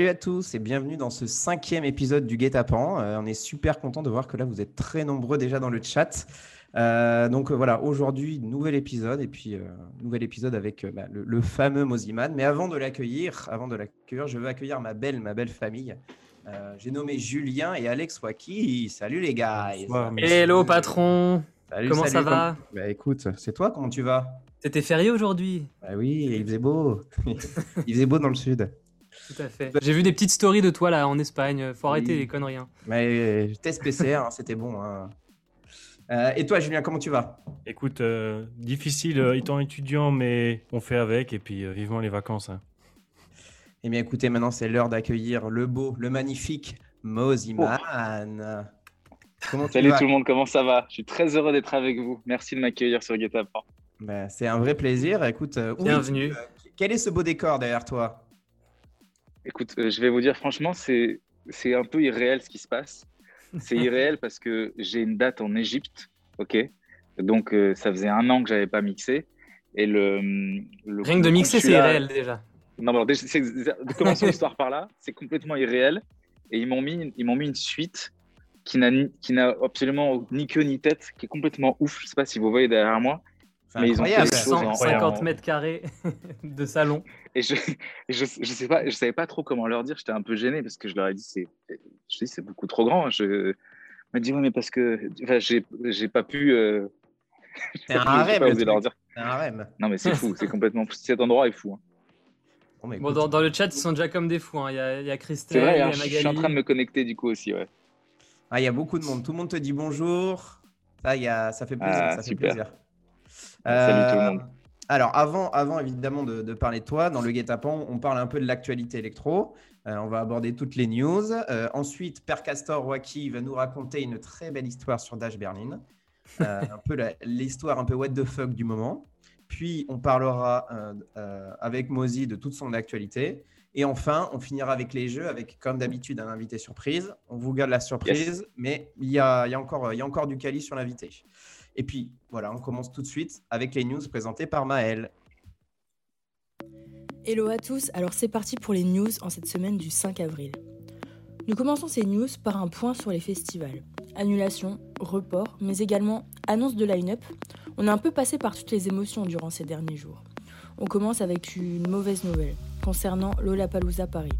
Salut à tous et bienvenue dans ce cinquième épisode du Guet-apens. Euh, on est super content de voir que là vous êtes très nombreux déjà dans le chat. Euh, donc euh, voilà, aujourd'hui, nouvel épisode et puis nouvel épisode avec bah, le, fameux Moziman. Mais avant de l'accueillir, avant de l'accueillir, je veux accueillir ma belle, ma belle famille. J'ai nommé Julien et Alex Waki. Salut les gars. Hello patron. comment ça va Bah écoute, c'est toi, comment tu vas? C'était férié aujourd'hui. Bah oui, il faisait beau. il faisait beau dans le sud. Tout à fait. J'ai vu des petites stories de toi là en Espagne. Faut arrêter les conneries. Hein. Mais test PCR, hein, c'était bon. Hein. Euh, et toi, Julien, comment tu vas? Écoute, euh, difficile euh, étant étudiant, mais on fait avec et puis vivement les vacances. Eh bien, écoutez, maintenant c'est l'heure d'accueillir le beau, le magnifique Moziman. Comment Salut tout le monde, comment ça va? Je suis très heureux d'être avec vous. Merci de m'accueillir sur GetUp. Ben, c'est un vrai plaisir. Écoute, bienvenue. quel est ce beau décor derrière toi? Écoute, euh, je vais vous dire franchement, c'est un peu irréel ce qui se passe. C'est irréel parce que j'ai une date en Égypte, ok? Donc euh, ça faisait un an que j'avais pas mixé. Et le, Rien que de mixer, c'est irréel déjà. Non, alors, commencer l'histoire par là, c'est complètement irréel. Et ils m'ont mis, ils m'ont mis une suite qui n'a absolument ni queue ni tête, qui est complètement ouf. Je sais pas si vous voyez derrière moi. Mais ils ont fait 150 mètres carrés de salon. Et je, je, je, sais pas, je savais pas trop comment leur dire. J'étais un peu gêné parce que je leur ai dit c'est, je dis c'est beaucoup trop grand. Je m'a dit oui mais parce que, enfin, j'ai, j'ai pas pu. Euh... C'est un harem. leur dire. Un harem. Non mais c'est fou, c'est complètement. Cet endroit est fou. Hein. Bon, dans, dans, le chat, ils sont déjà comme des fous. Hein. Il, y a, il y a Christelle, vrai, il y a Magali. Je suis en train de me connecter du coup aussi, ouais. Ah, il y a beaucoup de monde. Tout le monde te dit bonjour. Ça, il y a... ça fait plaisir. Ah, ça fait plaisir. Salut tout le monde. Euh, alors, avant, avant évidemment de, parler de toi, dans le guet-apens, on parle un peu de l'actualité électro. Euh, on va aborder toutes les news. Euh, ensuite, Per Castor Waki va nous raconter une très belle histoire sur Dash Berlin. un peu l'histoire un peu what the fuck du moment. Puis, on parlera avec Mozi de toute son actualité. Et enfin, on finira avec les jeux, avec comme d'habitude un invité surprise. On vous garde la surprise, mais il y a, il y, a encore, il y a encore du quali sur l'invité. Et puis, voilà, on commence tout de suite avec les news présentées par Maëlle. Hello à tous, alors c'est parti pour les news en cette semaine du 5 avril. Nous commençons ces news par un point sur les festivals. Annulation, report, mais également annonce de line-up. On a un peu passé par toutes les émotions durant ces derniers jours. On commence avec une mauvaise nouvelle concernant Lollapalooza Paris.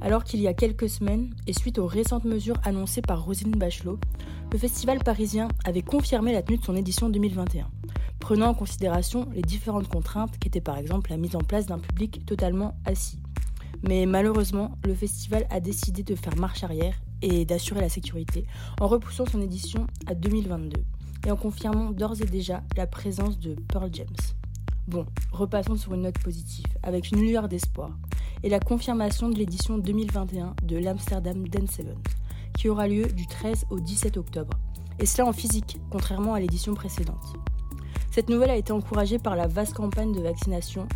Alors qu'il y a quelques semaines, et suite aux récentes mesures annoncées par Roselyne Bachelot, le festival parisien avait confirmé la tenue de son édition 2021, prenant en considération les différentes contraintes qui étaient par exemple la mise en place d'un public totalement assis. Mais malheureusement, le festival a décidé de faire marche arrière et d'assurer la sécurité en repoussant son édition à 2022 et en confirmant d'ores et déjà la présence de Pearl James. Bon, repassons sur une note positive, avec une lueur d'espoir, et la confirmation de l'édition 2021 de l'Amsterdam Dance Event, qui aura lieu du 13 au 17 octobre, et cela en physique, contrairement à l'édition précédente. Cette nouvelle a été encouragée par la vaste campagne de vaccination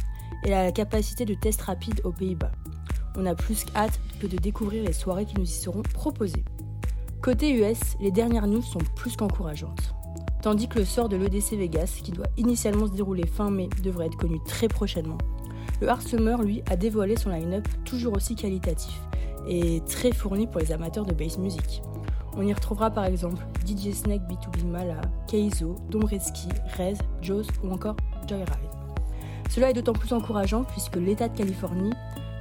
et la capacité de tests rapides aux Pays-Bas. On a plus hâte que de découvrir les soirées qui nous y seront proposées. Côté US, les dernières news sont plus qu'encourageantes. Tandis que le sort de l'EDC Vegas, qui doit initialement se dérouler fin mai, devrait être connu très prochainement. Le Hard Summer, lui, a dévoilé son line-up toujours aussi qualitatif et très fourni pour les amateurs de bass music. On y retrouvera par exemple DJ Snake B2B Mala, Keizo, Dombreski, Rez, Joe's ou encore Joyride. Cela est d'autant plus encourageant puisque l'État de Californie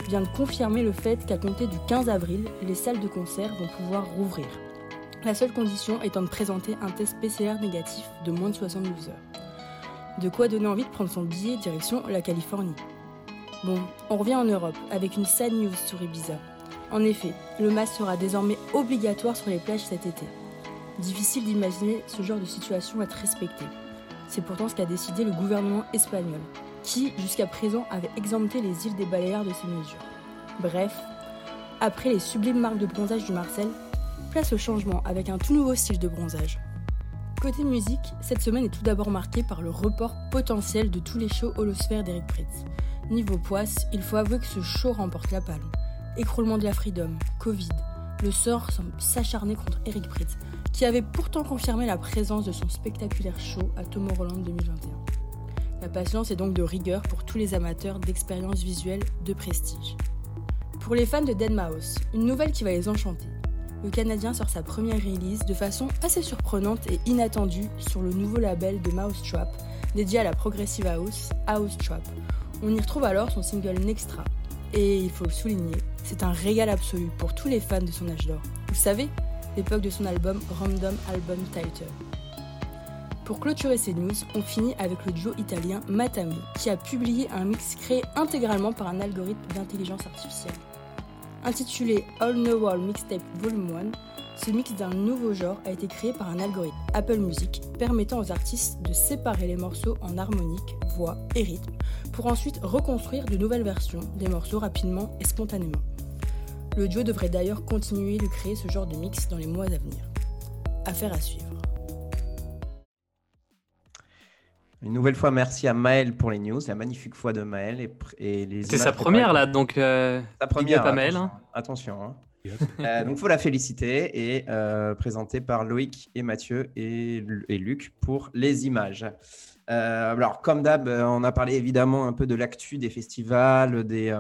vient de confirmer le fait qu'à compter du 15 avril, les salles de concert vont pouvoir rouvrir. La seule condition étant de présenter un test PCR négatif de moins de 72 heures. De quoi donner envie de prendre son billet direction la Californie. Bon, on revient en Europe avec une sad news sur Ibiza. En effet, le masque sera désormais obligatoire sur les plages cet été. Difficile d'imaginer ce genre de situation être respecté. C'est pourtant ce qu'a décidé le gouvernement espagnol, qui jusqu'à présent avait exempté les îles des Baléares de ces mesures. Bref, après les sublimes marques de bronzage du Marcel, place au changement avec un tout nouveau style de bronzage. Côté musique, cette semaine est tout d'abord marquée par le report potentiel de tous les shows holosphères d'Eric Pritz. Niveau poisse, il faut avouer que ce show remporte la palme écroulement de la Freedom, Covid, le sort semble s'acharner contre Eric Pritz, qui avait pourtant confirmé la présence de son spectaculaire show à Tomorrowland 2021. La patience est donc de rigueur pour tous les amateurs d'expériences visuelles de prestige. Pour les fans de Deadmau5, une nouvelle qui va les enchanter. Le Canadien sort sa première release de façon assez surprenante et inattendue sur le nouveau label de Mousetrap, dédié à la progressive house, House Trap. On y retrouve alors son single Nextra. Et il faut le souligner, c'est un régal absolu pour tous les fans de son âge d'or. Vous savez, l'époque de son album Random Album Title. Pour clôturer ces news, on finit avec le duo italien Matami, qui a publié un mix créé intégralement par un algorithme d'intelligence artificielle. Intitulé All No World Mixtape Volume 1, ce mix d'un nouveau genre a été créé par un algorithme Apple Music permettant aux artistes de séparer les morceaux en harmonique, voix et rythme pour ensuite reconstruire de nouvelles versions des morceaux rapidement et spontanément. Le duo devrait d'ailleurs continuer de créer ce genre de mix dans les mois à venir. Affaire à suivre. Une nouvelle fois, merci à Maël pour les news, la magnifique voix de Maël. Et, et les C'est sa première là, donc. Euh, sa première. Pas Maël. Hein. Attention. hein. euh, donc, faut la féliciter et euh, présentée par Loïc et Mathieu et, et Luc pour les images. Euh, alors, comme d'hab, on a parlé évidemment un peu de l'actu des festivals, des, euh,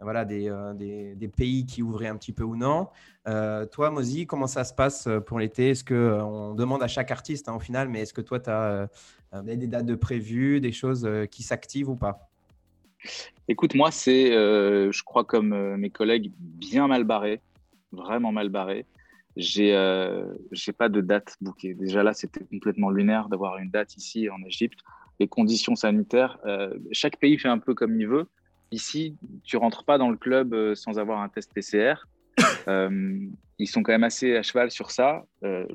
voilà, des, euh, des, des, pays qui ouvraient un petit peu ou non. toi, Mozi, comment ça se passe pour l'été? Est-ce qu'on demande à chaque artiste hein, au final, mais est-ce que toi, tu as des dates de prévues, des choses qui s'activent ou pas? Écoute, moi, c'est, je crois, comme mes collègues, bien mal barré, vraiment mal barré. J'ai euh, pas de date bookée. Déjà là, c'était complètement lunaire d'avoir une date ici en Égypte. Les conditions sanitaires, euh, chaque pays fait un peu comme il veut. Ici, tu rentres pas dans le club euh, sans avoir un test PCR. Euh, ils sont quand même assez à cheval sur ça. Euh,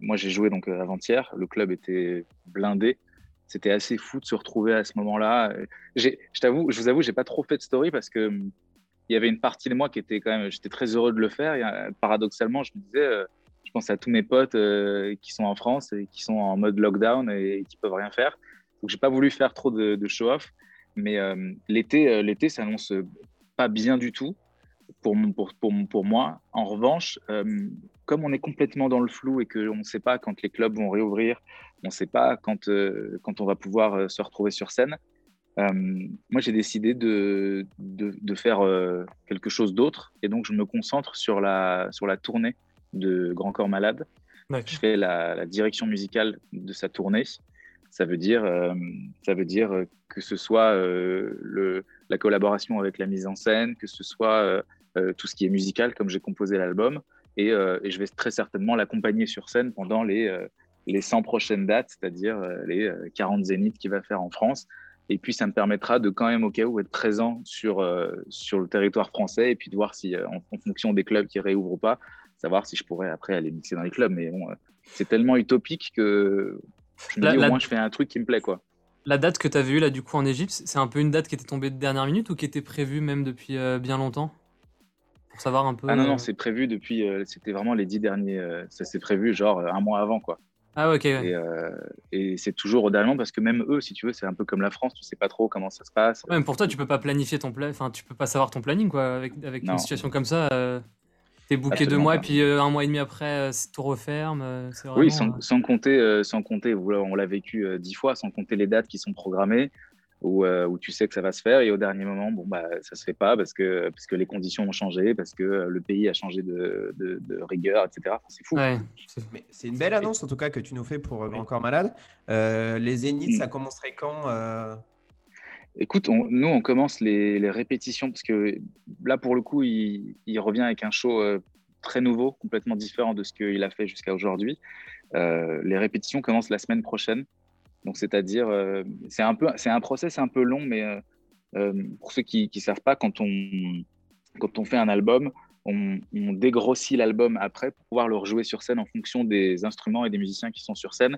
moi, j'ai joué donc avant-hier. Le club était blindé. C'était assez fou de se retrouver à ce moment-là. Je t'avoue, je vous avoue, j'ai pas trop fait de story parce que il y avait une partie de moi qui était quand même, j'étais très heureux de le faire. Paradoxalement, je me disais, euh, je pense à tous mes potes euh, qui sont en France et qui sont en mode lockdown et, et qui peuvent rien faire. Donc, j'ai pas voulu faire trop de, show-off. Mais euh, l'été, l'été s'annonce pas bien du tout pour, pour, pour, pour moi. En revanche, comme on est complètement dans le flou et qu'on ne sait pas quand les clubs vont réouvrir, on ne sait pas quand, quand on va pouvoir se retrouver sur scène, euh, moi, j'ai décidé de, de, de faire euh, quelque chose d'autre et donc je me concentre sur la, sur la tournée de Grand Corps Malade. Je fais la, la, direction musicale de sa tournée. Ça veut dire, euh, ça veut dire que ce soit euh, le, la collaboration avec la mise en scène, que ce soit euh, tout ce qui est musical, comme j'ai composé l'album. Et, et, je vais très certainement l'accompagner sur scène pendant les, les 100 prochaines dates, c'est-à-dire les 40 zéniths qu'il va faire en France. Et puis, ça me permettra de quand même, au cas où, être présent sur, euh, sur le territoire français et puis de voir si, euh, en, en, fonction des clubs qui réouvrent ou pas, savoir si je pourrais après aller mixer dans les clubs. Mais bon, euh, c'est tellement utopique que je me la, dis au la... moins je fais un truc qui me plaît. quoi. La date que tu as vue là, du coup, en Égypte, c'est un peu une date qui était tombée de dernière minute ou qui était prévue même depuis euh, bien longtemps? Pour savoir un peu. Ah non, non, c'est prévu depuis. Euh, C'était vraiment les dix derniers. Euh, ça s'est prévu genre un mois avant, quoi. Ah ok. Ouais. Et, euh, et c'est toujours au dernier parce que même eux, si tu veux, c'est un peu comme la France, tu sais pas trop comment ça se passe. Ouais, même pour toi, tu peux pas planifier ton plan, enfin tu peux pas savoir ton planning quoi, avec, avec une situation comme ça. Euh... T'es booké deux mois et puis euh, un mois et demi après, tout referme. euh, Vraiment, oui, sans, sans compter, euh, sans compter, on l'a vécu euh, dix fois, sans compter les dates qui sont programmées, où, euh, où, tu sais que ça va se faire et au dernier moment, bon bah ça se fait pas parce que parce que les conditions ont changé, parce que le pays a changé de, de, de rigueur, etc. Enfin, c'est fou. Ouais. C'est une belle annonce en tout cas que tu nous fais pour Grand Corps Malade. Euh, les Zéniths, ça commencerait quand euh... Écoute, on, nous on commence les, les, répétitions parce que là pour le coup il, il revient avec un show euh, très nouveau, complètement différent de ce qu'il a fait jusqu'à aujourd'hui. Euh, les répétitions commencent la semaine prochaine. Donc, c'est-à-dire, euh, c'est un peu, c'est un process un peu long, mais euh, euh pour ceux qui ne savent pas, quand on, quand on fait un album, on, dégrossit l'album après pour pouvoir le rejouer sur scène en fonction des instruments et des musiciens qui sont sur scène.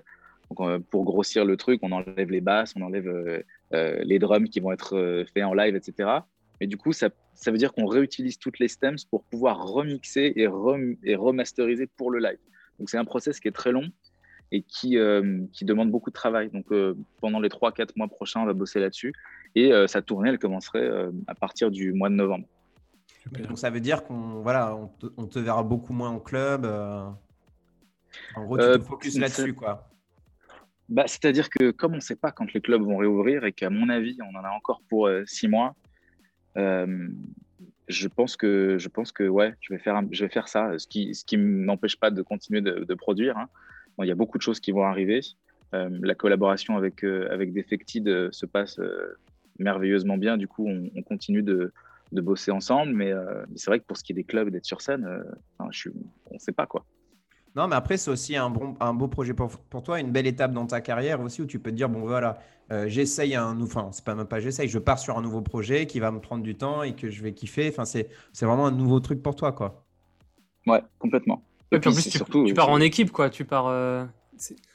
Donc, pour grossir le truc, on enlève les basses, on enlève les drums qui vont être faits en live, etc. Mais du coup, ça, ça veut dire qu'on réutilise toutes les stems pour pouvoir remixer et, rem, et remasteriser pour le live. Donc, c'est un process qui est très long et qui, euh, qui demande beaucoup de travail. Donc euh, pendant les 3-4 mois prochains, on va bosser là-dessus. Et euh, sa tournée, elle commencerait à partir du mois de novembre. Super. Donc ça veut dire qu'on voilà, on te, on te, verra beaucoup moins en club. En gros, tu te focuses là-dessus, quoi. Bah, C'est-à-dire que comme on ne sait pas quand les clubs vont réouvrir et qu'à mon avis, on en a encore pour 6 mois, je pense que je pense que ouais, je vais faire je vais faire ça. Ce qui ce qui m'empêche pas de continuer de, produire. Hein. Il y a beaucoup de choses qui vont arriver. Euh, la collaboration avec euh, avec Defected euh, se passe merveilleusement bien. Du coup, on, continue de, de bosser ensemble. Mais c'est vrai que pour ce qui est des clubs d'être sur scène, je on ne sait pas quoi. Non, mais après, c'est aussi un, bon, un beau projet pour, pour, toi, une belle étape dans ta carrière aussi où tu peux te dire bon, voilà, euh, j'essaye un nouveau, enfin, c'est pas même pas j'essaye, je pars sur un nouveau projet qui va me prendre du temps et que je vais kiffer. Enfin, c'est vraiment un nouveau truc pour toi, quoi. Ouais, complètement. Et, puis, en plus, tu, surtout, tu pars en équipe, quoi. Tu pars. Euh,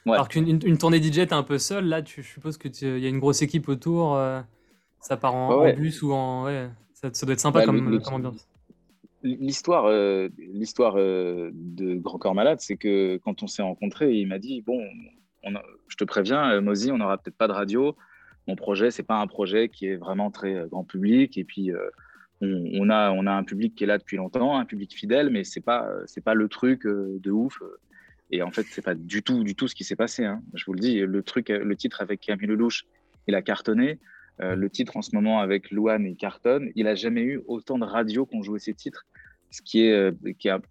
alors qu'une une, tournée DJ, t'es un peu seul. Là, tu, je suppose qu'il y a une grosse équipe autour. Euh, ça part en, bus ou en. Ça, doit être sympa comme, comme ambiance l'histoire euh, l'histoire de Grand Corps Malade, c'est que quand on s'est rencontrés, il m'a dit bon, je te préviens, Mozi, on n'aura peut-être pas de radio. Mon projet, c'est pas un projet qui est vraiment très grand public. Et puis on, a un public qui est là depuis longtemps, un public fidèle, mais c'est pas pas le truc de ouf. Et en fait, c'est pas du tout du tout ce qui s'est passé. Hein. Je vous le dis, le truc, le titre avec Camille Lelouch, il a cartonné. Euh, le titre en ce moment avec Louane et Carton, il a jamais eu autant de radios qu'on jouait ses titres, ce qui est, euh,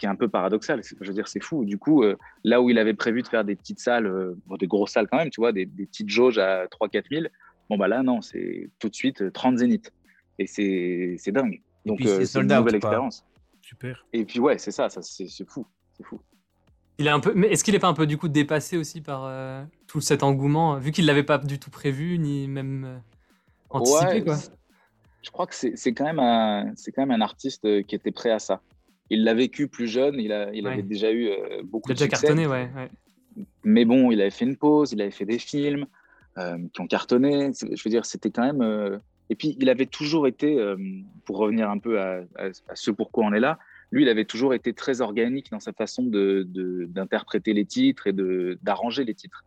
un peu paradoxal. Je veux dire, c'est fou. Du coup, euh, là où il avait prévu de faire des petites salles, des grosses salles quand même, tu vois, des, petites jauges à 3-4 000, bon, bah là, non, c'est tout de suite 30 zéniths. Et c'est dingue. Donc, c'est une nouvelle expérience. Super. Et puis, ouais, c'est ça, ça c'est fou. C'est fou. Il est un peu, mais est-ce qu'il n'est pas un peu du coup dépassé aussi par tout cet engouement, vu qu'il l'avait pas du tout prévu, ni même ouais, Je crois que c'est quand, même un, quand même un artiste euh, qui était prêt à ça. Il l'a vécu plus jeune, il, a, il avait déjà eu euh, beaucoup il a déjà cartonné, ouais, Mais bon, il avait fait une pause, il avait fait des films euh, qui ont cartonné. Je veux dire, c'était quand même. Et puis, il avait toujours été, pour revenir un peu à, ce pourquoi on est là, lui, il avait toujours été très organique dans sa façon d'interpréter les titres et d'arranger les titres.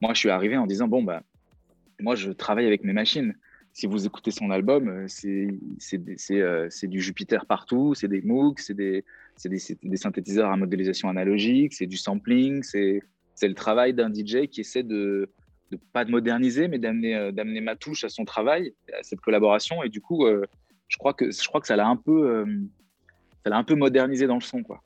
Moi, je suis arrivé en disant, bon, bah, moi, je travaille avec mes machines si vous écoutez son album, euh, euh, c'est du Jupiter partout, c'est des MOOC, c'est des, des, synthétiseurs à modélisation analogique, c'est du sampling, c'est le travail d'un DJ qui essaie de, de, pas de moderniser, mais d'amener euh, d'amener ma touche à son travail, à cette collaboration. Et du coup, je crois que je crois que ça l'a un peu ça l'a un peu modernisé dans le son, quoi.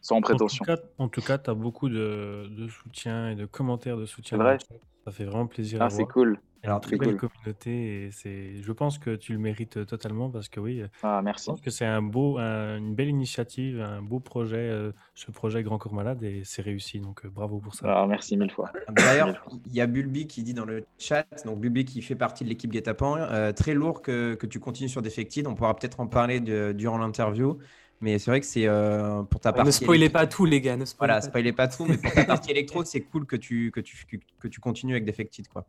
Sans prétention. En tout cas, tu as beaucoup de, de, soutien et de commentaires de soutien. Vrai. Ça fait vraiment plaisir ah, c'est cool. Alors, très belle communauté et c'est, je pense que tu le mérites totalement parce que oui, ah, merci. je pense que c'est un beau, une belle initiative, un beau projet, euh, ce projet Grand Corps Malade et c'est réussi. Donc, euh, bravo pour ça. Ah, merci mille fois. D'ailleurs, il y a Bulbi qui dit dans le chat, donc Bulbi qui fait partie de l'équipe Guetapan, euh, très lourd que, que tu continues sur Defected. On pourra peut-être en parler durant l'interview. Mais c'est vrai que c'est pour ta partie. Ne spoilez pas tout, les gars. Ne spoilez voilà, pas spoilez pas tout, mais pour ta partie électro, c'est cool que tu, que, tu, que tu continues avec Defected. Quoi.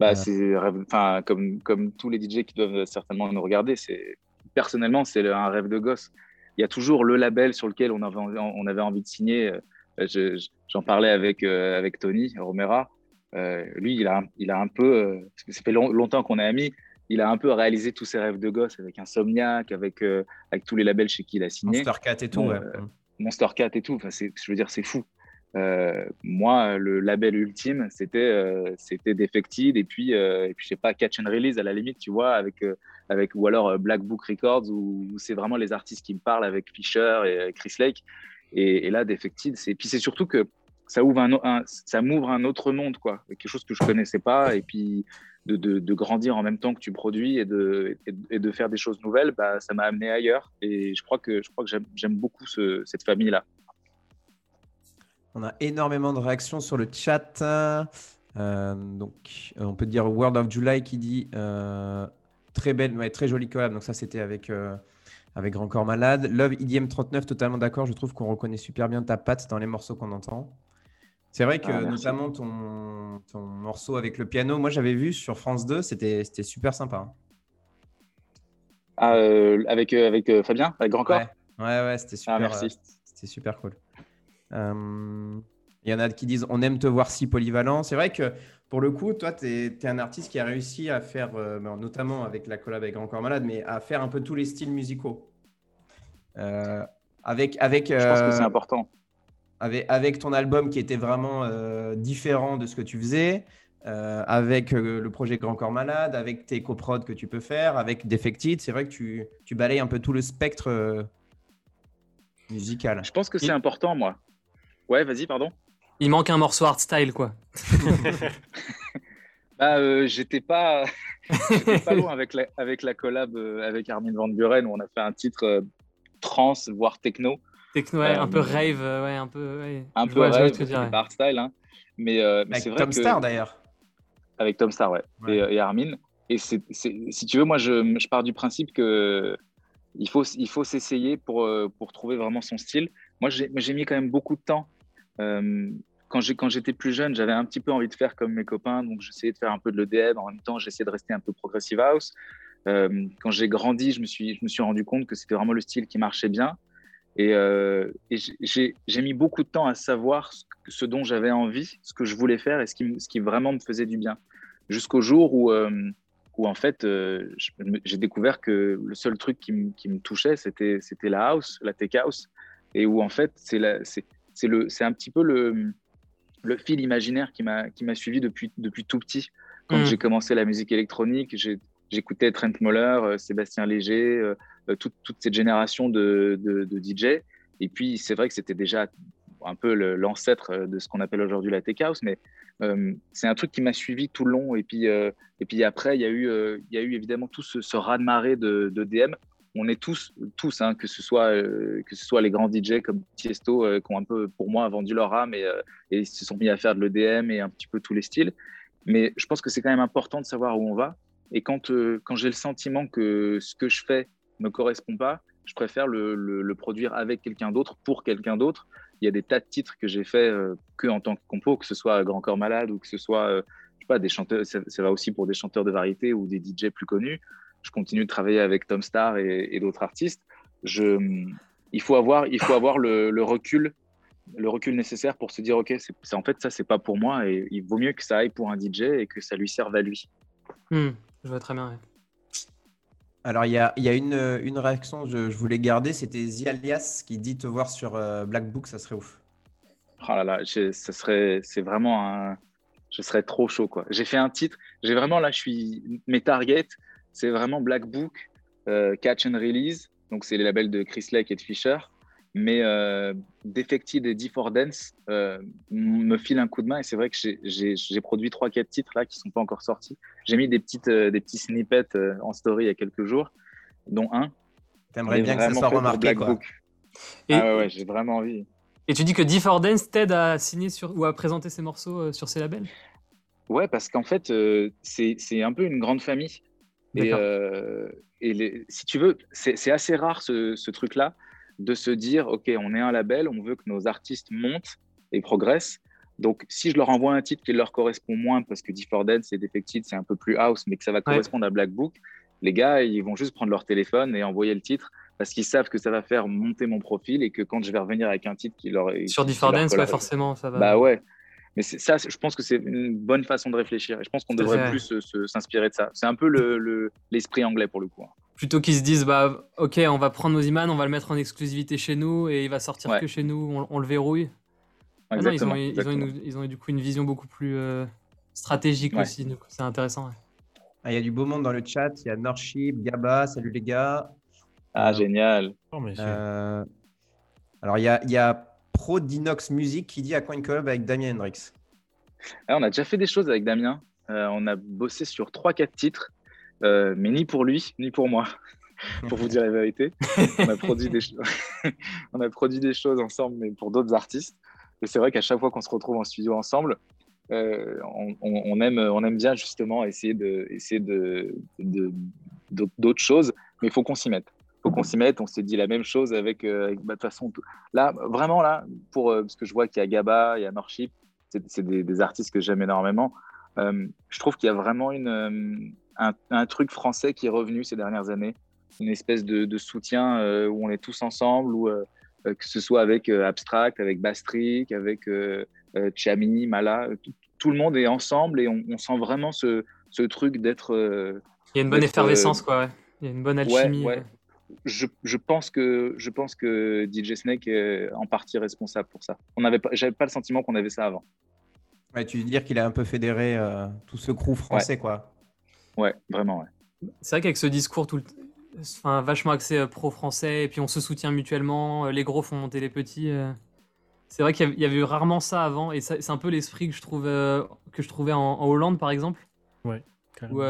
Bah, c'est enfin comme comme tous les DJ qui doivent certainement nous regarder, c'est personnellement c'est un rêve de gosse. Il y a toujours le label sur lequel on avait on avait envie de signer. Euh, j'en parlais avec euh, avec Tony Romera. Euh, lui, il a il a un peu, ça fait longtemps qu'on est amis. Il a un peu réalisé tous ses rêves de gosse avec Insomniac, avec avec tous les labels chez qui il a signé. Monster Cat et tout. ouais. Monster Cat et tout. Enfin, je veux dire, c'est fou. Euh, moi, le label ultime, c'était euh, Defected et puis euh, et je sais pas Catch and Release à la limite, tu vois, avec avec ou alors Black Book Records où, c'est vraiment les artistes qui me parlent avec Fisher et Chris Lake. Et, là, Defected, c'est puis c'est surtout que ça ouvre un, ça m'ouvre un autre monde quoi, quelque chose que je connaissais pas et puis de, de, grandir en même temps que tu produis et de, et de faire des choses nouvelles, bah, ça m'a amené ailleurs. Et je crois que, je crois que j'aime beaucoup ce, cette famille-là. On a énormément de réactions sur le chat. Euh, donc, euh, on peut dire World of July qui dit euh, très belle, très jolie collab. Donc, ça, c'était avec, avec Grand Corps Malade. Love IDM 39, totalement d'accord. Je trouve qu'on reconnaît super bien ta patte dans les morceaux qu'on entend. C'est vrai que, ah, notamment, ton, ton, morceau avec le piano, moi, j'avais vu sur France 2, c'était super sympa. Hein. Ah, avec, avec Fabien, avec Grand Corps? Ouais, ouais, c'était ah, super, c'était super cool. Euh, il y en a qui disent on aime te voir si polyvalent. C'est vrai que pour le coup, toi, tu es, un artiste qui a réussi à faire, euh, ben, notamment avec la collab avec Encore Malade, mais à faire un peu tous les styles musicaux. Euh, avec, avec, Je pense que c'est important. Avec, avec, ton album qui était vraiment différent de ce que tu faisais. avec le projet Grand Corps Malade, avec tes coprods que tu peux faire, avec Defected. C'est vrai que tu, tu balayes un peu tout le spectre musical. Je pense que c'est important, moi. Ouais, vas-y, pardon. Il manque un morceau art style, quoi. bah, euh, j'étais pas, pas loin avec la, avec la collab euh, avec Armin Van Buren où on a fait un titre euh, trans, voire techno. Techno, ouais, un peu rave, ouais, un peu. Ouais. Un peu rave, art style, hein. Mais, mais c'est vrai Tom Star d'ailleurs. Avec Tom Star, ouais, Et, Armin. Et si tu veux, moi, je, je, pars du principe que il faut, il faut s'essayer pour, pour trouver vraiment son style. Moi, j'ai, mis quand même beaucoup de temps euh, quand j'étais plus jeune, j'avais un petit peu envie de faire comme mes copains, donc j'essayais de faire un peu de l'EDM. En même temps, j'essayais de rester un peu progressive house. Euh, quand j'ai grandi, je me, suis, rendu compte que c'était vraiment le style qui marchait bien. Et, euh, j'ai mis beaucoup de temps à savoir ce, dont j'avais envie, ce que je voulais faire et ce qui, vraiment me faisait du bien. Jusqu'au jour où, où, en fait, j'ai découvert que le seul truc qui me touchait, c'était la house, la tech house. Et où, en fait, c'est c'est un petit peu le, le fil imaginaire qui m'a suivi depuis, depuis tout petit. Quand mm. j'ai commencé la musique électronique, j'écoutais Trent Moller, euh, Sébastien Léger, euh, euh, toute, toute, cette génération de, de, DJ. Et puis, c'est vrai que c'était déjà un peu l'ancêtre de ce qu'on appelle aujourd'hui la tech house, mais c'est un truc qui m'a suivi tout le long. Et puis, et puis après, il y, a eu, il y a eu évidemment tout ce, ce raz-de-marée de, de, DM on est tous, tous hein, que, ce soit, euh, que ce soit les grands DJ comme Tiesto, euh, qui ont un peu, pour moi, vendu leur âme et, euh, et se sont mis à faire de l'EDM et un petit peu tous les styles. Mais je pense que c'est quand même important de savoir où on va. Et quand, quand j'ai le sentiment que ce que je fais ne me correspond pas, je préfère le, produire avec quelqu'un d'autre, pour quelqu'un d'autre. Il y a des tas de titres que j'ai fait que en tant que compo, que ce soit Grand Corps Malade ou que ce soit, je sais pas, des chanteurs, ça, va aussi pour des chanteurs de variété ou des DJ plus connus je continue de travailler avec Tom Star et, d'autres artistes. Je, il faut avoir, il faut avoir le, recul, le recul nécessaire pour se dire ok, c'est en fait ça c'est pas pour moi et il vaut mieux que ça aille pour un DJ et que ça lui serve à lui. Hmm, je vois très bien. Alors, il y a, y a, une, une réaction, je, je voulais garder, c'était Zialias qui dit te voir sur euh, Black Book, ça serait ouf. Oh là là, ça serait, c'est vraiment un, je serais trop chaud quoi. J'ai fait un titre, j'ai vraiment là, je suis mes targets, c'est vraiment Black Book, euh, Catch and Release. Donc, c'est les labels de Chris Lake et de Fisher. Mais euh, Defected et D4 Dance euh, me filent un coup de main. Et c'est vrai que j'ai produit 3-4 titres là qui ne sont pas encore sortis. J'ai mis des, petites, des petits snippets en story il y a quelques jours, dont un. T'aimerais bien que ça soit remarqué, quoi. Et, ah ouais, j'ai vraiment envie. Et tu dis que D4 Dance t'aide à signer sur, ou à présenter ses morceaux sur ses labels? Ouais, parce qu'en fait, c'est un peu une grande famille. Et, euh, et si tu veux, c'est assez rare ce, truc-là de se dire, OK, on est un label, on veut que nos artistes montent et progressent. Donc, si je leur envoie un titre qui leur correspond moins, parce que Difforden, c'est Defected, c'est un peu plus house, mais que ça va correspondre à Black Book, les gars, ils vont juste prendre leur téléphone et envoyer le titre parce qu'ils savent que ça va faire monter mon profil et que quand je vais revenir avec un titre qui leur est. Sur Difforden, pas forcément, ça va. Bah ouais. Mais ça, je pense que c'est une bonne façon de réfléchir. Et je pense qu'on devrait plus s'inspirer de ça. C'est un peu l'esprit le, anglais pour le coup. Hein. Plutôt qu'ils se disent, bah, ok, on va prendre nos imams, on va le mettre en exclusivité chez nous et il va sortir que chez nous, on, le verrouille. Ah ils, ont, ils, ont du coup une vision beaucoup plus euh, stratégique aussi. C'est intéressant. Ah, il y a du beau monde dans le chat. Il y a Norship, Gaba, salut les gars. Ah, génial. Oh, euh, alors, il y a, y a pro d'Inox Music qui dit à Coin Club avec Damien Hendrix. Ah, on a déjà fait des choses avec Damien. Euh, on a bossé sur 3-4 titres, euh, mais ni pour lui, ni pour moi, pour vous dire la vérité. on, a produit des on a produit des choses ensemble, mais pour d'autres artistes. Et c'est vrai qu'à chaque fois qu'on se retrouve en studio ensemble, euh, on, aime, on aime bien justement essayer de, essayer de, d'autres choses, mais il faut qu'on s'y mette faut qu'on s'y mette. On s'est dit la même chose avec, euh, bah, de toute façon, là, vraiment, là, pour, euh, parce que je vois qu'il y a Gaba, il y a Norship, c'est des, artistes que j'aime énormément. Euh, je trouve qu'il y a vraiment une, un, truc français qui est revenu ces dernières années, une espèce de, soutien où on est tous ensemble, ou que ce soit avec Abstract, avec Bastric, avec Chami, Mala, tout, le monde est ensemble et on, sent vraiment ce, ce truc d'être. il y a une bonne effervescence, quoi, ouais. Il y a une bonne alchimie. Ouais, je, je, pense que, je pense que DJ Snake est en partie responsable pour ça. On avait pas, j'avais pas le sentiment qu'on avait ça avant. Ouais, tu veux dire qu'il a un peu fédéré tout ce crew français, quoi. Ouais, vraiment, ouais. C'est vrai qu'avec ce discours tout enfin, vachement axé pro-français, et puis on se soutient mutuellement, les gros font monter les petits. C'est vrai qu'il y avait eu rarement ça avant, et c'est un peu l'esprit que je trouve que je trouvais en, Hollande, par exemple. Ouais. Où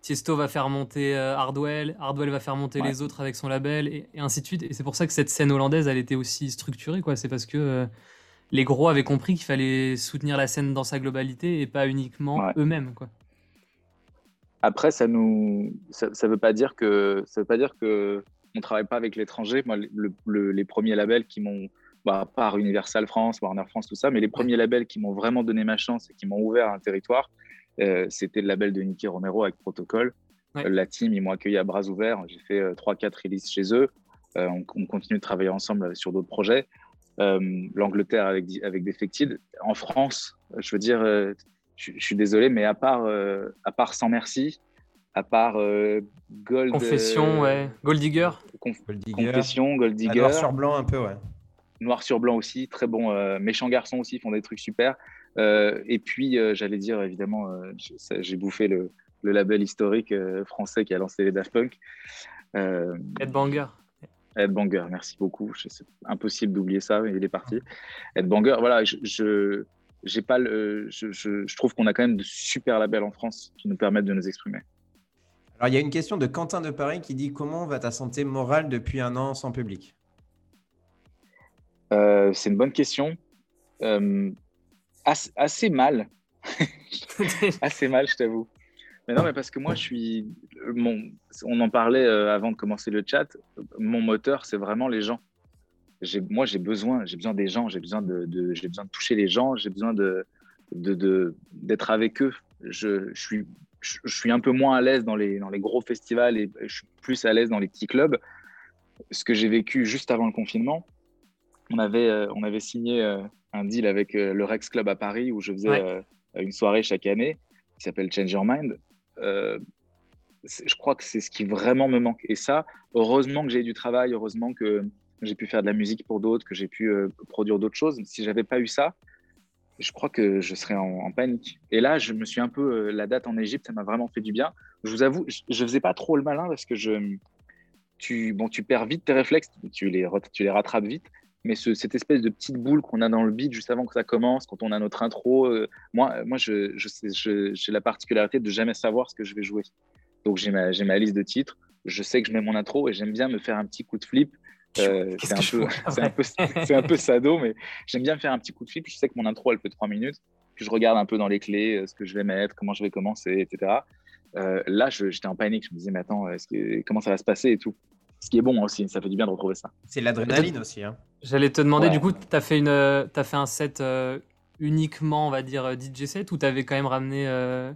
Tiesto va faire monter Hardwell, Hardwell va faire monter les autres avec son label, et, ainsi de suite. Et c'est pour ça que cette scène hollandaise, elle était aussi structurée, quoi. C'est parce que les gros avaient compris qu'il fallait soutenir la scène dans sa globalité et pas uniquement eux-mêmes, quoi. Après, ça nous, ça, veut pas dire que, ça veut pas dire que on travaille pas avec l'étranger. Moi, les premiers labels qui m'ont, bah, par Universal France, Warner France, tout ça, mais les premiers labels qui m'ont vraiment donné ma chance et qui m'ont ouvert un territoire, euh, c'était le label de Nicky Romero avec Protocol. la team, ils m'ont accueilli à bras ouverts. J'ai fait 3-4 euh, releases chez eux. Euh, on, continue de travailler ensemble sur d'autres projets. L'Angleterre avec, avec Defected. En France, je veux dire, je, suis désolé, mais à part, à part Sans Merci, à part Gold. Confession, ouais. Gold Digger. Confession, Gold Digger. Noir sur blanc, un peu, ouais. Noir sur blanc aussi, très bon. méchants garçons aussi font des trucs super. Euh, et puis, euh, j'allais dire, évidemment, euh, j'ai bouffé le, label historique français qui a lancé les Daft Punk. Ed Banger. Ed Banger, merci beaucoup. C'est impossible d'oublier ça, il est parti. Ed Banger, voilà, je, j'ai pas le, je, je, trouve qu'on a quand même de super labels en France qui nous permettent de nous exprimer. Alors, il y a une question de Quentin de Paris qui dit Comment va ta santé morale depuis un an sans public? C'est une bonne question assez, mal. assez mal, je t'avoue. Mais non, mais parce que moi, je suis. Mon, on en parlait euh, avant de commencer le chat. Mon moteur, c'est vraiment les gens. Moi, j'ai besoin, j'ai besoin des gens, j'ai besoin de, j'ai besoin de toucher les gens, j'ai besoin de, de, d'être avec eux. Je, je, suis, je, suis un peu moins à l'aise dans les, dans les gros festivals et je suis plus à l'aise dans les petits clubs. Ce que j'ai vécu juste avant le confinement, on avait, euh, on avait signé euh, un deal avec euh, le Rex Club à Paris où je faisais euh, une soirée chaque année qui s'appelle Change Your Mind. Euh, je crois que c'est ce qui vraiment me manque. Et ça, heureusement que j'ai eu du travail, heureusement que j'ai pu faire de la musique pour d'autres, que j'ai pu produire d'autres choses. Si j'avais pas eu ça, je crois que je serais en, panique. Et là, je me suis un peu la date en Égypte, ça m'a vraiment fait du bien. Je vous avoue, je, ne faisais pas trop le malin parce que je, tu, bon, tu perds vite tes réflexes, tu les, tu les rattrapes vite mais cette espèce de petite boule qu'on a dans le beat juste avant que ça commence, quand on a notre intro, euh, moi, moi j'ai je, la particularité de jamais savoir ce que je vais jouer. Donc j'ai ma, ma, liste de titres, je sais que je mets mon intro et j'aime bien me faire un petit coup de flip. Euh, c'est un, un, peu, un peu sado, mais j'aime bien me faire un petit coup de flip. Je sais que mon intro, elle fait trois minutes. Puis je regarde un peu dans les clés euh, ce que je vais mettre, comment je vais commencer, etc. là, j'étais en panique. Je me disais, mais attends, que, comment ça va se passer et tout? Ce qui est bon aussi, ça fait du bien de retrouver ça. C'est l'adrénaline aussi. Hein. J'allais te demander, du coup, tu as, fait une, as fait un set euh, uniquement, on va dire, euh, DJ set, ou tu avais quand même ramené. Euh,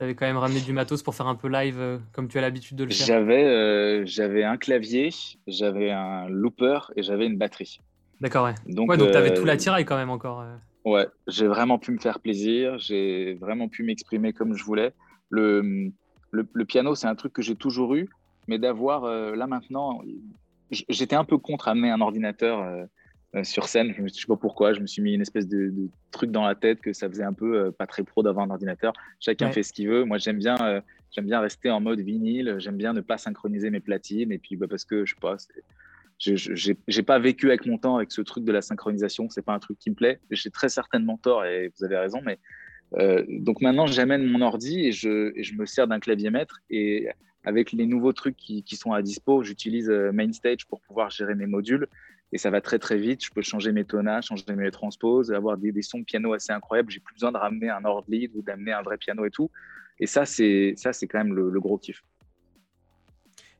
avais quand même ramené du matos pour faire un peu live comme tu as l'habitude de le faire? J'avais j'avais un clavier, j'avais un looper et j'avais une batterie. D'accord, ouais. Donc, ouais, donc tu avais tout l'attirail quand même encore. Ouais, j'ai vraiment pu me faire plaisir, j'ai vraiment pu m'exprimer comme je voulais. Le, le, le piano, c'est un truc que j'ai toujours eu, mais d'avoir euh, là maintenant, j'étais un peu contre amener un ordinateur euh, euh, sur scène. Je ne sais pas pourquoi, je me suis mis une espèce de, truc dans la tête que ça faisait un peu pas très pro d'avoir un ordinateur. Chacun fait ce qu'il veut. Moi, j'aime bien, j'aime bien rester en mode vinyle. J'aime bien ne pas synchroniser mes platines. Et puis, bah, parce que je sais pas, je n'ai pas vécu avec mon temps avec ce truc de la synchronisation. C'est pas un truc qui me plaît. J'ai très certainement tort et vous avez raison, mais donc maintenant, j'amène mon ordi et je, et je me sers d'un clavier maître. Et avec les nouveaux trucs qui, sont à dispo, j'utilise euh, MainStage pour pouvoir gérer mes modules et ça va très très vite. Je peux changer mes tonages, changer mes transposes, avoir des, sons de piano assez incroyables. J'ai plus besoin de ramener un ordre lead ou d'amener un vrai piano et tout. Et ça, c'est ça, c'est quand même le, gros kiff.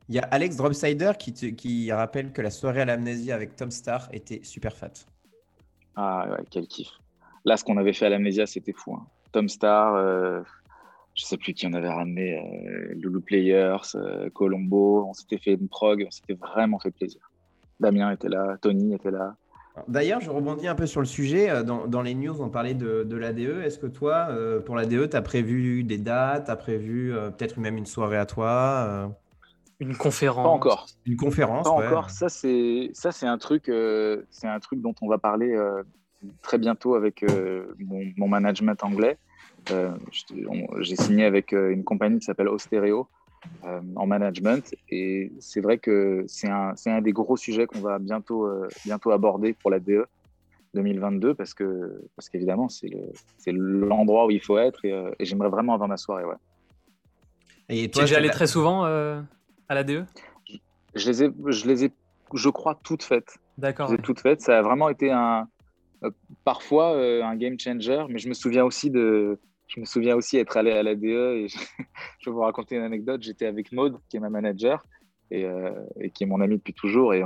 Il y a Alex Dropsider qui, qui rappelle que la soirée à l'amnésie avec Tom Star était super fat. Ah ouais, quel kiff. Là, ce qu'on avait fait à l'amnésia, c'était fou. Hein. Tom Star, euh, je sais plus qui on avait ramené, euh, Lulu Players, euh, Colombo. On s'était fait une prog, on s'était vraiment fait plaisir. Damien était là, Tony était là. D'ailleurs, je rebondis un peu sur le sujet. Euh, dans, les news, on parlait de, de l'ADE. Est-ce que toi, pour l'ADE, tu as prévu des dates? Tu as prévu peut-être même une soirée à toi Une conférence Pas encore. Une conférence Pas encore. Ça, c'est un, truc, c'est un truc dont on va parler très bientôt avec mon, management anglais. J'ai signé avec une compagnie qui s'appelle Ostereo en management et c'est vrai que c'est un, un, des gros sujets qu'on va bientôt, bientôt aborder pour la DE 2022 parce que parce qu'évidemment c'est l'endroit où il faut être et, et j'aimerais vraiment avoir ma soirée ouais. Et toi, tu es allé très souvent euh, à la DE je, les ai, je les ai, je crois, toutes faites. D'accord. Je toutes faites. Ça a vraiment été un, euh, parfois euh, un game changer, mais je me souviens aussi de, je me souviens aussi être allé à la DE et je, vais vous raconter une anecdote. J'étais avec Maude, qui est ma manager et, et qui est mon amie depuis toujours, et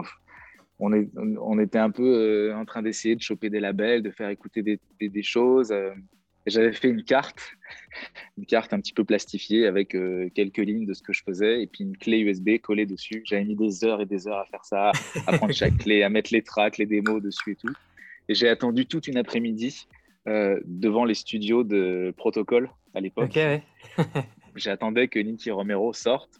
on, est, on était un peu en train d'essayer de choper des labels, de faire écouter des, des, des choses j'avais fait une carte, une carte un petit peu plastifiée avec euh, quelques lignes de ce que je faisais et puis une clé USB collée dessus. J'avais mis des heures et des heures à faire ça, à prendre chaque clé, à mettre les tracks, les démos dessus et tout. Et j'ai attendu toute une après-midi euh, devant les studios de Protocol à l'époque. J'attendais que Nicky Romero sorte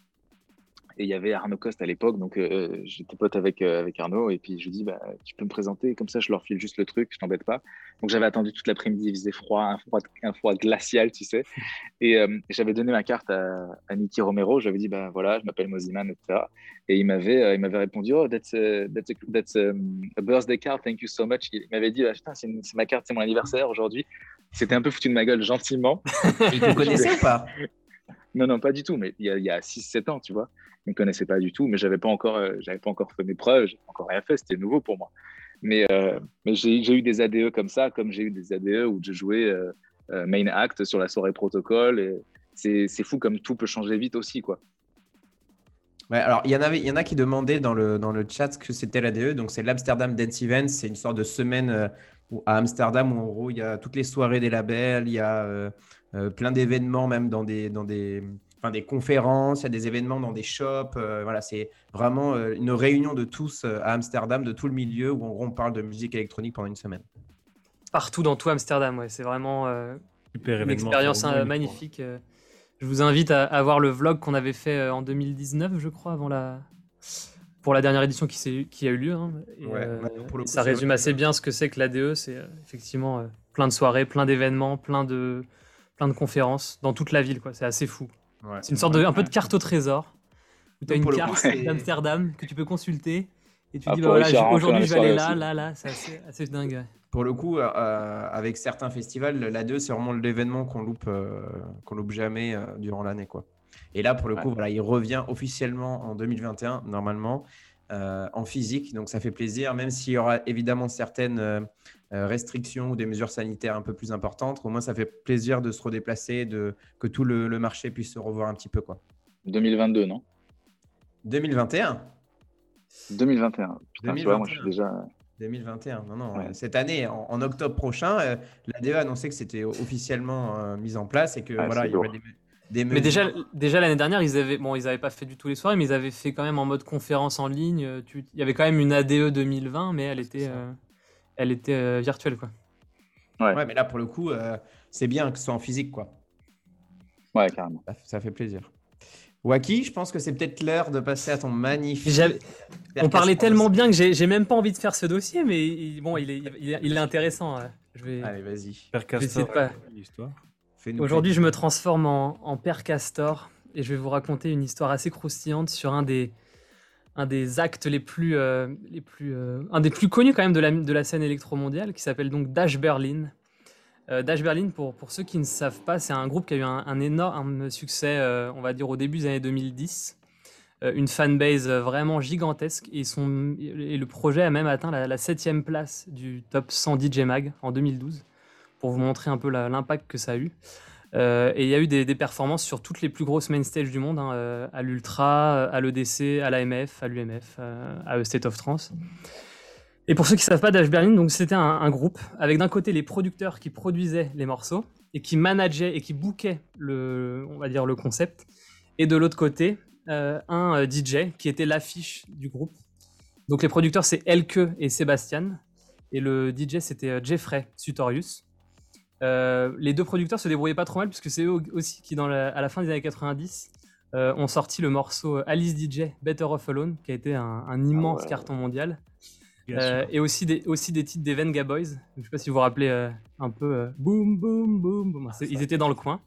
et il y avait Arnaud Coste à l'époque, donc euh, j'étais pote avec, euh, avec Arnaud, et puis je lui dis, bah, tu peux me présenter, comme ça je leur file juste le truc, je t'embête pas. Donc j'avais attendu toute l'après-midi, il faisait froid, un froid, un froid glacial, tu sais. Et euh, j'avais donné ma carte à, à Nicky Romero, j'avais dit, bah voilà, je m'appelle Moziman, etc. Et il m'avait, il m'avait répondu, oh, that's, a, that's, a, that's um, a, birthday card, thank you so much. Il m'avait dit, ah, putain, c'est ma carte, c'est mon anniversaire aujourd'hui. C'était un peu foutu de ma gueule, gentiment. Il te connaissait ou pas? Non, non, pas du tout, mais il y a, a 6-7 ans, tu vois. Ne connaissais pas du tout, mais j'avais pas encore, euh, j'avais pas encore fait mes preuves, n'avais encore rien fait, c'était nouveau pour moi. Mais, euh, j'ai eu des ADE comme ça, comme j'ai eu des ADE où je jouais euh, main act sur la soirée protocole. C'est fou comme tout peut changer vite aussi, quoi. Alors il y en y en a qui demandaient dans le dans le chat ce que c'était l'ADE. Donc c'est l'Amsterdam Dance Event, c'est une sorte de semaine à Amsterdam où il y a toutes les soirées des labels, il y a plein d'événements même dans des dans des enfin, des conférences, il y a des événements dans des shops. Euh, voilà, c'est vraiment euh, une réunion de tous euh, à Amsterdam, de tout le milieu, où en gros on parle de musique électronique pendant une semaine. Partout dans tout Amsterdam, ouais, c'est vraiment une expérience magnifique. Je vous invite à, voir le vlog qu'on avait fait en 2019, je crois, avant la pour la dernière édition qui, qui a eu lieu. Hein. ça résume assez bien ce que c'est que l'ADE. C'est effectivement plein de soirées, plein d'événements, plein de, plein de conférences dans toute la ville. C'est assez fou c'est une sorte de un peu de carte au trésor où tu as une carte d'Amsterdam que tu peux consulter et tu ah, dis bah voilà, aujourd'hui je vais aller là, là, là, c'est assez, dingue. Pour le coup, euh, euh, avec certains festivals, la 2 c'est vraiment l'événement qu'on loupe, euh, qu'on loupe jamais durant l'année quoi. Et là pour le coup, voilà, il revient officiellement en 2021 normalement. en physique, donc ça fait plaisir, même s'il y aura évidemment certaines euh, restrictions ou des mesures sanitaires un peu plus importantes, au moins ça fait plaisir de se redéplacer, de, que tout le, marché puisse se revoir un petit peu. Quoi. 2022, non? 2021 2021. Putain, Tu vois, moi je suis déjà. 2021, non, non. Cette année, en, octobre prochain, euh, la DE a annoncé que c'était officiellement euh, mis en place et que ah, voilà, il y aurait des, Mais déjà, déjà l'année dernière, ils avaient, bon, ils n'avaient pas fait du tout les soirées, mais ils avaient fait quand même en mode conférence en ligne. il y avait quand même une ADE 2020, mais elle était elle était euh, virtuelle, quoi. Ouais. mais là, pour le coup, euh, c'est bien que ce soit en physique, quoi. Ouais, carrément. Ça, fait plaisir. Waki, je pense que c'est peut-être l'heure de passer à ton magnifique. On parlait tellement bien que j'ai même pas envie de faire ce dossier, mais bon, il est, il est, intéressant. Je vais... Allez, vas-y. Aujourd'hui, je me transforme en, en Père Castor et je vais vous raconter une histoire assez croustillante sur un des, un des actes les plus, euh, les plus euh, un des plus connus quand même de la, de la scène électromondiale qui s'appelle donc Dash Berlin. Euh, Dash Berlin, pour, pour ceux qui ne savent pas, c'est un groupe qui a eu un, énorme succès, on va dire au début des années 2010. une fanbase vraiment gigantesque et, son, et le projet a même atteint la, septième place du top 100 DJ Mag en 2012 pour vous montrer un peu l'impact que ça a eu. Euh, et il y a eu des, performances sur toutes les plus grosses main stage du monde, hein, euh, à l'Ultra, euh, à l'EDC, à l'AMF, à l'UMF, à State of Trance. Et pour ceux qui ne savent pas, Dash Berlin, c'était un, groupe avec d'un côté les producteurs qui produisaient les morceaux et qui manageaient et qui bookaient le, on va dire le concept, et de l'autre côté un DJ qui était l'affiche du groupe. Donc les producteurs c'est Elke et Sébastien et le DJ c'était Jeffrey Sutorius. Euh, les deux producteurs se débrouillaient pas trop mal puisque c'est eux aussi qui, dans à la fin des années 90, euh, ont sorti le morceau Alice DJ Better Off Alone, qui a été un, immense ah carton mondial. et aussi des, aussi des titres des Venga Boys. Je ne sais pas si vous vous rappelez un peu Boom, Boom, Boom. ils étaient dans le coin.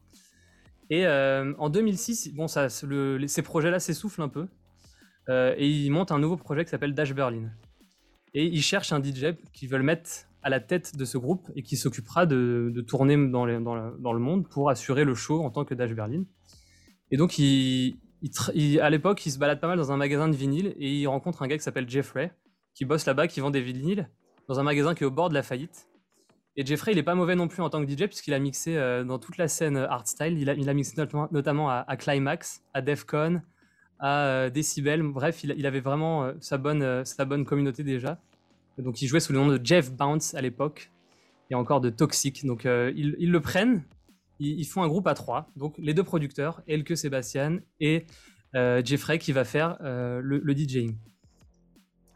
Et en 2006, bon, ça, ces projets-là s'essoufflent un peu. et ils montent un nouveau projet qui s'appelle Dash Berlin. Et ils cherchent un DJ qu'ils veulent mettre à la tête de ce groupe et qui s'occupera de, tourner dans, le monde pour assurer le show en tant que Dash Berlin. Et donc, à l'époque, il se balade pas mal dans un magasin de vinyle et il rencontre un gars qui s'appelle Jeffrey, qui bosse là-bas, qui vend des vinyles dans un magasin qui est au bord de la faillite. Et Jeffrey, il est pas mauvais non plus en tant que DJ, puisqu'il a mixé euh, dans toute la scène hardstyle. Il a, il a mixé notamment, à, Climax, à Defcon, à euh, Decibel. Bref, il, avait vraiment euh, sa bonne communauté déjà. Donc il jouait sous le nom de Jeff Bounce à l'époque, et encore de Toxic. Donc ils, le prennent, ils, font un groupe à trois. Donc les deux producteurs, Elke Sébastien et Jeffrey, qui va faire le, le DJing.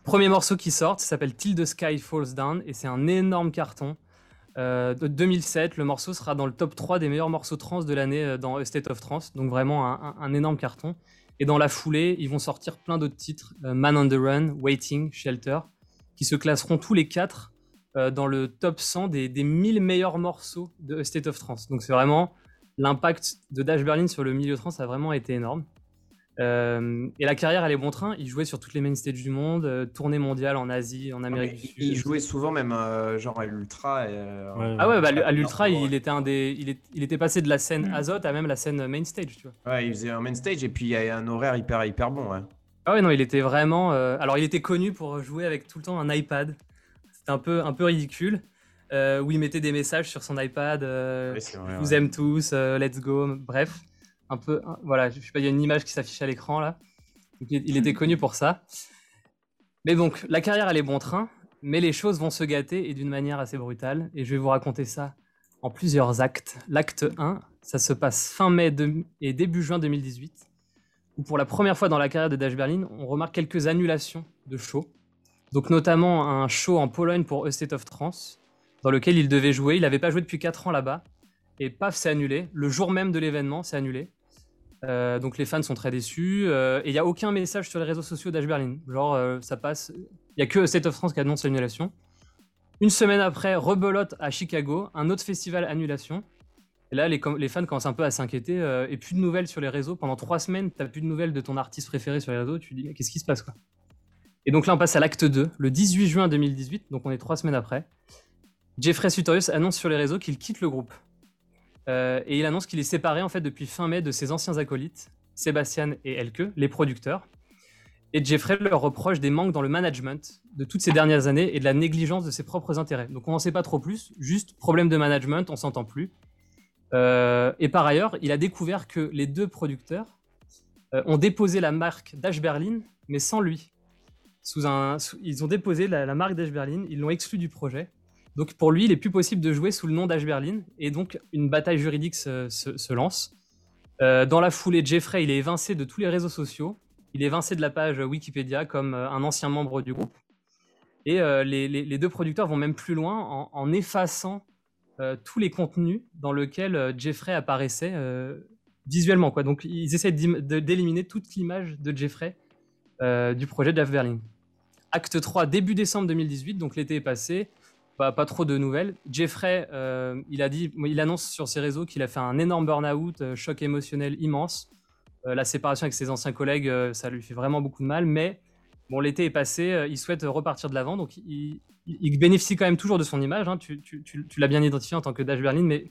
Premier morceau qui sort, s'appelle Till the Sky Falls Down, et c'est un énorme carton. Euh, de 2007, le morceau sera dans le top 3 des meilleurs morceaux trans de l'année euh, dans State of Trance, donc vraiment un, énorme carton. Et dans la foulée, ils vont sortir plein d'autres titres, euh, Man on the Run, Waiting, Shelter, qui se classeront tous les quatre dans le top 100 des, des 1000 meilleurs morceaux de State of Trance. Donc c'est vraiment l'impact de Dash Berlin sur le milieu trans a vraiment été énorme. Euh, et la carrière, elle est bon train. Il jouait sur toutes les main stages du monde, euh, tournée mondiale en Asie, en Amérique du Sud. Il jouait souvent même euh, genre à l'ultra. ah ouais, bah, à l'ultra, il était un des, il, était passé de la scène mm. Azot à même la scène main stage, tu vois. Ouais, il faisait un main stage et puis il y a un horaire hyper hyper bon. Ouais. Ah ouais, non, il était vraiment. Alors, il était connu pour jouer avec tout le temps un iPad. C'était un peu, un peu ridicule. où il mettait des messages sur son iPad. je vous aime tous, let's go. Bref un peu. Voilà, je sais pas, il y a une image qui s'affiche à l'écran là. il, était connu pour ça. Mais donc, la carrière, elle est bon train, mais les choses vont se gâter et d'une manière assez brutale. Et je vais vous raconter ça en plusieurs actes. L'acte 1, ça se passe fin mai et début juin 2018, pour la première fois dans la carrière de Dash Berlin, on remarque quelques annulations de shows. Donc, notamment un show en Pologne pour A State of Trance, dans lequel il devait jouer. Il n'avait pas joué depuis 4 ans là-bas. Et paf, c'est annulé. Le jour même de l'événement, c'est annulé. Euh, donc les fans sont très déçus. Euh, et il n'y a aucun message sur les réseaux sociaux d'Ash Berlin. Genre, euh, ça passe. Il n'y a que State of France qui annonce l'annulation. Une semaine après, rebelote à Chicago, un autre festival annulation. Et là, les, fans commencent un peu à s'inquiéter. et plus de nouvelles sur les réseaux. Pendant trois semaines, tu n'as plus de nouvelles de ton artiste préféré sur les réseaux. Tu te dis, qu'est-ce qui se passe quoi? Et donc là, on passe à l'acte 2, le 18 juin 2018. Donc on est trois semaines après. Jeffrey Sutorius annonce sur les réseaux qu'il quitte le groupe. Euh, et il annonce qu'il est séparé en fait depuis fin mai de ses anciens acolytes, Sébastien et Elke, les producteurs. Et Jeffrey leur reproche des manques dans le management de toutes ces dernières années et de la négligence de ses propres intérêts. Donc on n'en sait pas trop plus, juste problème de management, on s'entend plus. Euh, et par ailleurs, il a découvert que les deux producteurs euh, ont déposé la marque Dash Berlin, mais sans lui. Ils ont déposé la, marque Dash Berlin, ils l'ont exclu du projet. Donc pour lui, il est plus possible de jouer sous le nom d'Ash Berlin, et donc une bataille juridique se, lance. Euh, dans la foulée, Jeffrey, il est évincé de tous les réseaux sociaux, il est évincé de la page Wikipédia comme un ancien membre du groupe. Et les, deux producteurs vont même plus loin en, effaçant tous les contenus dans lesquels Jeffrey apparaissait visuellement. Quoi. Donc ils essaient d'éliminer toute l'image de Jeffrey du projet d'Ash Berlin. Acte 3, début décembre 2018, donc l'été est passé pas, trop de nouvelles. Jeffrey, euh, il a dit, il annonce sur ses réseaux qu'il a fait un énorme burn-out, euh, choc émotionnel immense. Euh, la séparation avec ses anciens collègues, ça lui fait vraiment beaucoup de mal. Mais bon, l'été est passé, il souhaite repartir de l'avant, donc il, bénéficie quand même toujours de son image. Hein. Tu, l'as bien identifié en tant que Dash Berlin, mais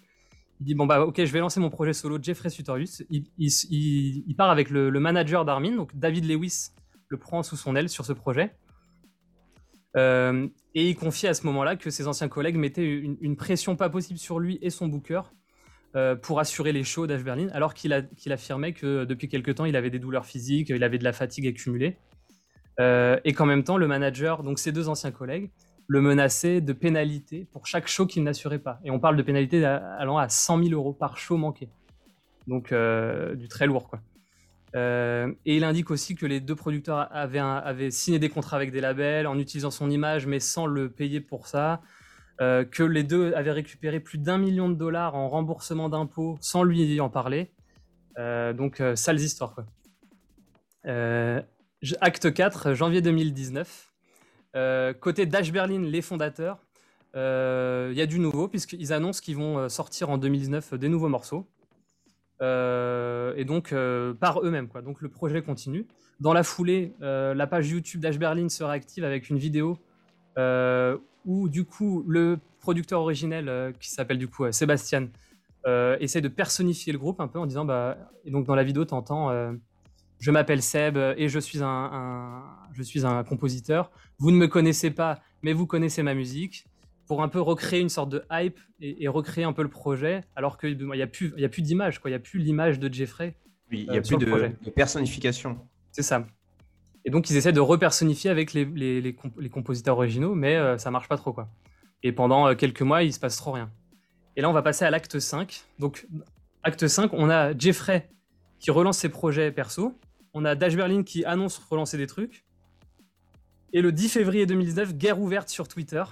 il dit bon bah ok, je vais lancer mon projet solo, Jeffrey Sutorius. Il, part avec le, manager d'Armin, donc David Lewis le prend sous son aile sur ce projet. Euh, et il confie à ce moment-là que ses anciens collègues mettaient une, pression pas possible sur lui et son booker euh, pour assurer les shows d'Ash Berlin, alors qu'il affirmait que depuis quelque temps, il avait des douleurs physiques, il avait de la fatigue accumulée. Euh, et qu'en même temps, le manager, donc ses deux anciens collègues, le menaçaient de pénalités pour chaque show qu'il n'assurait pas. Et on parle de pénalités allant à 100 000 euros par show manqué. Donc du très lourd, quoi. Euh, et il indique aussi que les deux producteurs avaient, signé des contrats avec des labels en utilisant son image, mais sans le payer pour ça. Euh, que les deux avaient récupéré plus d'un million de dollars en remboursement d'impôts sans lui en parler. Euh, donc, sales histoires. Quoi. acte 4, janvier 2019. Côté Dash Berlin, les fondateurs, il y a du nouveau puisqu'ils annoncent qu'ils vont sortir en 2019 des nouveaux morceaux. et donc par eux-mêmes. Donc le projet continue. Dans la foulée, la page YouTube Dash Berlin sera active avec une vidéo où du coup le producteur originel qui s'appelle du coup Sébastien essaie de personnifier le groupe un peu en disant bah et donc dans la vidéo tu entends je m'appelle Seb et je suis un, je suis un compositeur. Vous ne me connaissez pas, mais vous connaissez ma musique. Pour un peu recréer une sorte de hype et, recréer un peu le projet, alors qu'il n'y a plus, plus d'image, quoi. Il n'y a plus l'image de Jeffrey. Oui, il n'y a euh, plus de, personnification. C'est ça. Et donc ils essaient de repersonnifier avec les, les, les, compositeurs originaux, mais euh, ça marche pas trop, quoi. Et pendant euh, quelques mois, il se passe trop rien. Et là, on va passer à l'acte 5. Donc, acte 5, on a Jeffrey qui relance ses projets perso on a Dash Berlin qui annonce relancer des trucs. Et le 10 février 2019, guerre ouverte sur Twitter.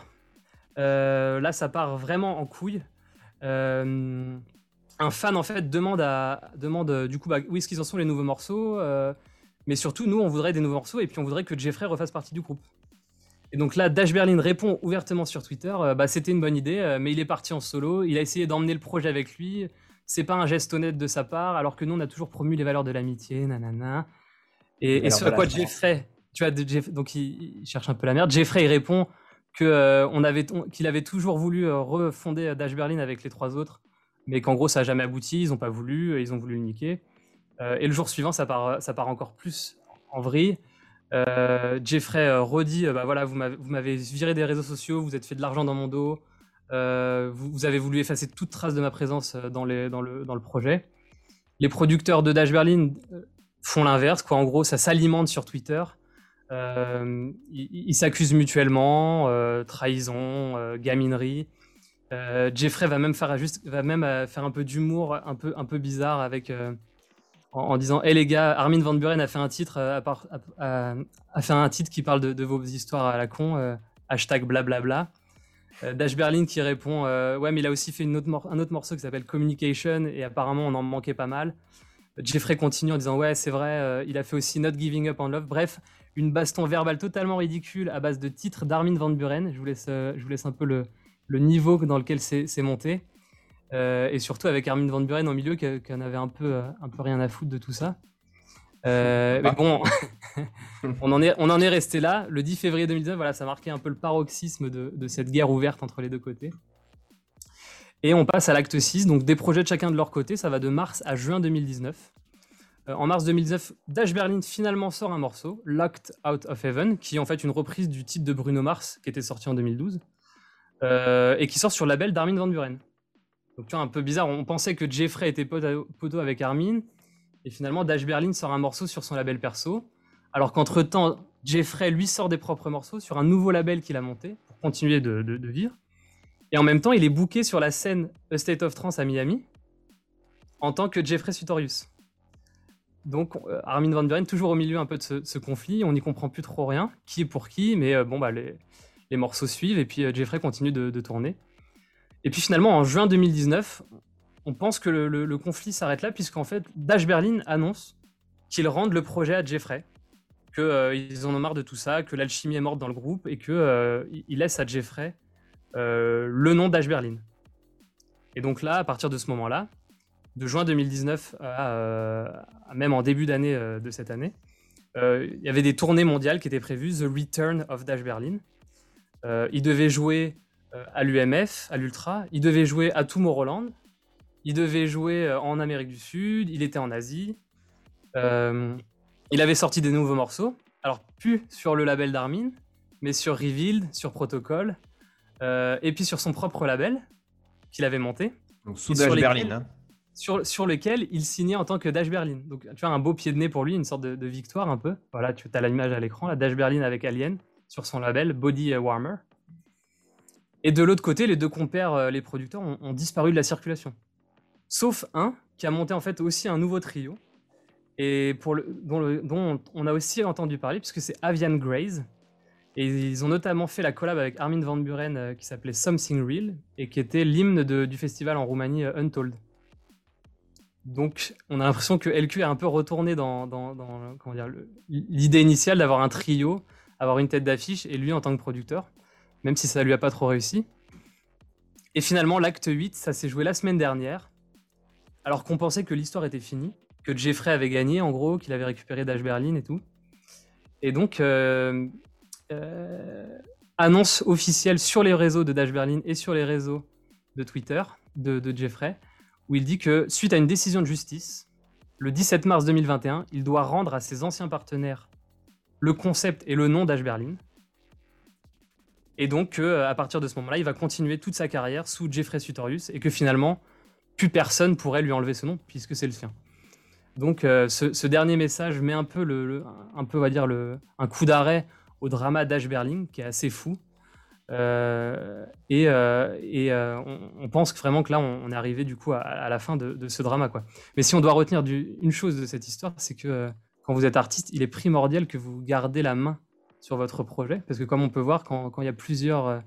Euh, là, ça part vraiment en couille. Euh, un fan en fait demande à demande euh, du coup bah, où est-ce qu'ils en sont les nouveaux morceaux, mais surtout nous on voudrait des nouveaux morceaux et puis on voudrait que Jeffrey refasse partie du groupe. Et donc là, Dash Berlin répond ouvertement sur Twitter, bah, c'était une bonne idée, mais il est parti en solo, il a essayé d'emmener le projet avec lui, c'est pas un geste honnête de sa part, alors que nous, on a toujours promu les valeurs de l'amitié, nanana. Et, et ce à quoi Jeffrey, tu vois, donc il, cherche un peu la merde. Jeffrey, il répond que euh, avait, qu'il avait toujours voulu euh, refonder Dash Berlin avec les trois autres, mais qu'en gros, ça n'a jamais abouti, ils n'ont pas voulu, ils ont voulu le niquer. Euh, et le jour suivant, ça part, ça part encore plus en vrille. Jeffrey redit, bah voilà, vous m'avez viré des réseaux sociaux, vous êtes fait de l'argent dans mon dos, euh, vous, avez voulu effacer toute trace de ma présence euh, dans, dans, le, dans le projet. Les producteurs de Dash Berlin euh, font l'inverse, quoi. En gros, ça s'alimente sur Twitter. Ils s'accusent mutuellement, trahison, gaminerie. Jeffrey va même faire juste, va même faire un peu d'humour, un peu, un peu bizarre avec, en, disant, hé les gars, Armin van Buren a fait un titre, a, fait un titre qui parle de, vos histoires à la con, hashtag blablabla. Euh, Dash Berlin qui répond euh, Ouais, mais il a aussi fait une autre un autre morceau qui s'appelle Communication et apparemment on en manquait pas mal. Jeffrey continue en disant Ouais, c'est vrai, euh, il a fait aussi Not Giving Up on Love. Bref, une baston verbale totalement ridicule à base de titres d'Armin Van Buren. Je vous laisse, je vous laisse un peu le, le niveau dans lequel c'est monté. et surtout avec Armin Van Buren au milieu qui, qui en avait un peu, un peu rien à foutre de tout ça. Euh, mais bon, on, en est, on en est resté là. Le 10 février 2019, voilà, ça marquait un peu le paroxysme de, cette guerre ouverte entre les deux côtés. Et on passe à l'acte 6, donc des projets de chacun de leur côté. Ça va de mars à juin 2019. Euh, en mars 2019, Dash Berlin finalement sort un morceau, Locked Out of Heaven, qui est en fait une reprise du titre de Bruno Mars, qui était sorti en 2012, euh, et qui sort sur le label d'Armin Van Buren. Donc tu vois, un peu bizarre, on pensait que Jeffrey était poteau avec Armin, et finalement, Dash Berlin sort un morceau sur son label perso, alors qu'entre-temps, Jeffrey, lui, sort des propres morceaux sur un nouveau label qu'il a monté pour continuer de, vivre. Et en même temps, il est booké sur la scène A State of Trance à Miami en tant que Jeffrey Sutorius. Donc euh, Armin Van Buren, toujours au milieu un peu de ce, conflit, on n'y comprend plus trop rien, qui est pour qui, mais euh, bon, bah, les, morceaux suivent et puis euh, Jeffrey continue de, tourner. Et puis finalement, en juin 2019, on pense que le, conflit s'arrête là, puisqu'en fait, Dash Berlin annonce qu'ils rendent le projet à Jeffrey, qu'ils en ont marre de tout ça, que l'alchimie est morte dans le groupe et qu'ils euh, laissent à Jeffrey le nom Dash Berlin. Et donc là, à partir de ce moment-là, de juin 2019 à, même en début d'année de cette année, il y avait des tournées mondiales qui étaient prévues, The Return of Dash Berlin. il devait jouer à l'UMF, à l'Ultra, il devait jouer à Tomorrowland, il devait jouer euh, en Amérique du Sud, il était en Asie. Euh, il avait sorti des nouveaux morceaux. Alors, plus sur le label d'Armin, mais sur Revealed, sur Protocol, euh, et puis sur son propre label qu'il avait monté. Donc, sous Dash Berlin. Hein. Sur, lequel il signait en tant que Dash Berlin. Donc, tu vois, un beau pied de nez pour lui, une sorte de, victoire un peu. Voilà, tu as l'image à l'écran, la Dash Berlin avec Alien, sur son label Body Warmer. Et de l'autre côté, les deux compères, les producteurs, ont disparu de la circulation sauf un qui a monté en fait aussi un nouveau trio et pour le, dont, on a aussi entendu parler puisque c'est Avian Graze et ils ont notamment fait la collab avec Armin van Buren euh, qui s'appelait Something Real et qui était l'hymne du festival en Roumanie euh, Untold. Donc on a l'impression que LQ a un peu retourné dans, l'idée initiale d'avoir un trio avoir une tête d'affiche et lui en tant que producteur, même si ça lui a pas trop réussi. Et finalement, l'acte 8, ça s'est joué la semaine dernière, alors qu'on pensait que l'histoire était finie, que Jeffrey avait gagné en gros, qu'il avait récupéré Dash Berlin et tout. Et donc, euh, euh, annonce officielle sur les réseaux de Dash Berlin et sur les réseaux de Twitter de Jeffrey, où il dit que suite à une décision de justice, le 17 mars 2021, il doit rendre à ses anciens partenaires le concept et le nom d'Ash Berlin. Et donc, euh, à partir de ce moment-là, il va continuer toute sa carrière sous Jeffrey Sutorius et que finalement, plus personne pourrait lui enlever ce nom puisque c'est le sien. Donc, euh, ce, dernier message met un peu, un peu on va dire, un coup d'arrêt au drama d'Ash Berlin qui est assez fou. Euh, et, et on, pense vraiment que là, on, est arrivé du coup à, la fin de, ce drama. Quoi. Mais si on doit retenir une chose de cette histoire, c'est que quand vous êtes artiste, il est primordial que vous gardez la main sur votre projet. Parce que comme on peut voir, quand, il y a plusieurs euh,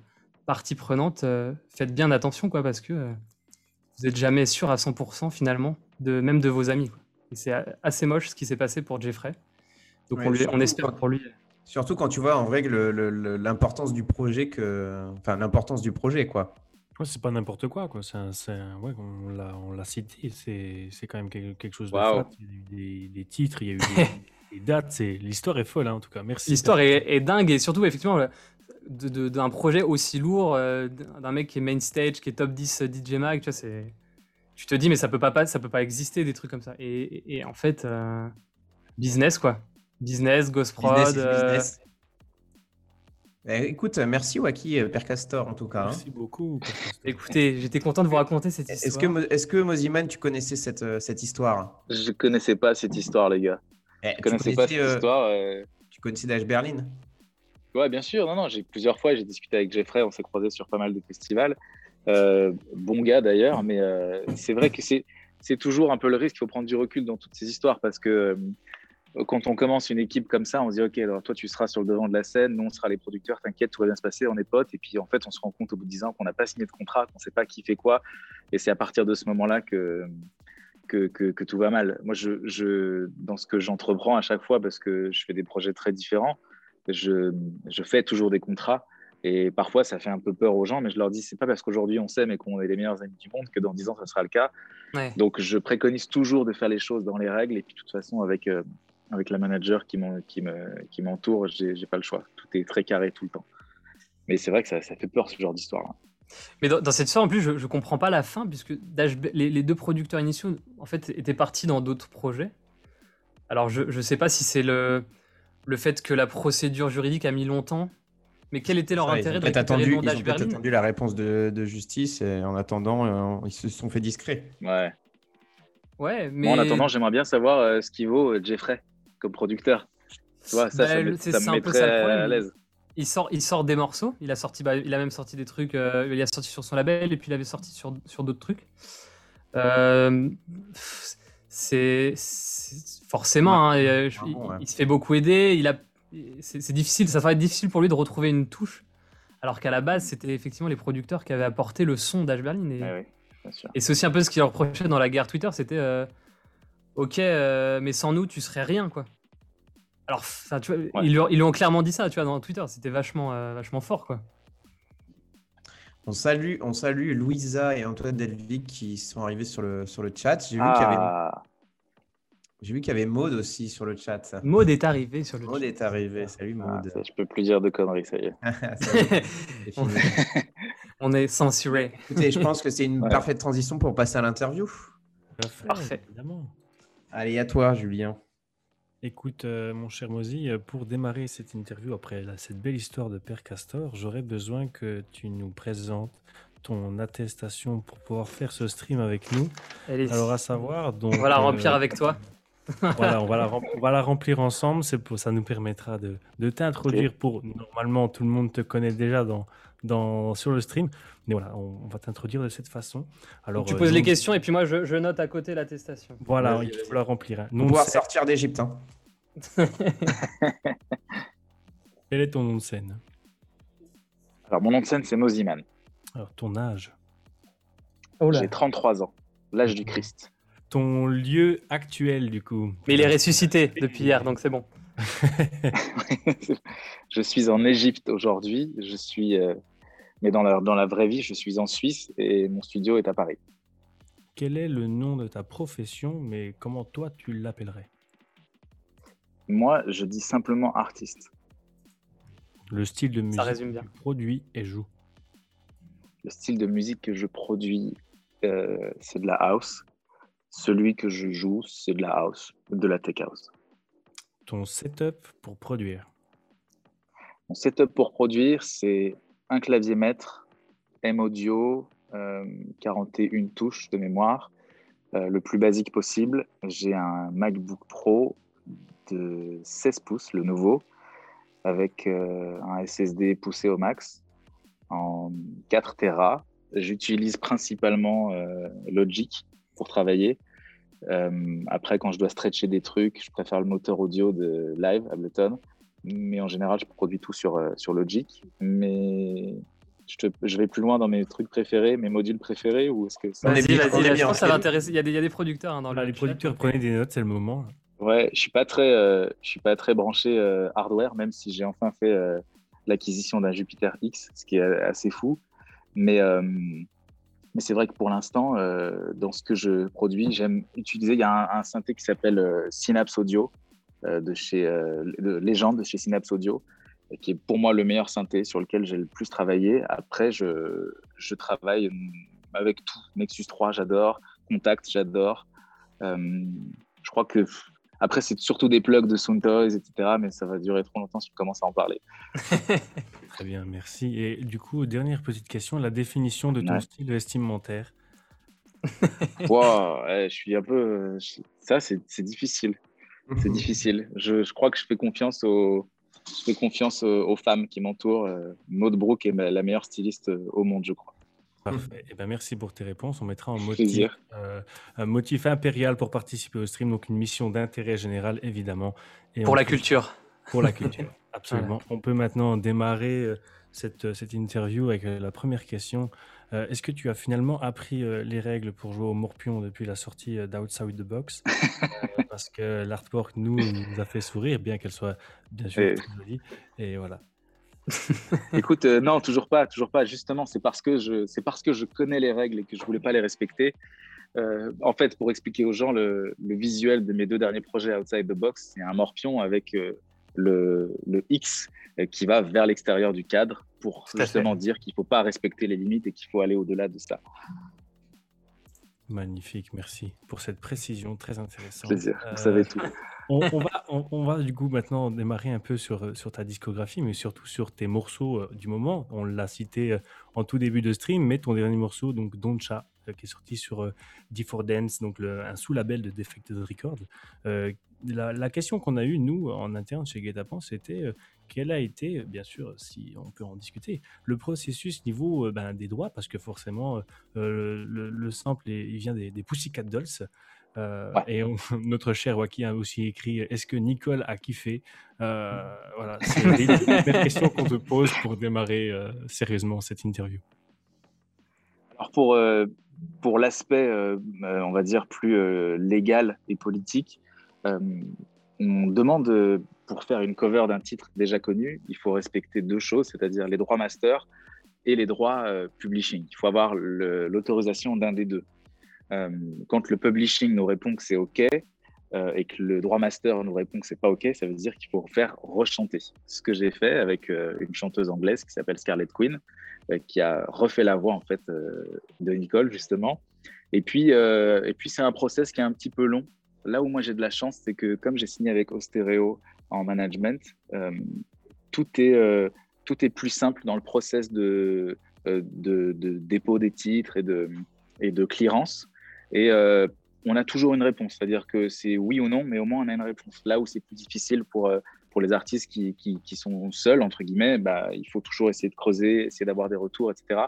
parties prenantes, euh, faites bien attention, quoi, parce que euh, vous n'êtes jamais sûr à 100% finalement, de, même de vos amis. Et c'est assez moche ce qui s'est passé pour Jeffrey. Donc on, on, espère pour lui. Surtout quand tu vois en vrai l'importance du projet que, enfin l'importance du projet quoi. Ouais, c'est pas n'importe quoi, quoi. C'est ouais, on l'a, on l'a cité. C'est, c'est quand même quelque, chose de fat. Il y a eu des, titres, il y a eu des, dates. C'est, l'histoire est folle, hein, en tout cas. Merci. L'histoire est, dingue et surtout, effectivement, d'un projet aussi lourd, euh, d'un mec qui est main stage, qui est top 10 DJ Mag, tu vois, c'est. Tu te dis, mais ça peut pas, ça peut pas exister des trucs comme ça. Et, en fait, euh, business, quoi. Business, Ghost Prod. Business eh, écoute, merci Waki euh, Percastor en tout cas. Hein. Merci beaucoup. Écoutez, j'étais content de vous raconter cette histoire. Est-ce que, est que Moziman, tu connaissais cette, euh, cette histoire? Je connaissais pas cette histoire, les gars. Eh, je connaissais pas cette euh, histoire. Tu connaissais Dash Berlin? Ouais, bien sûr. Non, non, j'ai plusieurs fois, j'ai discuté avec Jeffrey, on s'est croisé sur pas mal de festivals. bon gars d'ailleurs, mais c'est vrai que c'est toujours un peu le risque. Il faut prendre du recul dans toutes ces histoires parce que quand on commence une équipe comme ça, on se dit ok, alors toi tu seras sur le devant de la scène, nous on sera les producteurs, t'inquiète, tout va bien se passer, on est potes. Et puis en fait, on se rend compte au bout de 10 ans qu'on n'a pas signé de contrat, qu'on ne sait pas qui fait quoi. Et c'est à partir de ce moment-là que, que, que, tout va mal. Moi, je, je dans ce que j'entreprends à chaque fois, parce que je fais des projets très différents, je, je fais toujours des contrats. Et parfois, ça fait un peu peur aux gens, mais je leur dis, c'est pas parce qu'aujourd'hui on s'aime et qu'on est les meilleurs amis du monde que dans 10 ans, ça sera le cas. Donc, je préconise toujours de faire les choses dans les règles. Et puis, de toute façon, avec, euh, avec la manager qui m'entoure, j'ai, j'ai pas le choix. Tout est très carré tout le temps. Mais c'est vrai que ça, ça fait peur ce genre d'histoire. Mais dans, cette histoire, en plus, je, je comprends pas la fin, puisque les, les, deux producteurs initiaux, en fait, étaient partis dans d'autres projets. Alors, je ne sais pas si c'est le, le fait que la procédure juridique a mis longtemps, mais quel était leur intérêt de récupérer attendu, le Ils ont attendu la réponse de, de, justice, et en attendant, euh, ils se sont fait discrets. Ouais. Ouais, mais... en attendant, j'aimerais bien savoir euh, ce qui vaut euh, Jeffrey comme producteur. Tu vois, ça, ça, me, ça mettrait à l'aise. Il sort, il sort des morceaux. Il a sorti, bah, il a même sorti des trucs. Euh, il a sorti sur son label et puis il avait sorti sur, sur d'autres trucs. Euh, c'est forcément, hein, euh, il, se fait beaucoup aider. Il a, c'est difficile. Ça va être difficile pour lui de retrouver une touche. Alors qu'à la base, c'était effectivement les producteurs qui avaient apporté le son d'Ash Berlin. Et, et c'est aussi un peu ce qu'il reprochait dans la guerre Twitter. C'était ok, euh, mais sans nous, tu serais rien, quoi. Alors, tu vois, ils, lui, ont clairement dit ça, tu vois, dans Twitter. C'était vachement, euh, vachement fort, quoi. On salue, on salue Louisa et Antoine Delvic qui sont arrivés sur le, sur le chat. J'ai vu qu'il y avait. Ah. J'ai vu qu'il y avait Maude aussi sur le chat. Maude est arrivé sur le chat. Maude est arrivé. Salut ah, Maude. je peux plus dire de conneries, ça y est. on, est... censuré. Écoutez, je pense que c'est une parfaite transition pour passer à l'interview. Parfait. Évidemment. Allez, à toi, Julien. Écoute, euh, mon cher Mozi, euh, pour démarrer cette interview après cette belle histoire de Père Castor, j'aurais besoin que tu nous présentes ton attestation pour pouvoir faire ce stream avec nous. Alors, à savoir, donc, on va la remplir euh, avec toi. Voilà, on va, la, on va la remplir ensemble. C'est pour, ça nous permettra de, de t'introduire pour normalement tout le monde te connaît déjà dans, dans, sur le stream. Mais voilà, on, va t'introduire de cette façon. Alors, tu poses euh, les questions et puis moi je, note à côté l'attestation. Voilà, il faut la remplir. Hein. On sortir d'Égypte. Hein. Quel est ton nom de scène? Alors mon nom de scène c'est Moziman. Alors ton âge? Oh J'ai 33 ans, l'âge du Christ. Ton lieu actuel du coup Mais il est ressuscité depuis hier donc c'est bon. je suis en Égypte aujourd'hui. Je suis, euh, mais dans la, dans la vraie vie, je suis en Suisse et mon studio est à Paris. Quel est le nom de ta profession, mais comment toi tu l'appellerais? Moi, je dis simplement artiste. Le style de musique que tu produis et joue. Le style de musique que je produis, euh, c'est de la house. Celui que je joue, c'est de la house, de la tech house. Ton setup pour produire Mon setup pour produire, c'est un clavier maître, M Audio, 41 euh, touches de mémoire, euh, le plus basique possible. J'ai un MacBook Pro de 16 pouces, le nouveau, avec euh, un SSD poussé au max en 4 Tera. J'utilise principalement Logic pour travailler. après, quand je dois stretcher des trucs, je préfère le moteur audio de Live Ableton. Mais en général, je produis tout sur, sur Logic. Mais je, vais plus loin dans mes trucs préférés, mes modules préférés ou est-ce que ça... Vas-y, vas-y, je pense que ça va intéresser. Il y a des, il y a des producteurs hein, dans le Les producteurs, prenez des notes, c'est le moment. Ouais, je suis pas très, euh, je suis pas très branché euh, hardware, même si j'ai enfin fait euh, l'acquisition d'un Jupiter X, ce qui est assez fou. Mais, mais c'est vrai que pour l'instant, dans ce que je produis, j'aime utiliser. Il y a un, synthé qui s'appelle Synapse Audio de chez de Légende de chez Synapse Audio qui est pour moi le meilleur synthé sur lequel j'ai le plus travaillé. Après, je, je travaille avec tout. Nexus 3, j'adore. Contact, j'adore. Euh, je crois que après, c'est surtout des plugs de Soundtoys, etc. Mais ça va durer trop longtemps si je commence à en parler. Très bien, merci. Et du coup, dernière petite question, la définition de ton style vestimentaire? wow, je suis un peu. Ça, c'est difficile. C'est difficile. Je, je, crois que je fais confiance aux, je fais confiance aux, femmes qui m'entourent. Euh, Maud Brook est la meilleure styliste euh, au monde, je crois. Parfait. Eh ben, merci pour tes réponses. On mettra en motif, euh, un motif impérial pour participer au stream, donc une mission d'intérêt général, évidemment. Et pour la culture. Pour la culture, absolument. On peut maintenant démarrer cette, cette interview avec la première question. Euh, est-ce que tu as finalement appris euh, les règles pour jouer au morpion depuis la sortie euh, d'Outside the Box? Parce que l'artwork nous, nous a fait sourire, bien qu'elle soit bien sûr très jolie. Et voilà. Écoute, non, toujours pas, toujours pas. Justement, c'est parce que je, c'est parce que je connais les règles et que je voulais pas les respecter. en fait, pour expliquer aux gens le, le, visuel de mes deux derniers projets Outside the Box, c'est un morpion avec le, le, X qui va vers l'extérieur du cadre pour justement dire qu'il ne faut pas respecter les limites et qu'il faut aller au-delà de ça. Magnifique, merci pour cette précision très intéressante. Plaisir, vous savez tout. Euh, on, va, on, va, du coup maintenant démarrer un peu sur, sur ta discographie, mais surtout sur tes morceaux euh, du moment. On l'a cité euh, en tout début de stream, mais ton dernier morceau, donc Doncha, qui est sorti sur D4 Dance, donc un sous-label de Defected Records, la, question qu'on a eue, nous, en interne chez Guetapan, c'était euh, quel a été, bien sûr, si on peut en discuter, le processus niveau euh, ben, des droits, parce que forcément, euh, le, simple, il vient des, des Pussycat Dolls. Et notre cher Waki a aussi écrit Est-ce que Nicole a kiffé Voilà, c'est la première question qu'on te pose pour démarrer sérieusement cette interview. Alors, pour, pour l'aspect, on va dire, plus légal et politique, euh, on demande, euh, pour faire une cover d'un titre déjà connu, il faut respecter deux choses, c'est-à-dire les droits master et les droits euh, publishing. Il faut avoir l'autorisation d'un des deux. quand le publishing nous répond que c'est OK et que le droit master nous répond que c'est pas OK, ça veut dire qu'il faut faire rechanter. Ce que j'ai fait avec une chanteuse anglaise qui s'appelle Scarlett Quinn, qui a refait la voix en fait de Nicole justement. Et puis, et puis c'est un process qui est un petit peu long Là où moi j'ai de la chance, c'est que comme j'ai signé avec Ostereo en management, euh, tout, est, euh, tout est plus simple dans le process de, euh, de, dépôt des titres et de, et de clearance. Et on a toujours une réponse, c'est-à-dire que c'est oui ou non, mais au moins on a une réponse. Là où c'est plus difficile pour, pour les artistes qui, qui, qui, sont seuls, entre guillemets, bah, il faut toujours essayer de creuser, essayer d'avoir des retours, etc.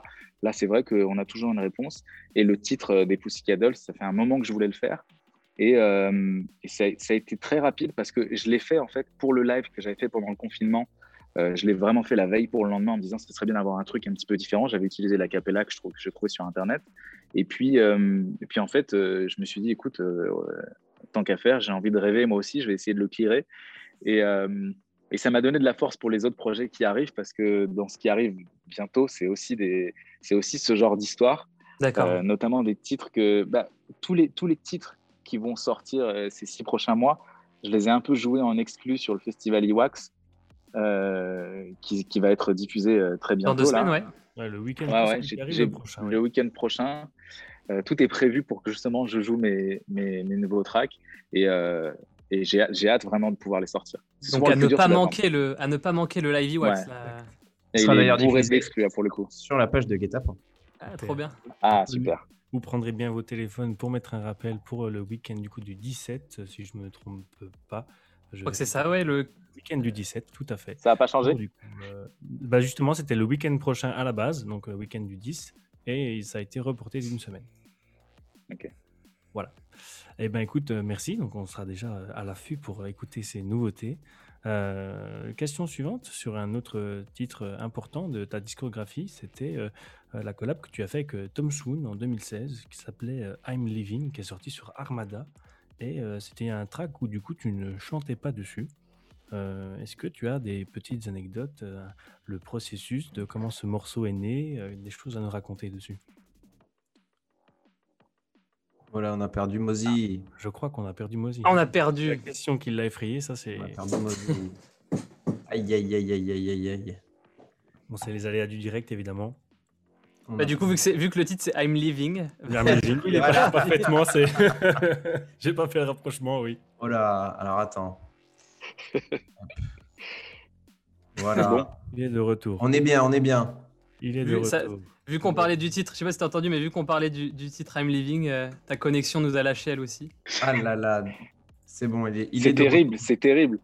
Là, c'est vrai qu'on a toujours une réponse. Et le titre des Pussycat Dolls, ça fait un moment que je voulais le faire. Et, euh, ça, a été très rapide parce que je l'ai fait en fait pour le live que j'avais fait pendant le confinement. Euh, je l'ai vraiment fait la veille pour le lendemain en me disant ce serait bien d'avoir un truc un petit peu différent. J'avais utilisé la capella que je, trouve, que je trouvais sur Internet. Et puis, euh, et puis en fait, je me suis dit, écoute, tant qu'à faire, j'ai envie de rêver moi aussi, je vais essayer de le clearer. Et, et ça m'a donné de la force pour les autres projets qui arrivent parce que dans ce qui arrive bientôt, c'est aussi, des, aussi ce genre d'histoire. Notamment des titres que. Bah, tous, les, tous les titres qui vont sortir ces six prochains mois, je les ai un peu joués en exclu sur le festival Iwax. qui, qui, va être diffusé très bientôt. Dans deux semaines, ouais le week-end prochain. Le, week-end prochain. Euh, tout est prévu pour que justement je joue mes, mes, nouveaux tracks et, euh, et j'ai, hâte vraiment de pouvoir les sortir. Donc à ne, pas manquer le, à ne pas manquer le live wax. Il sera d'ailleurs diffusé pour le coup. Sur la page de GetUp. Ah, trop bien. Ah, super. Vous prendrez bien vos téléphones pour mettre un rappel pour le week-end du coup du 17, si je me trompe pas. Je crois que c'est ça, ouais, le week-end du 17, tout à fait. Ça n'a pas changé? Euh, bah Justement, c'était le week-end prochain à la base, donc le week-end du 10, et ça a été reporté d'une semaine. Ok. Voilà. Eh ben écoute, euh, merci. Donc on sera déjà à l'affût pour écouter ces nouveautés. Euh, question suivante sur un autre titre important de ta discographie, c'était la collab que tu as fait avec Tom Swoon en 2016 qui s'appelait I'm Living, qui est sorti sur Armada. Et c'était un track où du coup tu ne chantais pas dessus. Euh, est-ce que tu as des petites anecdotes, euh, le processus de comment ce morceau est né, euh, des choses à nous raconter dessus? Voilà, on a perdu Mozi. je crois qu'on a perdu Mozi. On a perdu. La question qui l'a effrayé, ça c'est. On a perdu Mozi. aïe, aïe, aïe, aïe, aïe, aïe, aïe. Bon, c'est les aléas du direct, évidemment. Bah, du coup, vu que, vu que, le titre c'est I'm Living. I'm living. Il est parfaitement. J'ai pas fait le rapprochement, oui. Oh là, alors attends. voilà. Il est de retour. On est bien, on est bien. Il est de vu, qu'on parlait du titre, je sais pas si t'as entendu, mais vu qu'on parlait du, titre I'm Living, euh, ta connexion nous a lâché elle aussi. Ah là là, c'est bon, il est. c'est terrible, c'est terrible.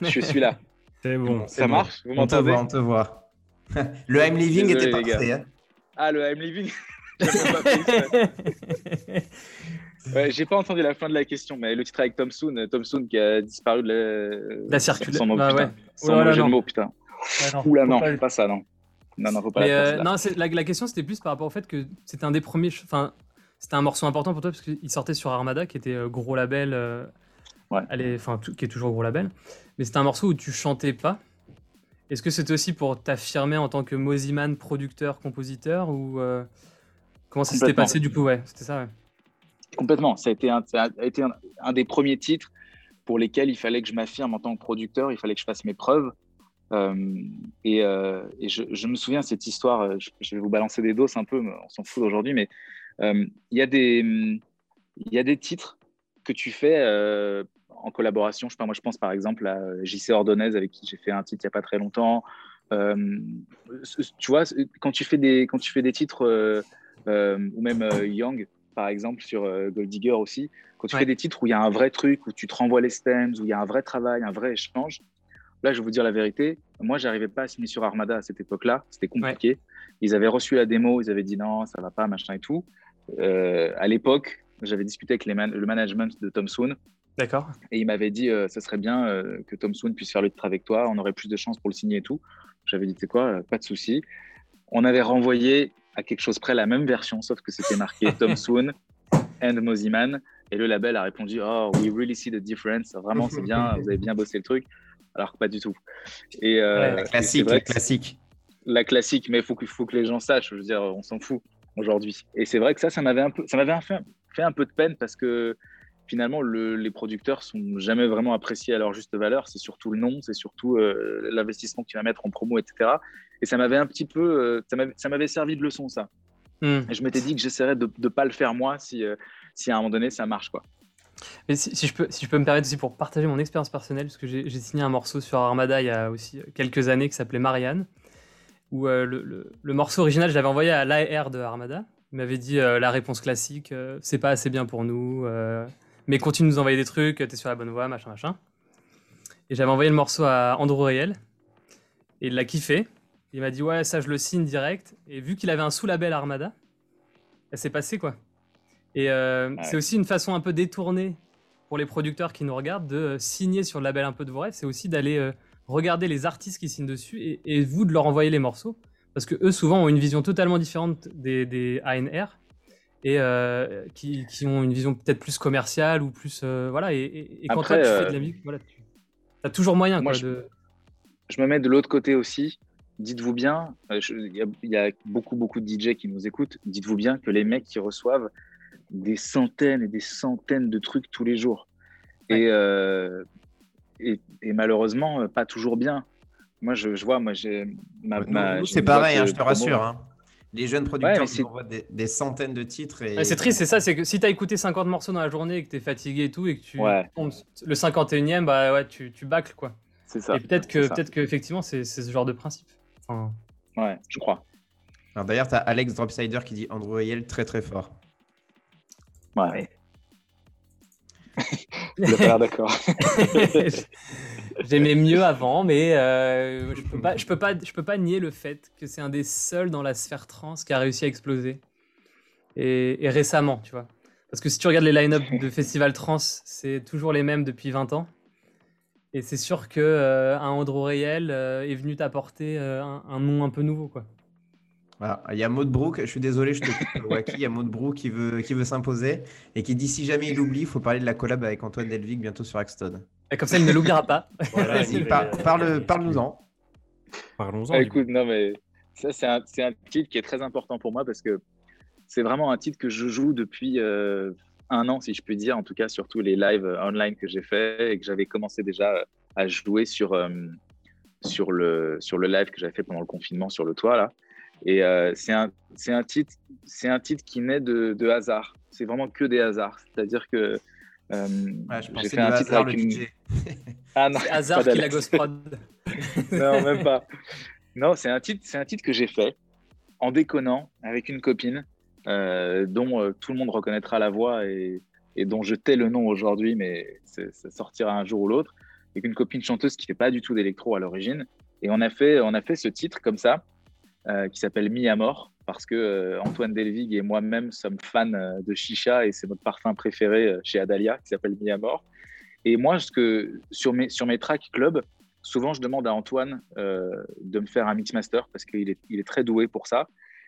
Je suis là. C'est bon. Ça marche Vous on te voit, on te voit. le I'm Living était parfait. Hein. Ah, le I'm Living Ouais, j'ai pas entendu la fin de la question, mais le titre avec Tom Soon, euh, Tom Soon qui a disparu de la, la circulation. Sans, bah, ouais. sans jeu de mots, putain. non, Oula, non, pas, ça, non. Non, non, faut pas euh, non, la, la, question c'était plus par rapport au fait que c'était un des premiers. Enfin, c'était un morceau important pour toi parce qu'il sortait sur Armada, qui était euh, gros label. Euh, ouais. Allez, enfin, qui est toujours gros label. Mais c'était un morceau où tu chantais pas. Est-ce que c'était aussi pour t'affirmer en tant que Moziman, producteur, compositeur ou comment ça s'était passé du coup? Ouais, c'était ça, ouais. Complètement. Ça a été, un, été un, des premiers titres pour lesquels il fallait que je m'affirme en tant que producteur, il fallait que je fasse mes preuves. Euh, et, euh, je, me souviens cette histoire, euh, je, vais vous balancer des doses un peu, on s'en fout d'aujourd'hui, mais il y, a des, il y a des titres que tu fais en collaboration. Je, sais pas, moi, je pense par exemple à JC Ordonez avec qui j'ai fait un titre il n'y a pas très longtemps. tu vois, quand tu fais des, quand tu fais des titres, ou même Young, par exemple, sur euh, Gold Digger aussi, quand tu fais des titres où il y a un vrai truc, où tu te renvoies les stems, où il y a un vrai travail, un vrai échange, là, je vais vous dire la vérité, moi, j'arrivais pas à signer sur Armada à cette époque-là, c'était compliqué. Ils avaient reçu la démo, ils avaient dit non, ça va pas, machin et tout. Euh, à l'époque, j'avais discuté avec le management de Tom Soon. D'accord. Et il m'avait dit, euh, ça serait bien que Tom Soon puisse faire le titre avec toi, on aurait plus de chances pour le signer et tout. J'avais dit, c'est quoi, pas de souci. On avait renvoyé à quelque chose près la même version, sauf que c'était marqué Tom Swoon and Moziman. Et le label a répondu Oh, we really see the difference. Vraiment, c'est bien, vous avez bien bossé le truc. Alors que pas du tout. Et, euh, la classique, la classique. La classique, mais il faut, faut que les gens sachent. Je veux dire, on s'en fout aujourd'hui. Et c'est vrai que ça, ça m'avait un peu, ça m'avait fait, fait, un peu de peine parce que finalement, les producteurs sont jamais vraiment appréciés à leur juste valeur. C'est surtout le nom, c'est surtout euh, l'investissement que tu vas mettre en promo, etc. Et ça m'avait un petit peu, euh, ça m'avait servi de leçon, ça. Hmm. Et je m'étais dit que j'essaierais de ne pas le faire moi si, euh, si à un moment donné ça marche. quoi. Si, je peux, si je peux me permettre aussi pour partager mon expérience personnelle, parce que j'ai signé un morceau sur Armada il y a aussi quelques années qui s'appelait Marianne, où le, le, morceau original, je l'avais envoyé à l'AR de Armada. Il m'avait dit la réponse classique, c'est pas assez bien pour nous, mais continue de nous envoyer des trucs, t'es sur la bonne voie, machin, machin. Et j'avais envoyé le morceau à Andrew Riel, et il l'a kiffé. Il m'a dit, ouais, ça, je le signe direct. Et vu qu'il avait un sous-label Armada, ça s'est passé, quoi. Et euh, c'est aussi une façon un peu détournée pour les producteurs qui nous regardent de euh, signer sur le label un peu de vos rêves. C'est aussi d'aller euh, regarder les artistes qui signent dessus et, et, vous de leur envoyer les morceaux. Parce que eux, souvent, ont une vision totalement différente des, des ANR et euh, qui, ont une vision peut-être plus commerciale ou plus voilà et, quand toi tu fais de la musique voilà T'as toujours moyen Moi, je, de... je me mets de l'autre côté aussi. Dites-vous bien, il y, a beaucoup, beaucoup de DJ qui nous écoutent. Dites-vous bien que les mecs qui reçoivent des centaines et des centaines de trucs tous les jours. Et, euh, et, malheureusement, pas toujours bien. Moi, je, vois, moi, j'ai ma. c'est pareil, hein, je te rassure. Hein. Les jeunes producteurs ouais, envoient des, centaines de titres. Et... c'est triste, c'est ça, c'est que si tu as écouté 50 morceaux dans la journée et que tu es fatigué et tout, et que tu le 51e, bah ouais, tu, tu bâcles quoi. C'est ça. Et peut-être que, peut-être qu'effectivement, c'est ce genre de principe. Ouais, je crois. D'ailleurs, tu as Alex Dropsider qui dit Andrew Ayel très très fort. Ouais. Je pas d'accord. J'aimais mieux avant, mais euh, je peux pas, je peux pas, je peux pas nier le fait que c'est un des seuls dans la sphère trans qui a réussi à exploser. Et, récemment, tu vois. Parce que si tu regardes les line-up de festival trans, c'est toujours les mêmes depuis 20 ans. Et c'est sûr que euh, un Andrew euh, est venu t'apporter un, un, nom un peu nouveau, quoi. Il y a Maud Brooke, je suis désolé, je te coupe, Il y a Maud Brooke qui veut, qui veut s'imposer et qui dit si jamais il oublie, il faut parler de la collab avec Antoine Delvig bientôt sur Axton. Et comme ça, il ne l'oubliera pas. parle, parle-nous-en. Parlons-en. écoute, non, mais ça, c'est un, un, titre qui est très important pour moi parce que c'est vraiment un titre que je joue depuis euh, un an, si je puis dire, en tout cas, sur tous les lives online que j'ai fait et que j'avais commencé déjà à jouer sur, euh, sur, le, sur le live que j'avais fait pendant le confinement sur le toit, là. Et euh, c'est un, un, titre, un titre qui naît de, de hasard. C'est vraiment que des hasards. C'est-à-dire que euh, j'ai fait un titre avec une. ah non, hasard qui la gosse prod. non, même pas. Non, c'est un titre, c'est un titre que j'ai fait en déconnant avec une copine euh, dont tout le monde reconnaîtra la voix et, et dont je tais le nom aujourd'hui, mais ça sortira un jour ou l'autre. Avec une copine chanteuse qui fait pas du tout d'électro à l'origine. Et on a fait, on a fait ce titre comme ça. Euh, qui s'appelle Mi Amor, parce que euh, Antoine Delvig et moi-même sommes fans euh, de chicha et c'est notre parfum préféré chez Adalia, qui s'appelle Mi Amor. Et moi, ce que, sur, mes, sur mes tracks club, souvent je demande à Antoine de me faire un mixmaster parce qu'il est, il est très doué pour ça.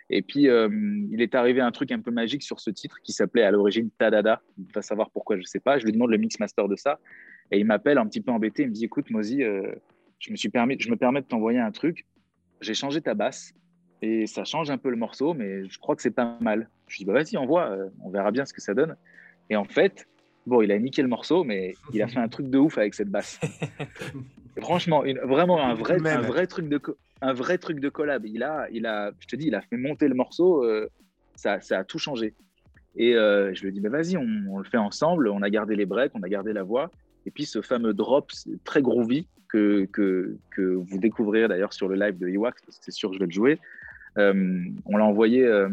Et puis, il est arrivé un truc un peu magique sur ce titre qui s'appelait à l'origine Tadada. Il va savoir pourquoi, je ne sais pas. Je lui demande le mixmaster de ça. Et il m'appelle un petit peu embêté. Il me dit Écoute, Mozi, je, je me permets de t'envoyer un truc. J'ai changé ta basse et ça change un peu le morceau, mais je crois que c'est pas mal. Je dis, bah vas-y, envoie, euh, on verra bien ce que ça donne. Et en fait, bon, il a niqué le morceau, mais il a fait un truc de ouf avec cette basse. Franchement, une, vraiment un vrai, un vrai truc de, un vrai truc de collab. Il a, il a, je te dis, il a fait monter le morceau, euh, ça, ça, a tout changé. Et euh, je lui ai dit, bah vas-y, on, le fait ensemble. On a gardé les breaks, on a gardé la voix. Et puis ce fameux drop très groovy que, que, que vous découvrirez d'ailleurs sur le live de Ewax, parce que c'est sûr que je vais le jouer. Euh, on l'a envoyé, euh,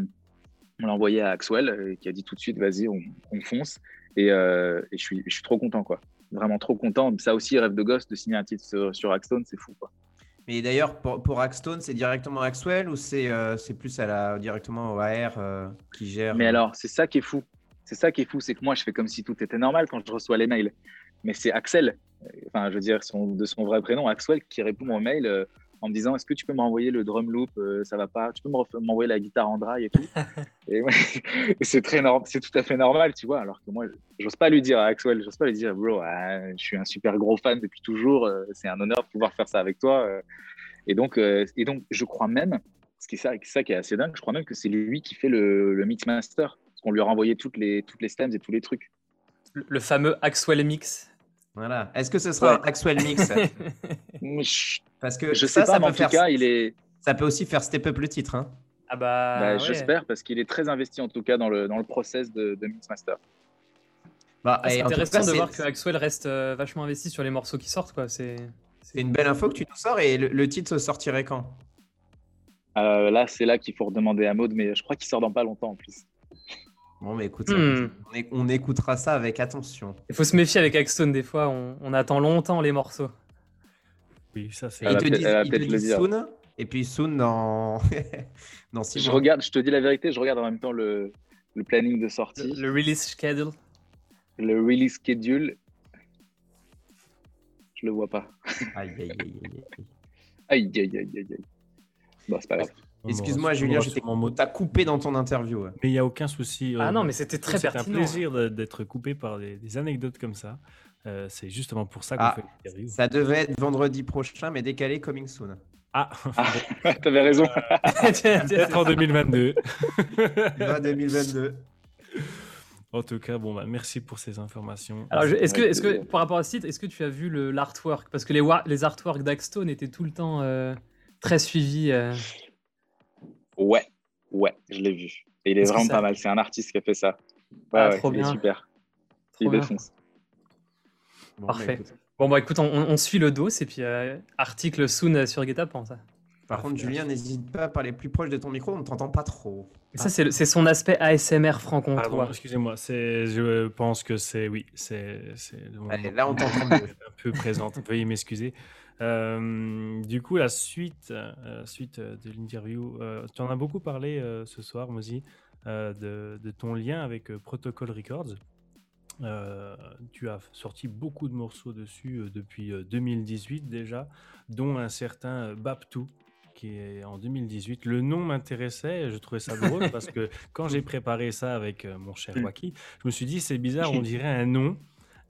on l'a envoyé à Axwell euh, qui a dit tout de suite vas-y on, fonce et, je, suis, je suis trop content quoi vraiment trop content. Ça aussi, rêve de gosse de signer un titre sur, sur Axstone, c'est fou. Quoi. Mais d'ailleurs, pour, pour Axstone, c'est directement Axwell ou c'est c'est plus à la, directement au AR qui gère Mais alors, c'est ça qui est fou. C'est ça qui est fou, c'est que moi, je fais comme si tout était normal quand je reçois les mails. Mais c'est Axel, enfin, je veux dire, son, de son vrai prénom, Axwell, qui répond au mail en me disant est-ce que tu peux m'envoyer le drum loop euh, ça va pas? Tu peux m'envoyer la guitare en dry et tout? Et, c'est très c'est tout à fait normal tu vois alors que moi j'ose pas lui dire à Axwell j'ose pas lui dire bro ah, je suis un super gros fan depuis toujours euh, c'est un honneur de pouvoir faire ça avec toi euh. et donc et donc je crois même ce qui est ça, ça qui est assez dingue je crois même que c'est lui qui fait le, le mix master parce qu'on lui a renvoyé toutes les toutes les stems et tous les trucs. Le fameux Axwell mix voilà. Est-ce que ce sera un Axwell Mix? Parce que je ça, sais pas, mais en tout cas, il est. Ça peut aussi faire step up le titre. Hein. Ah bah. bah j'espère parce qu'il est très investi en tout cas dans le dans le process de, de Mixmaster. Bah, c'est intéressant de voir que Axwell reste euh, vachement investi sur les morceaux qui sortent quoi. C'est. une belle info que tu nous sors et le, titre sortirait quand? Euh, Là, c'est là qu'il faut redemander à Maud, mais je crois qu'il sort dans pas longtemps en plus. Bon, mais écoute, hmm. on, écoutera ça avec attention. Il faut se méfier avec Axstone, des fois, on, attend longtemps les morceaux. Oui, ça c'est. Il te dit, soon, et puis soon dans, dans six je Regarde, je te dis la vérité, je regarde en même temps le, le planning de sortie. Le, release schedule. Le release schedule. Je le vois pas. Aïe, aïe, aïe, aïe. Aïe, aïe, aïe, aïe. Bon, c'est pas grave. Excuse-moi, Julien, j'étais t'as coupé dans ton interview. Mais il n'y a aucun souci. Ah non, mais c'était très pertinent. C'est un plaisir d'être coupé par des, anecdotes comme ça. c'est justement pour ça qu'on ah, fait l'interview. Ça devait être vendredi prochain, mais décalé coming soon. Ah, ah t'avais raison. Peut-être en 2022. 2022. En tout cas, bon, bah, merci pour ces informations. Alors, est-ce que, est que, par rapport à ce site, est-ce que tu as vu l'artwork? Parce que les, les artworks d'Axstone étaient tout le temps euh, très suivis. Ouais, ouais, je l'ai vu. Et il est, vraiment pas mal. C'est un artiste qui a fait ça. Ouais, ah, trop bien. super. il défonce. Bon, bah, Parfait. bon, bah écoute, on, suit le dos et puis euh, article soon sur GetUp, ça. Par contre, Julien, n'hésite pas à parler plus proche de ton micro, on ne t'entend pas trop. Ça, c'est son aspect ASMR franc-comtois. Excusez-moi, je pense que c'est. Oui, c'est. là, on t'entend un peu présente, veuillez m'excuser. Euh, du coup, la suite, euh, suite de l'interview, euh, tu en as beaucoup parlé ce soir, Mozi, de, de, ton lien avec Protocol Records. tu as sorti beaucoup de morceaux dessus depuis 2018 déjà, dont un certain Baptou, qui est en 2018. Le nom m'intéressait, je trouvais ça drôle parce que quand j'ai préparé ça avec euh, mon cher Waki, je me suis dit c'est bizarre, on dirait un nom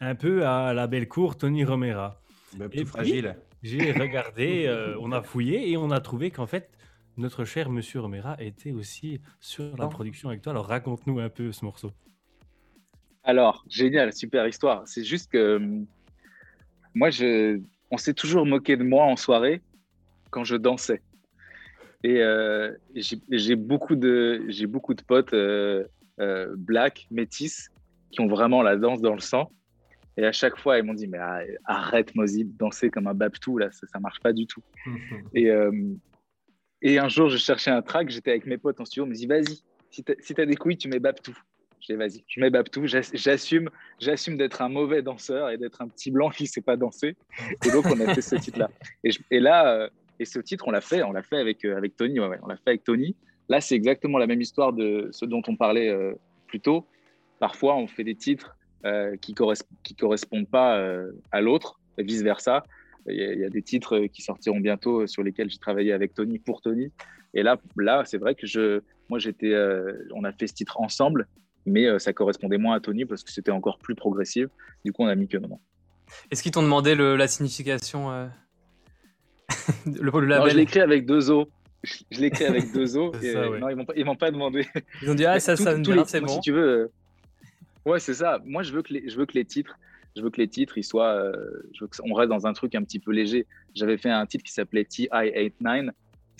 un peu à la belle cour Tony Romera. Bah, et fragile. J'ai regardé, euh, on a fouillé et on a trouvé qu'en fait notre cher Monsieur Romera était aussi sur la production avec toi. Alors raconte-nous un peu ce morceau. Alors génial, super histoire. C'est juste que hum, moi je, on s'est toujours moqué de moi en soirée quand je dansais. Et euh, j'ai beaucoup de beaucoup de potes euh, euh, black métis qui ont vraiment la danse dans le sang. Et à chaque fois, ils m'ont dit mais arrête Mozi de danser comme un babtou là, ça, ça marche pas du tout. et et un jour, je cherchais un track, j'étais avec mes potes en studio, on me dit vas-y, si tu as, des couilles, tu mets babtou. Je dis vas-y, tu mets babtou, j'assume, j'assume d'être un mauvais danseur et d'être un petit blanc qui sait pas danser. Et donc on a fait ce titre là. Et, et là et ce titre, on l'a fait, on l'a fait avec, euh, avec Tony. on l'a fait avec Tony. Là, c'est exactement la même histoire de ce dont on parlait euh, plus tôt. Parfois, on fait des titres euh, qui ne qui correspondent pas à l'autre, et vice versa. Il y, a, des titres qui sortiront bientôt sur lesquels j'ai travaillé avec Tony pour Tony. Et là, là, c'est vrai que je, moi, j'étais, on a fait ce titre ensemble, mais ça correspondait moins à Tony parce que c'était encore plus progressif. Du coup, on a mis que non. Est-ce qu'ils t'ont demandé la signification le, label. je l'ai écrit avec deux os. Je l'ai avec deux os. Non, ils m'ont pas, demandé. Ils ont dit ah ça, ça c'est bon. Si tu veux. Euh, ouais, c'est ça. Moi, je veux que les, je veux que les titres, je veux que les titres, ils soient, euh, je veux on reste dans un truc un petit peu léger. J'avais fait un titre qui s'appelait TI89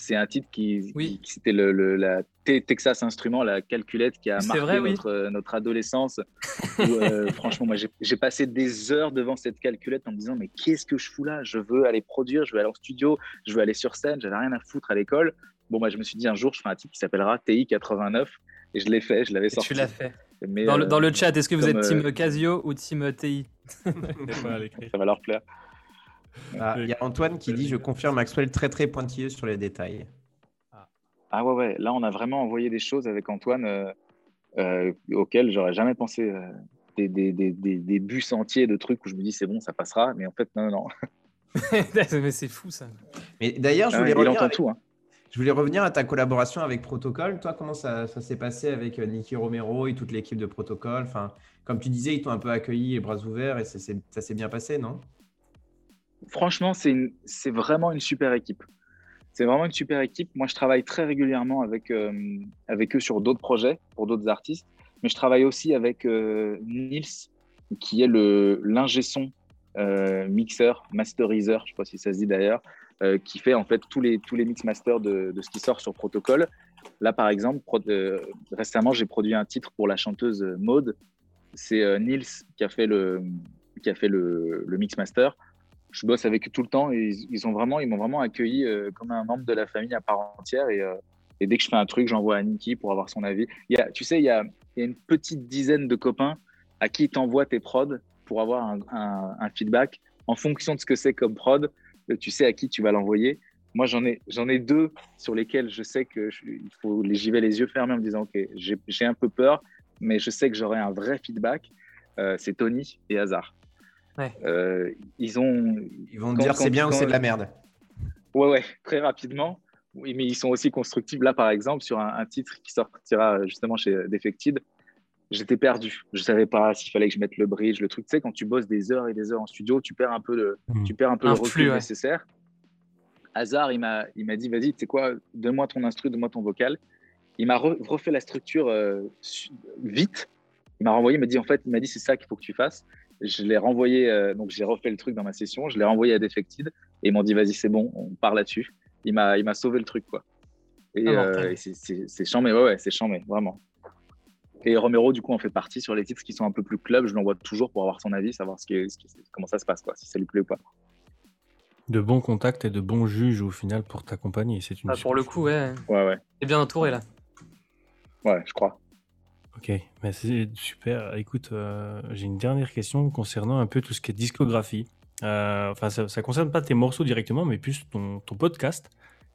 c'est un titre qui, c'était le, la Texas Instruments, la calculette qui a marqué notre, notre, adolescence. Euh, franchement, moi, j'ai passé des heures devant cette calculette en me disant mais qu'est-ce que je fous là? Je veux aller produire, je veux aller en studio, je veux aller sur scène. J'avais rien à foutre à l'école. Bon, moi, je me suis dit un jour, je ferai un titre qui s'appellera TI 89 et je l'ai fait, je l'avais sorti. Tu l'as fait. dans, le, dans, le, euh, chat, est-ce que vous êtes team euh, Casio ou team TI Ça va leur plaire. Ah, il y a Antoine qui dit Je confirme Maxwell très très pointilleux sur les détails. Ah ouais, ouais. Là, on a vraiment envoyé des choses avec Antoine euh, euh, auxquelles j'aurais jamais pensé. Euh, des, des, des, des, bus entiers de trucs où je me dis c'est bon, ça passera. Mais en fait, non, non. mais c'est fou ça. Mais d'ailleurs, je, voulais revenir tout, hein. je voulais revenir à ta collaboration avec Protocol. Toi, comment ça, ça s'est passé avec Nicky Romero et toute l'équipe de Protocol? Enfin, Comme tu disais, ils t'ont un peu accueilli les bras ouverts et ça s'est bien passé, non? Franchement, c'est vraiment une super équipe. C'est vraiment une super équipe. Moi, je travaille très régulièrement avec, euh, avec eux sur d'autres projets, pour d'autres artistes. Mais je travaille aussi avec euh, Nils, qui est l'ingé son, euh, mixeur, masteriseur, je ne sais pas si ça se dit d'ailleurs, qui fait en fait tous les, tous les mix masters de, de ce qui sort sur Protocol. Là, par exemple, récemment, j'ai produit un titre pour la chanteuse Maude. C'est Nils qui a fait le, qui a fait le, le mix master je bosse avec eux tout le temps et ils, ont vraiment, ils m'ont vraiment accueilli euh, comme un membre de la famille à part entière. Et, euh, et dès que je fais un truc, j'envoie à Niki pour avoir son avis. Il y a, tu sais, il y, a, une petite dizaine de copains à qui tu envoies tes prods pour avoir un, un, feedback en fonction de ce que c'est comme prod. Euh, tu sais à qui tu vas l'envoyer. Moi, j'en ai, j'en ai deux sur lesquels je sais que il faut, j'y vais les yeux fermés en me disant, OK, j'ai un peu peur, mais je sais que j'aurai un vrai feedback. c'est Tony et Hazard. Euh, ils ont. Ils vont dire c'est bien ou c'est de la merde. Ouais, ouais, très rapidement. Oui, mais ils sont aussi constructifs. Là, par exemple, sur un, titre qui sortira justement chez Defected, j'étais perdu. Je savais pas s'il fallait que je mette le bridge, le truc. Tu sais, quand tu bosses des heures et des heures en studio, tu perds un peu le, hmm. tu perds un peu le recul nécessaire. Hazard, il m'a, il m'a dit, vas-y, tu sais quoi, donne-moi ton instru, donne-moi ton vocal. Il m'a refait la structure euh, vite. Il m'a renvoyé, il m'a dit, en fait, il m'a dit, c'est ça qu'il faut que tu fasses. Je l'ai renvoyé, euh, donc j'ai refait le truc dans ma session, je l'ai renvoyé à Defected et ils m'ont dit, vas-y, c'est bon, on part là-dessus. Il m'a, il m'a sauvé le truc, quoi. Et, ah, euh, c'est chiant, mais ouais, ouais c'est chiant, mais vraiment. Et Romero, du coup, en fait partie sur les titres qui sont un peu plus club. Je l'envoie toujours pour avoir son avis, savoir ce qui comment ça se passe, quoi, si ça lui plaît ou pas. De bons contacts et de bons juges au final pour t'accompagner. C'est une. Ah, pour le coup, ouais. Ouais, ouais. Et bien entouré là. Ouais, je crois. Ok, mais c'est super. Écoute, euh, j'ai une dernière question concernant un peu tout ce qui est discographie. Euh, enfin, ça, ne concerne pas tes morceaux directement, mais plus ton, ton podcast.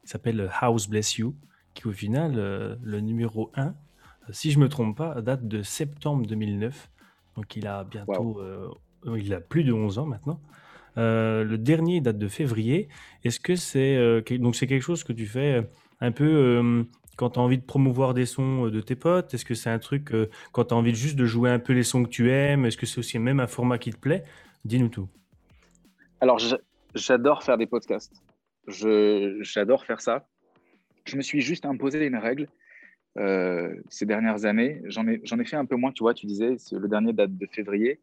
Il s'appelle House Bless You, qui au final, euh, le numéro 1, si je me trompe pas, date de septembre 2009. Donc il a bientôt, euh, il a plus de 11 ans maintenant. Euh, le dernier date de février. Est-ce que c'est euh, donc c'est quelque chose que tu fais un peu quand tu as envie de promouvoir des sons de tes potes? Est-ce que c'est un truc quand tu as envie juste de jouer un peu les sons que tu aimes? Est-ce que c'est aussi même un format qui te plaît? Dis-nous tout. Alors j'adore faire des podcasts. J'adore faire ça. Je me suis juste imposé une règle euh, ces dernières années. J'en ai, ai fait un peu moins, tu vois, tu disais, le dernier date de février.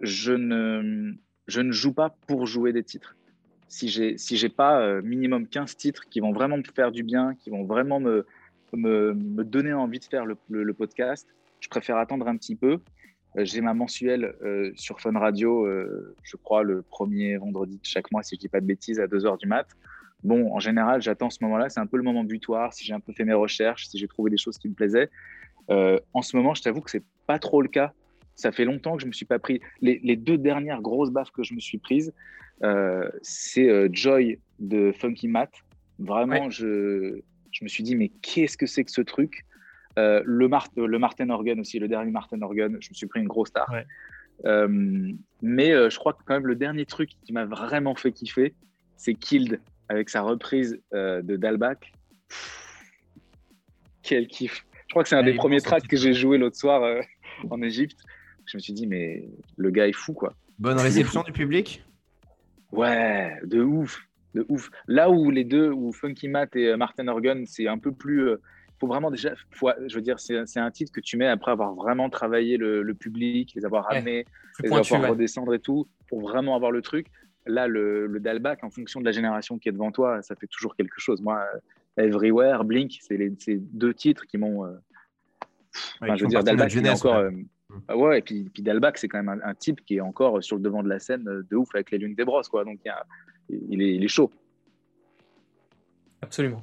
Je ne, je ne joue pas pour jouer des titres. Si j'ai si pas euh, minimum 15 titres qui vont vraiment me faire du bien, qui vont vraiment me, me, me donner envie de faire le, le, podcast, je préfère attendre un petit peu. Euh, j'ai ma mensuelle sur Fun Radio, je crois, le premier vendredi de chaque mois, si je dis pas de bêtises, à 2h du mat. Bon, en général, j'attends ce moment-là. C'est un peu le moment butoir. Si j'ai un peu fait mes recherches, si j'ai trouvé des choses qui me plaisaient. Euh, en ce moment, je t'avoue que c'est pas trop le cas. Ça fait longtemps que je me suis pas pris. Les, deux dernières grosses baffes que je me suis prises, euh, c'est euh, Joy de Funky Matt. Vraiment, je, je me suis dit, mais qu'est-ce que c'est que ce truc? Le, le Martin Organ aussi, le dernier Martin Organ, je me suis pris une grosse star. mais je crois que quand même le dernier truc qui m'a vraiment fait kiffer, c'est Killed avec sa reprise euh, de Dalbach. Quel kiff. Je crois que c'est un des premiers tracks que j'ai joué l'autre soir euh, en Égypte. Je me suis dit, mais le gars est fou, quoi. Bonne réception du public Ouais, de ouf, de ouf. Là où les deux, où Funky Matt et euh, Martin Organ, c'est un peu plus. Il faut vraiment déjà. je veux dire, c'est un titre que tu mets après avoir vraiment travaillé le, public, les avoir ramenés, les avoir redescendre et tout, pour vraiment avoir le truc là, le, le Dalbac, en fonction de la génération qui est devant toi, ça fait toujours quelque chose. Moi, Everywhere, Blink, c'est les deux titres qui m'ont. Euh, je veux dire, Dalbac, c'est encore. Euh, mm. ouais, et puis, puis Dalbac, c'est quand même un, type qui est encore sur le devant de la scène euh, de ouf avec les lunes des brosses, quoi. Donc, il, est, il est chaud. Absolument.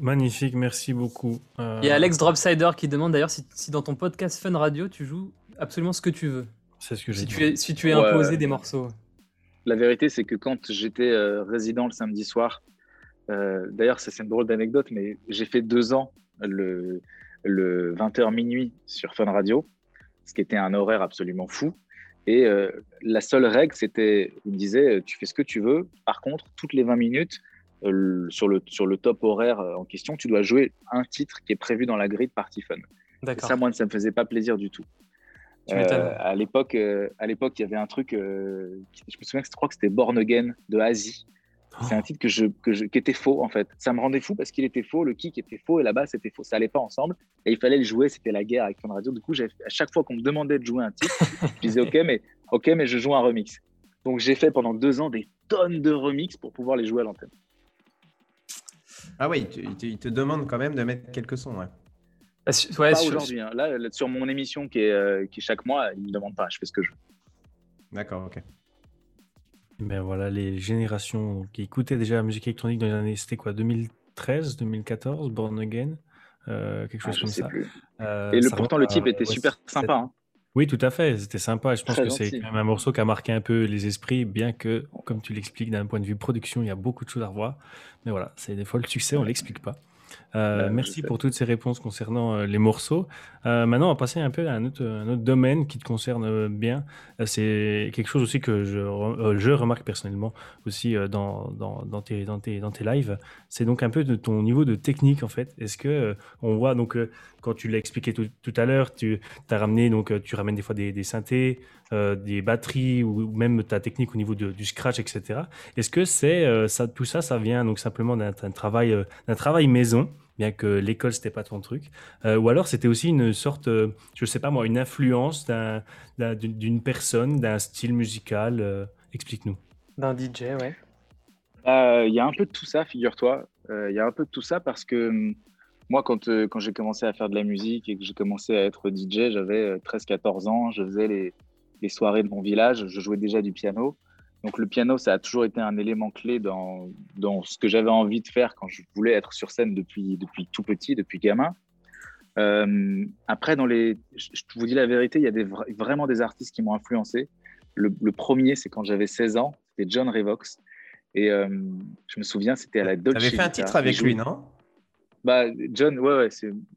Magnifique, merci beaucoup. Il y a Alex Dropsider qui demande d'ailleurs si, si, dans ton podcast Fun Radio, tu joues absolument ce que tu veux. C'est ce que j'ai si, tu es, si tu es imposé des morceaux la vérité, c'est que quand j'étais euh, résident le samedi soir, euh, d'ailleurs, c'est une drôle d'anecdote, mais j'ai fait deux ans le, 20h minuit sur Fun Radio, ce qui était un horaire absolument fou. Et euh, la seule règle, c'était, il me disait, tu fais ce que tu veux. Par contre, toutes les 20 minutes, sur, le, sur le top horaire en question, tu dois jouer un titre qui est prévu dans la grille de Party Fun. Ça, moi, ça ne me faisait pas plaisir du tout. Euh, à l'époque, euh, à l'époque, il y avait un truc. Euh, je me souviens que je crois que c'était Born Again de Asie. C'est un titre que je, que je, qui était faux en fait. Ça me rendait fou parce qu'il était faux, le kick était faux et la basse était faux. Ça allait pas ensemble et il fallait le jouer. C'était la guerre avec Fun Radio. Du coup, à chaque fois qu'on me demandait de jouer un titre, je disais ok, mais ok, mais je joue un remix. Donc j'ai fait pendant deux ans des tonnes de remix pour pouvoir les jouer à l'antenne. Ah oui, il te, il te demande quand même de mettre quelques sons. Ouais. Bah, ouais, pas aujourd'hui. Hein. Là, sur mon émission qui est, euh, qui chaque mois, il ne me demande pas, je fais ce que je veux. D'accord, ok. Ben voilà, les générations qui écoutaient déjà la musique électronique dans les années, c'était quoi, 2013, 2014, Born Again, euh, quelque chose ah, comme ça. Euh, Et le, pourtant, le type était super sympa. Hein. Oui, tout à fait, c'était sympa. Je pense que c'est quand même un morceau qui a marqué un peu les esprits, bien que, comme tu l'expliques, d'un point de vue production, il y a beaucoup de choses à revoir. Mais voilà, c'est des fois le succès, on l'explique pas. Euh, bah, merci pour toutes ces réponses concernant euh, les morceaux. Euh, maintenant, on va passer un peu à un autre, un autre domaine qui te concerne bien. c'est quelque chose aussi que je, je remarque personnellement aussi dans, dans, dans, tes, dans, tes, dans tes lives. C'est donc un peu de ton niveau de technique en fait. Est-ce que on voit donc quand tu l'as expliqué tout, tout, à l'heure, tu as ramené donc tu ramènes des fois des, des synthés, des batteries ou même ta technique au niveau du scratch, etc. Est-ce que c'est ça, tout ça, ça vient donc simplement d'un travail, d'un travail maison bien que l'école c'était pas ton truc, euh, ou alors c'était aussi une sorte, je euh, je sais pas moi, une influence d'une personne, d'un style musical. Euh, explique-nous. D'un DJ, ouais. Il y a un peu de tout ça, figure-toi. Il y a un peu de tout ça parce que hum, moi, quand, quand j'ai commencé à faire de la musique et que j'ai commencé à être DJ, j'avais 13-14 ans, je faisais les, les soirées de mon village, je jouais déjà du piano. Donc le piano, ça a toujours été un élément clé dans, dans ce que j'avais envie de faire quand je voulais être sur scène depuis, depuis tout petit, depuis gamin. Euh, après, dans les, je, vous dis la vérité, il y a des, vraiment des artistes qui m'ont influencé. Le, premier, c'est quand j'avais 16 ans, c'était John Revox. Et euh, je me souviens, c'était à la Dolce Tu avais fait un titre avec lui, non? Bah, John, ouais, ouais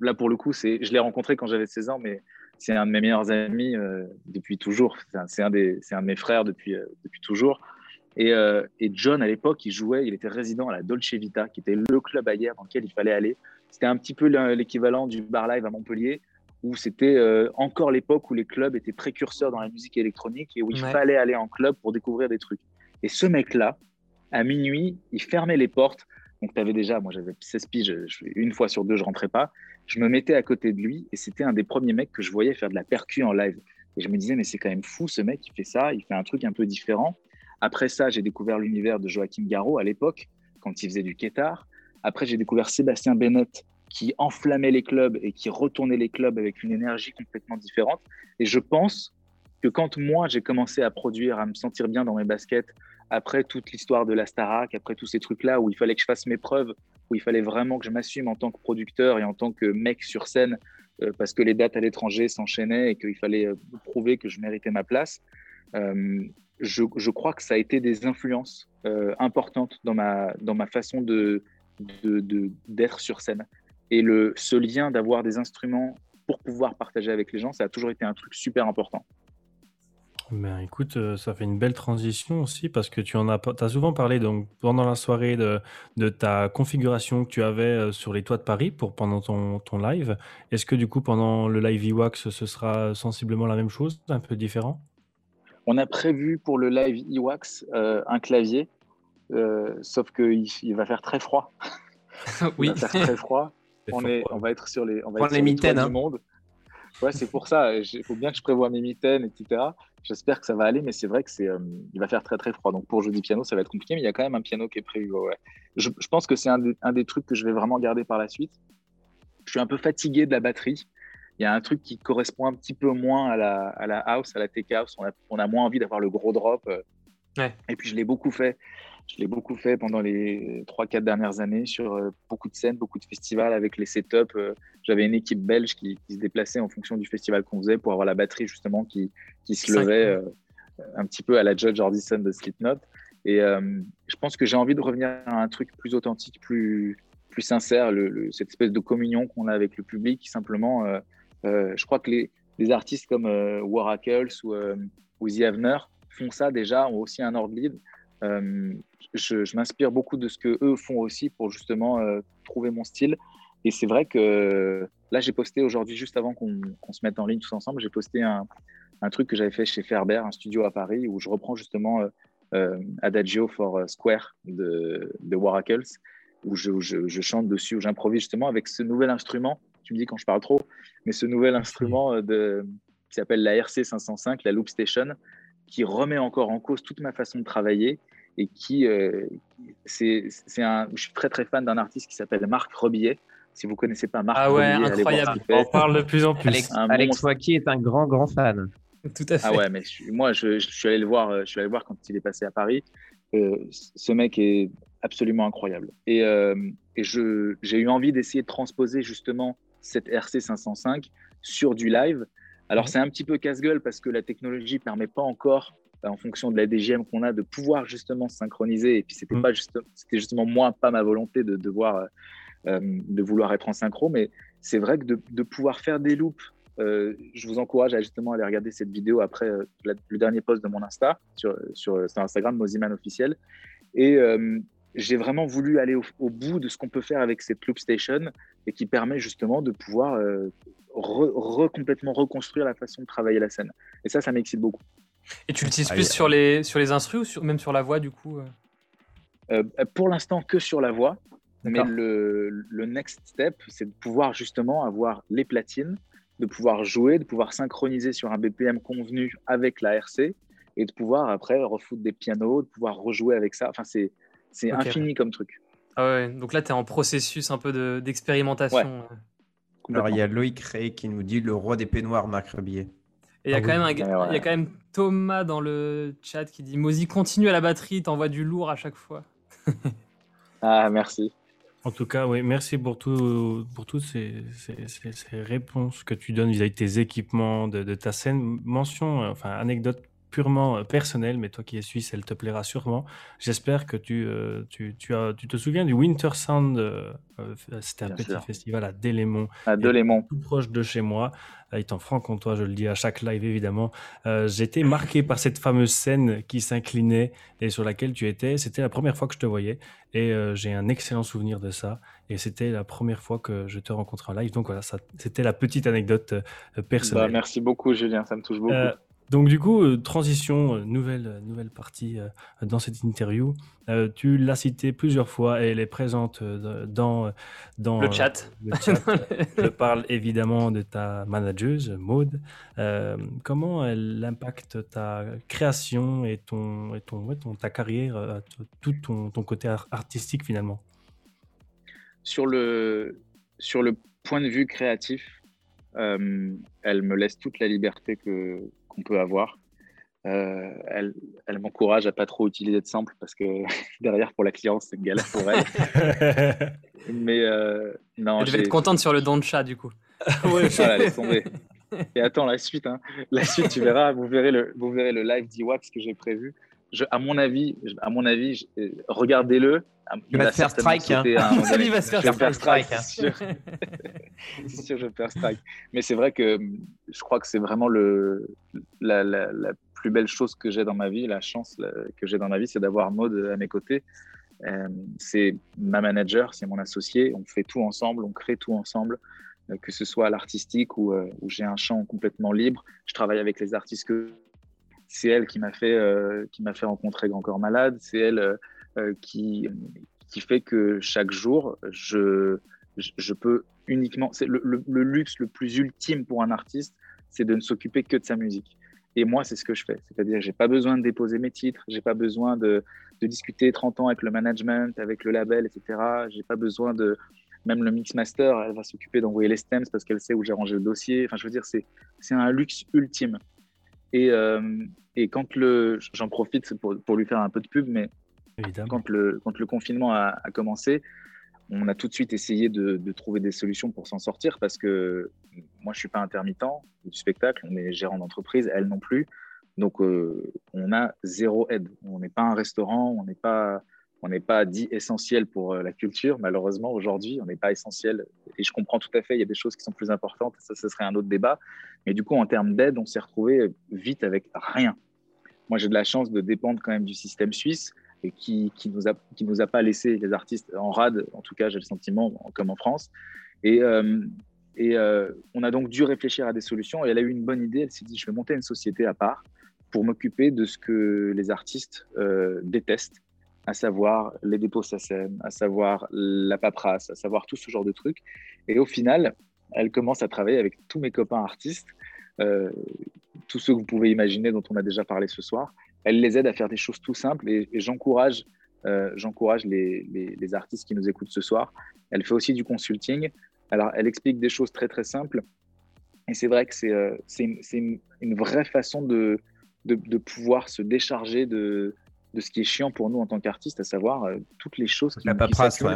là pour le coup, je l'ai rencontré quand j'avais 16 ans, mais c'est un de mes meilleurs amis euh, depuis toujours. C'est un, un, de mes frères depuis, euh, depuis toujours. Et, euh, et, John, à l'époque, il jouait, il était résident à la Dolce Vita, qui était le club à hier dans lequel il fallait aller. C'était un petit peu l'équivalent du Bar Live à Montpellier, où c'était encore l'époque où les clubs étaient précurseurs dans la musique électronique et où il fallait aller en club pour découvrir des trucs. Et ce mec-là, à minuit, il fermait les portes. Donc, tu avais déjà, moi j'avais 16 piges, une fois sur deux, je rentrais pas je me mettais à côté de lui et c'était un des premiers mecs que je voyais faire de la percu en live. Et je me disais, mais c'est quand même fou ce mec, il fait ça, il fait un truc un peu différent. Après ça, j'ai découvert l'univers de Joachim Garraud à l'époque, quand il faisait du kétar. Après, j'ai découvert Sébastien Bennett, qui enflammait les clubs et qui retournait les clubs avec une énergie complètement différente. Et je pense que quand moi, j'ai commencé à produire, à me sentir bien dans mes baskets, après toute l'histoire de la Starac, après tous ces trucs-là où il fallait que je fasse mes preuves, où il fallait vraiment que je m'assume en tant que producteur et en tant que mec sur scène, euh, parce que les dates à l'étranger s'enchaînaient et qu'il fallait euh, prouver que je méritais ma place. Euh, je, crois que ça a été des influences importantes dans ma, dans ma façon de, d'être sur scène. Et le, ce lien d'avoir des instruments pour pouvoir partager avec les gens, ça a toujours été un truc super important. Ben, écoute, euh, ça fait une belle transition aussi parce que tu en as, as souvent parlé donc pendant la soirée de, de ta configuration que tu avais euh, sur les toits de Paris pour pendant ton, ton live. Est-ce que du coup pendant le live Iwax ce sera sensiblement la même chose, un peu différent? On a prévu pour le live Iwax euh, un clavier, sauf qu'il il va faire très froid. oui. va faire très froid. On, est, on va être sur les, on va être les toits du hein. monde. Ouais, c'est pour ça. Il faut bien que je prévoie mes mitaines, etc. J'espère que ça va aller, mais c'est vrai que c'est, euh, il va faire très très froid. Donc pour jouer du piano, ça va être compliqué, mais il y a quand même un piano qui est prévu. Je, pense que c'est un, des trucs que je vais vraiment garder par la suite. Je suis un peu fatigué de la batterie. Il y a un truc qui correspond un petit peu moins à la, à la house, à la tech house. On a, on a moins envie d'avoir le gros drop. Euh. Et puis je l'ai beaucoup fait. Je l'ai beaucoup fait pendant les 3-4 dernières années sur euh, beaucoup de scènes, beaucoup de festivals avec les setups. Euh, j'avais une équipe belge qui, se déplaçait en fonction du festival qu'on faisait pour avoir la batterie justement qui, qui se levait euh, un petit peu à la Judge Jordison de Slipknot. Et je pense que j'ai envie de revenir à un truc plus authentique, plus, plus sincère, le, cette espèce de communion qu'on a avec le public. Simplement, je crois que les, les artistes comme Waracles ou, ou The Avener font ça déjà, ont aussi un ordre libre je, m'inspire beaucoup de ce que eux font aussi pour justement euh, trouver mon style. Et c'est vrai que là, j'ai posté aujourd'hui, juste avant qu'on se mette en ligne tous ensemble, j'ai posté un, truc que j'avais fait chez Ferber, un studio à Paris, où je reprends justement euh, euh, Adagio for Square de, de Waracles, où je, chante dessus, où j'improvise justement avec ce nouvel instrument. Tu me dis quand je parle trop, mais ce nouvel instrument qui s'appelle la RC 505, la Loop Station, qui remet encore en cause toute ma façon de travailler et qui, euh, c'est, un, je suis très très fan d'un artiste qui s'appelle Marc Rebillet. Si vous connaissez pas Marc, ah ouais, incroyable. On parle de plus en plus. Alex, Alex est un grand grand fan. Tout à fait. Ah ouais, mais moi je, je, suis allé le voir, je suis allé le voir quand il est passé à Paris. Euh, ce mec est absolument incroyable. Et, euh, et je, j'ai eu envie d'essayer de transposer justement cette RC 505 sur du live. Alors c'est un petit peu casse-gueule parce que la technologie permet pas encore en fonction de la DGM qu'on a, de pouvoir justement synchroniser. Et puis, c'était mm. pas juste, c'était justement moi, pas ma volonté de devoir de vouloir être en synchro, mais c'est vrai que de, pouvoir faire des loops, je vous encourage à justement aller regarder cette vidéo après le dernier post de mon Insta sur, sur, sur Instagram, Moziman officiel. Et j'ai vraiment voulu aller au, bout de ce qu'on peut faire avec cette loop station et qui permet justement de pouvoir complètement reconstruire la façon de travailler la scène. Et ça, ça m'excite beaucoup. Et tu l'utilises plus sur les, sur les instrus ou même sur la voix du coup euh euh, Pour l'instant, que sur la voix. Mais le, le, next step, c'est de pouvoir justement avoir les platines, de pouvoir jouer, de pouvoir synchroniser sur un BPM convenu avec la RC et de pouvoir après refoutre des pianos, de pouvoir rejouer avec ça. Enfin, c'est infini comme truc. Ah ouais, donc là, tu es en processus un peu d'expérimentation. Alors, il y a Loïc Ray qui nous dit le roi des peignoirs, Marc Rebillet. Et il y, a ah quand même il y a quand même Thomas dans le chat qui dit Mozi, continue à la batterie, t'envoies du lourd à chaque fois. ah, merci. En tout cas, oui, merci pour, tout, pour toutes ces, ces, réponses que tu donnes vis-à-vis de tes équipements, de, de, ta scène. Mention, enfin, anecdote purement euh, personnelle, mais toi qui es suisse, elle te plaira sûrement. J'espère que tu, euh, tu, tu, as, tu te souviens du Winter Sound. Euh, c'était un petit festival à Delémont. À Delémont. Tout proche de chez moi. Étant franc-comtois, je le dis à chaque live évidemment. J'étais marqué par cette fameuse scène qui s'inclinait et sur laquelle tu étais. C'était la première fois que je te voyais et j'ai un excellent souvenir de ça. Et c'était la première fois que je te rencontre en live. Donc voilà, c'était la petite anecdote personnelle. Bah, merci beaucoup, Julien. Ça me touche beaucoup. Donc du coup, euh, transition, euh, nouvelle, euh, nouvelle partie dans cette interview. tu l'as cité plusieurs fois et elle est présente dans, dans le chat. Je parle évidemment de ta manageuse, Maude. comment elle impacte ta création et, ton, et ton, ton ta carrière, tout ton, ton côté artistique finalement? Sur le, sur le point de vue créatif, elle me laisse toute la liberté que, qu'on peut avoir. Euh, elle, elle m'encourage à pas trop utiliser de samples parce que derrière pour la cliente c'est une galère pour elle. Mais euh, non, elle devait être contente sur le don de chat du coup. ouais, ça, laisse tomber. Et attends la suite, hein. la suite tu verras, vous verrez le, vous verrez le live d'Iwax que j'ai prévu. Je, à mon avis, à mon avis, regardez-le. Il, va se faire strike. Hein. il va se faire, strike. Hein. C'est sûr. sûr, je vais faire strike. Mais c'est vrai que je crois que c'est vraiment le, la, la, plus belle chose que j'ai dans ma vie, la chance que j'ai dans ma vie, c'est d'avoir Maud à mes côtés. Euh, c'est ma manager, c'est mon associé. On fait tout ensemble, on crée tout ensemble, euh, que ce soit à l'artistique ou euh, où j'ai un champ complètement libre. Je travaille avec les artistes que c'est elle qui m'a fait, qui m'a fait rencontrer Grand Corps Malade. C'est elle qui, qui fait que chaque jour, je, je peux uniquement. Le, le, luxe le plus ultime pour un artiste, c'est de ne s'occuper que de sa musique. Et moi, c'est ce que je fais. C'est-à-dire, j'ai pas besoin de déposer mes titres, j'ai pas besoin de, de, discuter 30 ans avec le management, avec le label, etc. J'ai pas besoin de. Même le mix master, elle va s'occuper d'envoyer les stems parce qu'elle sait où j'ai rangé le dossier. Enfin, je veux dire, c'est un luxe ultime. Et, euh, et quand le. J'en profite pour, pour, lui faire un peu de pub, mais quand le, confinement a, commencé, on a tout de suite essayé de, trouver des solutions pour s'en sortir parce que moi, je suis pas intermittent du spectacle, on est gérant d'entreprise, elle non plus. Donc, euh, on a zéro aide. On n'est pas un restaurant, on n'est pas, on n'est pas dit essentiel pour euh, la culture. Malheureusement, aujourd'hui, on n'est pas essentiel. Et je comprends tout à fait, il y a des choses qui sont plus importantes. Ça, ce serait un autre débat. Mais du coup, en termes d'aide, on s'est retrouvé vite avec rien. Moi, j'ai de la chance de dépendre quand même du système suisse et qui, qui nous a pas laissé les artistes en rade. En tout cas, j'ai le sentiment, comme en France. Et euh, euh, on a donc dû réfléchir à des solutions. Et elle a eu une bonne idée. Elle s'est dit, je vais monter une société à part pour m'occuper de ce que les artistes euh, détestent, à savoir les dépôts SACEM, à savoir la paperasse, à savoir tout ce genre de trucs. Et au final, elle commence à travailler avec tous mes copains artistes, tous ceux que vous pouvez imaginer dont on a déjà parlé ce soir, elle les aide à faire des choses tout simples et, j'encourage euh, j'encourage les, les, artistes qui nous écoutent ce soir. Elle fait aussi du consulting. Alors, elle explique des choses très, très simples. Et c'est vrai que c'est euh, une, une, vraie façon de, de, de, pouvoir se décharger de, de ce qui est chiant pour nous en tant qu'artistes, à savoir euh, toutes les choses qui La paperasse, ouais.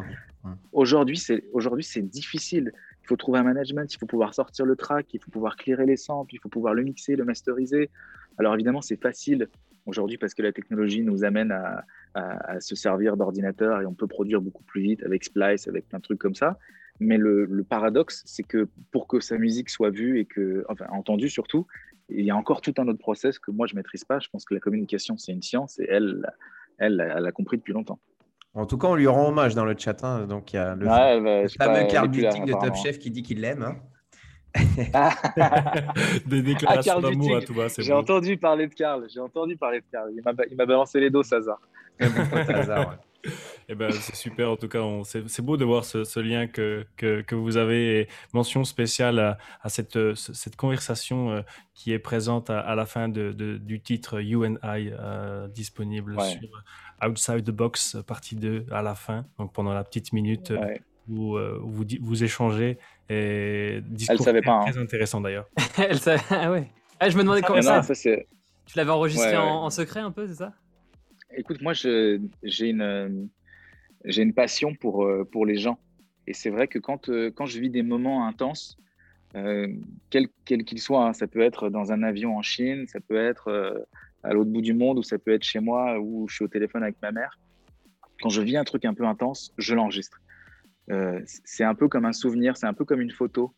Aujourd'hui, c'est difficile. Il faut trouver un management, il faut pouvoir sortir le track, il faut pouvoir clearer les samples, il faut pouvoir le mixer, le masteriser. Alors évidemment, c'est facile aujourd'hui parce que la technologie nous amène à, à, se servir d'ordinateur et on peut produire beaucoup plus vite avec Splice, avec plein de trucs comme ça. Mais le, le paradoxe, c'est que pour que sa musique soit vue et que, enfin, entendue surtout, il y a encore tout un autre process que moi je maîtrise pas. Je pense que la communication c'est une science et elle, elle, elle a compris depuis longtemps. En tout cas, on lui rend hommage dans le chat. Hein. Donc, il y a le, bah, fameux Carl de Top Chef qui dit qu'il l'aime. Hein. Des déclarations ah, d'amour à tout va. J'ai entendu parler de Carl. J'ai entendu parler de Carl. Il m'a balancé les dos, Hazard. Eh ben, c'est super, en tout cas, c'est beau de voir ce, lien que, que, vous avez. Et mention spéciale à, cette, cette conversation euh, qui est présente à, la fin de, du titre You and I, euh, disponible sur Outside the Box, partie 2 à la fin, donc pendant la petite minute euh, où, vous, vous échangez. Et discours Elle savait pas, très hein. intéressant d'ailleurs. Elle savait... Ah ouais. Ah, je me demandais comment ça. tu l'avais enregistré en, secret un peu, c'est ça? Écoute, moi, j'ai une, j'ai une passion pour, euh, pour les gens. Et c'est vrai que quand, euh, quand je vis des moments intenses, euh, quels qu'ils soient, hein, ça peut être dans un avion en Chine, ça peut être à l'autre bout du monde, ou ça peut être chez moi, ou je suis au téléphone avec ma mère. Quand je vis un truc un peu intense, je l'enregistre. C'est un peu comme un souvenir, c'est un peu comme une photo.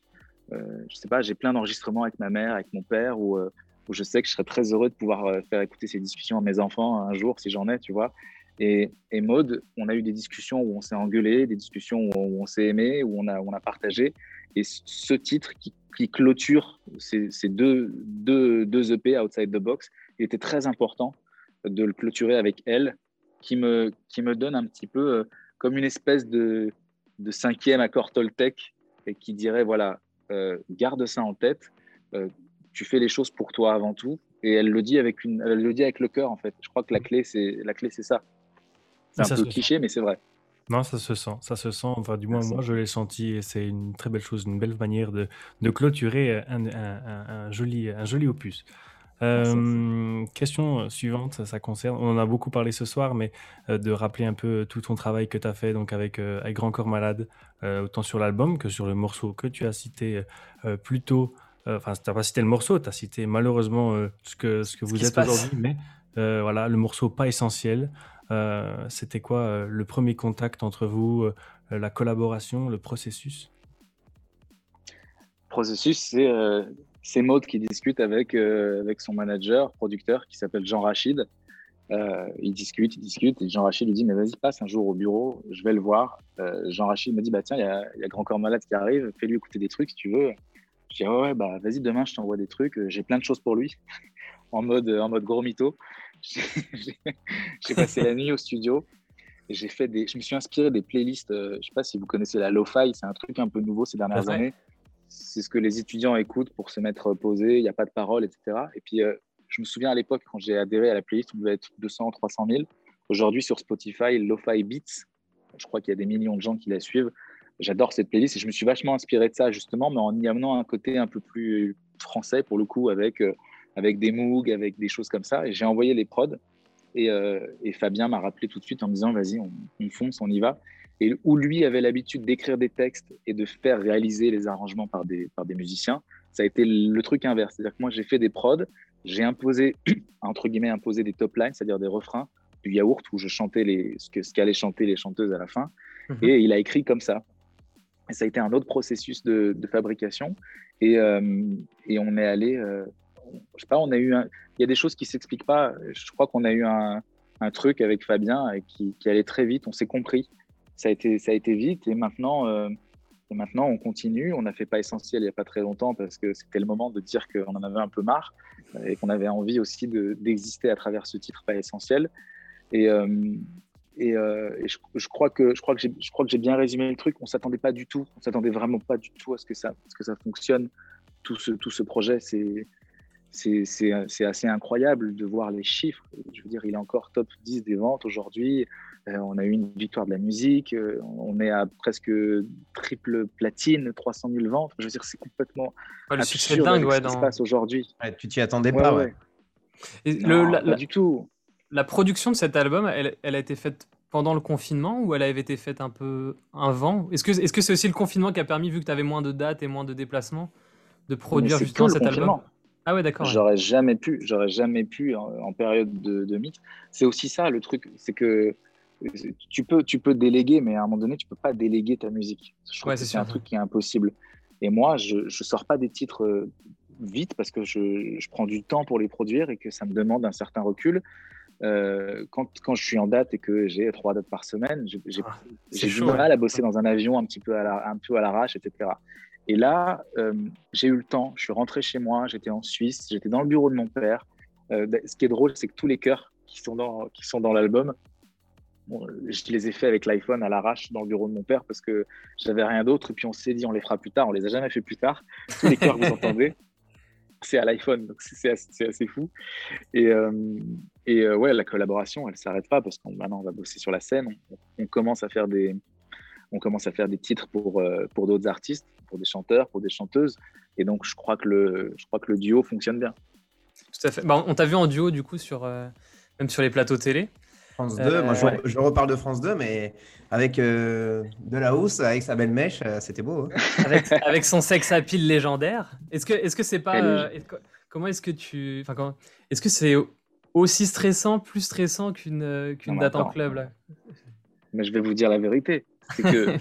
je sais pas, j'ai plein d'enregistrements avec ma mère, avec mon père, où, où, je sais que je serais très heureux de pouvoir faire écouter ces discussions à mes enfants un jour, si j'en ai, tu vois. Et, et Maude, on a eu des discussions où on s'est engueulé, des discussions où on, s'est aimé, où on a, partagé. Et ce titre qui, clôture ces, deux, deux, deux EP Outside the Box, il était très important de le clôturer avec elle, qui me, donne un petit peu euh, comme une espèce de, de cinquième accord Toltec et qui dirait voilà, euh, garde ça en tête, euh, tu fais les choses pour toi avant tout. Et elle le dit avec, une, elle le dit avec le cœur en fait. Je crois que la clé, c'est la clé, c'est ça. C'est un peu cliché, mais c'est vrai. Non, ça se sent, ça se sent. Enfin, du moins, moi, je l'ai senti et c'est une très belle chose, une belle manière de, de clôturer un, un, un, joli, un joli opus. Euh, question suivante, ça concerne, on en a beaucoup parlé ce soir, mais euh, de rappeler un peu tout ton travail que tu as fait donc avec, euh, avec Grand Corps Malade, autant sur l'album que sur le morceau que tu as cité plus tôt. Enfin, tu n'as pas cité le morceau, tu as cité malheureusement ce que, ce que vous êtes aujourd'hui, mais voilà, le morceau pas essentiel. Euh, c'était quoi euh, le premier contact entre vous, euh, la collaboration, le processus? Processus, c'est c'est Maud qui discute avec, avec son manager, producteur, qui s'appelle Jean Rachid. il discute, il discute, et Jean Rachid lui dit Mais vas-y, passe un jour au bureau, je vais le voir. Jean Rachid me dit Bah tiens, il y a, y a, Grand Corps Malade qui arrive, fais-lui écouter des trucs si tu veux. Je dis Ouais, ouais bah vas-y, demain je t'envoie des trucs, j'ai plein de choses pour lui, en, mode, en mode gros mytho. j'ai passé la nuit au studio. Et j'ai fait des, je me suis inspiré des playlists. Euh, je ne sais pas si vous connaissez la lo-fi, c'est un truc un peu nouveau ces dernières années. C'est ce que les étudiants écoutent pour se mettre posé, il n'y a pas de parole, etc. Et puis, euh, je me souviens à l'époque, quand j'ai adhéré à la playlist, on devait être 200, 300 000. Aujourd'hui, sur Spotify, Lo-Fi Beats, je crois qu'il y a des millions de gens qui la suivent. J'adore cette playlist et je me suis vachement inspiré de ça, justement, mais en y amenant un côté un peu plus français, pour le coup, avec euh, avec des Moog, avec des choses comme ça. Et j'ai envoyé les prods. Et, euh, et Fabien m'a rappelé tout de suite en me disant vas-y, on, fonce, on y va. Et où lui avait l'habitude d'écrire des textes et de faire réaliser les arrangements par des, par des musiciens, ça a été le truc inverse. C'est-à-dire que moi, j'ai fait des prods, j'ai imposé, entre guillemets, imposé des top lines, c'est-à-dire des refrains du yaourt où je chantais les, ce qu'allaient ce qu'allaient chanter les chanteuses à la fin. Mhm. Et il a écrit comme ça. Et ça a été un autre processus de, de fabrication. Et, euh, et, on est allé, euh, je sais pas, on a eu, il y a des choses qui s'expliquent pas. Je crois qu'on a eu un, truc avec Fabien qui, allait très vite. On s'est compris. Ça a été, a vite et maintenant, euh, maintenant on continue. On n'a fait pas essentiel il y a pas très longtemps parce que c'était le moment de dire qu'on en avait un peu marre et qu'on avait envie aussi d'exister à travers ce titre pas essentiel. Et, euh, euh, je, crois que j'ai bien résumé le truc. On s'attendait pas du tout. On s'attendait vraiment pas du tout à ce que ça, ce que ça fonctionne. Tout ce, tout ce projet, c'est c'est assez incroyable de voir les chiffres. Je veux dire, il est encore top 10 des ventes aujourd'hui. Euh, on a eu une victoire de la musique. Euh, on est à presque triple platine, 300 000 ventes. Je veux dire, c'est complètement le succès dingue ouais, ce qui se passe aujourd'hui. tu t'y attendais pas, ouais. le, pas du tout. La production de cet album, elle, elle, a été faite pendant le confinement ou elle avait été faite un peu avant? Est-ce que c'est -ce c'est aussi le confinement qui a permis, vu que tu avais moins de dates et moins de déplacements, de produire justement cet album? Ah ouais, d'accord. J'aurais jamais pu, j'aurais jamais pu en, période de, de mix. C'est aussi ça le truc, c'est que tu peux, tu peux déléguer, mais à un moment donné, tu peux pas déléguer ta musique. c'est un truc qui est impossible. Et moi, je ne sors pas des titres euh, vite parce que je, je, prends du temps pour les produire et que ça me demande un certain recul. Euh, quand, quand, je suis en date et que j'ai trois dates par semaine, j'ai ah, du mal à bosser dans un avion un petit peu à l'arrache, etc. Et là, euh, j'ai eu le temps, je suis rentré chez moi, j'étais en Suisse, j'étais dans le bureau de mon père. ce qui est drôle, c'est que tous les chœurs qui sont dans, qui sont dans l'album, je les ai fait avec l'iPhone à l'arrache dans le bureau de mon père parce que j'avais rien d'autre. Et puis on s'est dit, on les fera plus tard. On les a jamais fait plus tard. Tous les cœurs vous entendez, c'est à l'iPhone. Donc c'est assez, fou. Et, euh, et euh, ouais, la collaboration, elle s'arrête pas parce qu'on maintenant on va bosser sur la scène. On, commence à faire des, on commence à faire des titres pour, euh, pour d'autres artistes, pour des chanteurs, pour des chanteuses. Et donc je crois que le, je crois que le duo fonctionne bien. Tout à fait. Bah, on t'a vu en duo du coup sur, même sur les plateaux télé. France 2, moi euh, je, reparle de France 2, mais avec euh, de la housse, avec sa belle mèche, euh, c'était beau. Hein. avec, son sex appeal légendaire. Est-ce que est-ce que c'est pas comment est-ce que tu enfin est-ce que c'est aussi stressant, plus stressant qu'une qu'une date en club là? Mais je vais vous dire la vérité, c'est que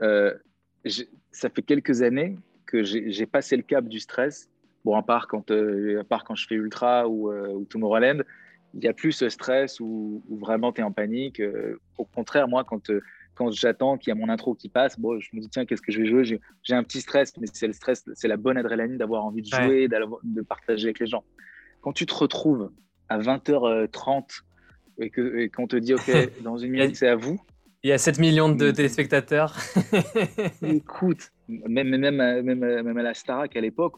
ça fait quelques années que j'ai passé le cap du stress. Bon, à part quand, à part quand je fais Ultra ou, ou Tomorrowland, il n'y a plus ce stress où, vraiment tu es en panique. Euh, au contraire, moi, quand, euh, quand j'attends qu'il y a mon intro qui passe, bon, je me dis, tiens, qu'est-ce que je vais jouer? J'ai un petit stress, mais c'est le stress, c'est la bonne adrénaline d'avoir envie de jouer, de partager avec les gens. Quand tu te retrouves à 20h30 et qu'on te dit, OK, dans une minute, c'est à vous. Il y a 7 millions de téléspectateurs. Écoute, même, même, même, même à la Starac à l'époque,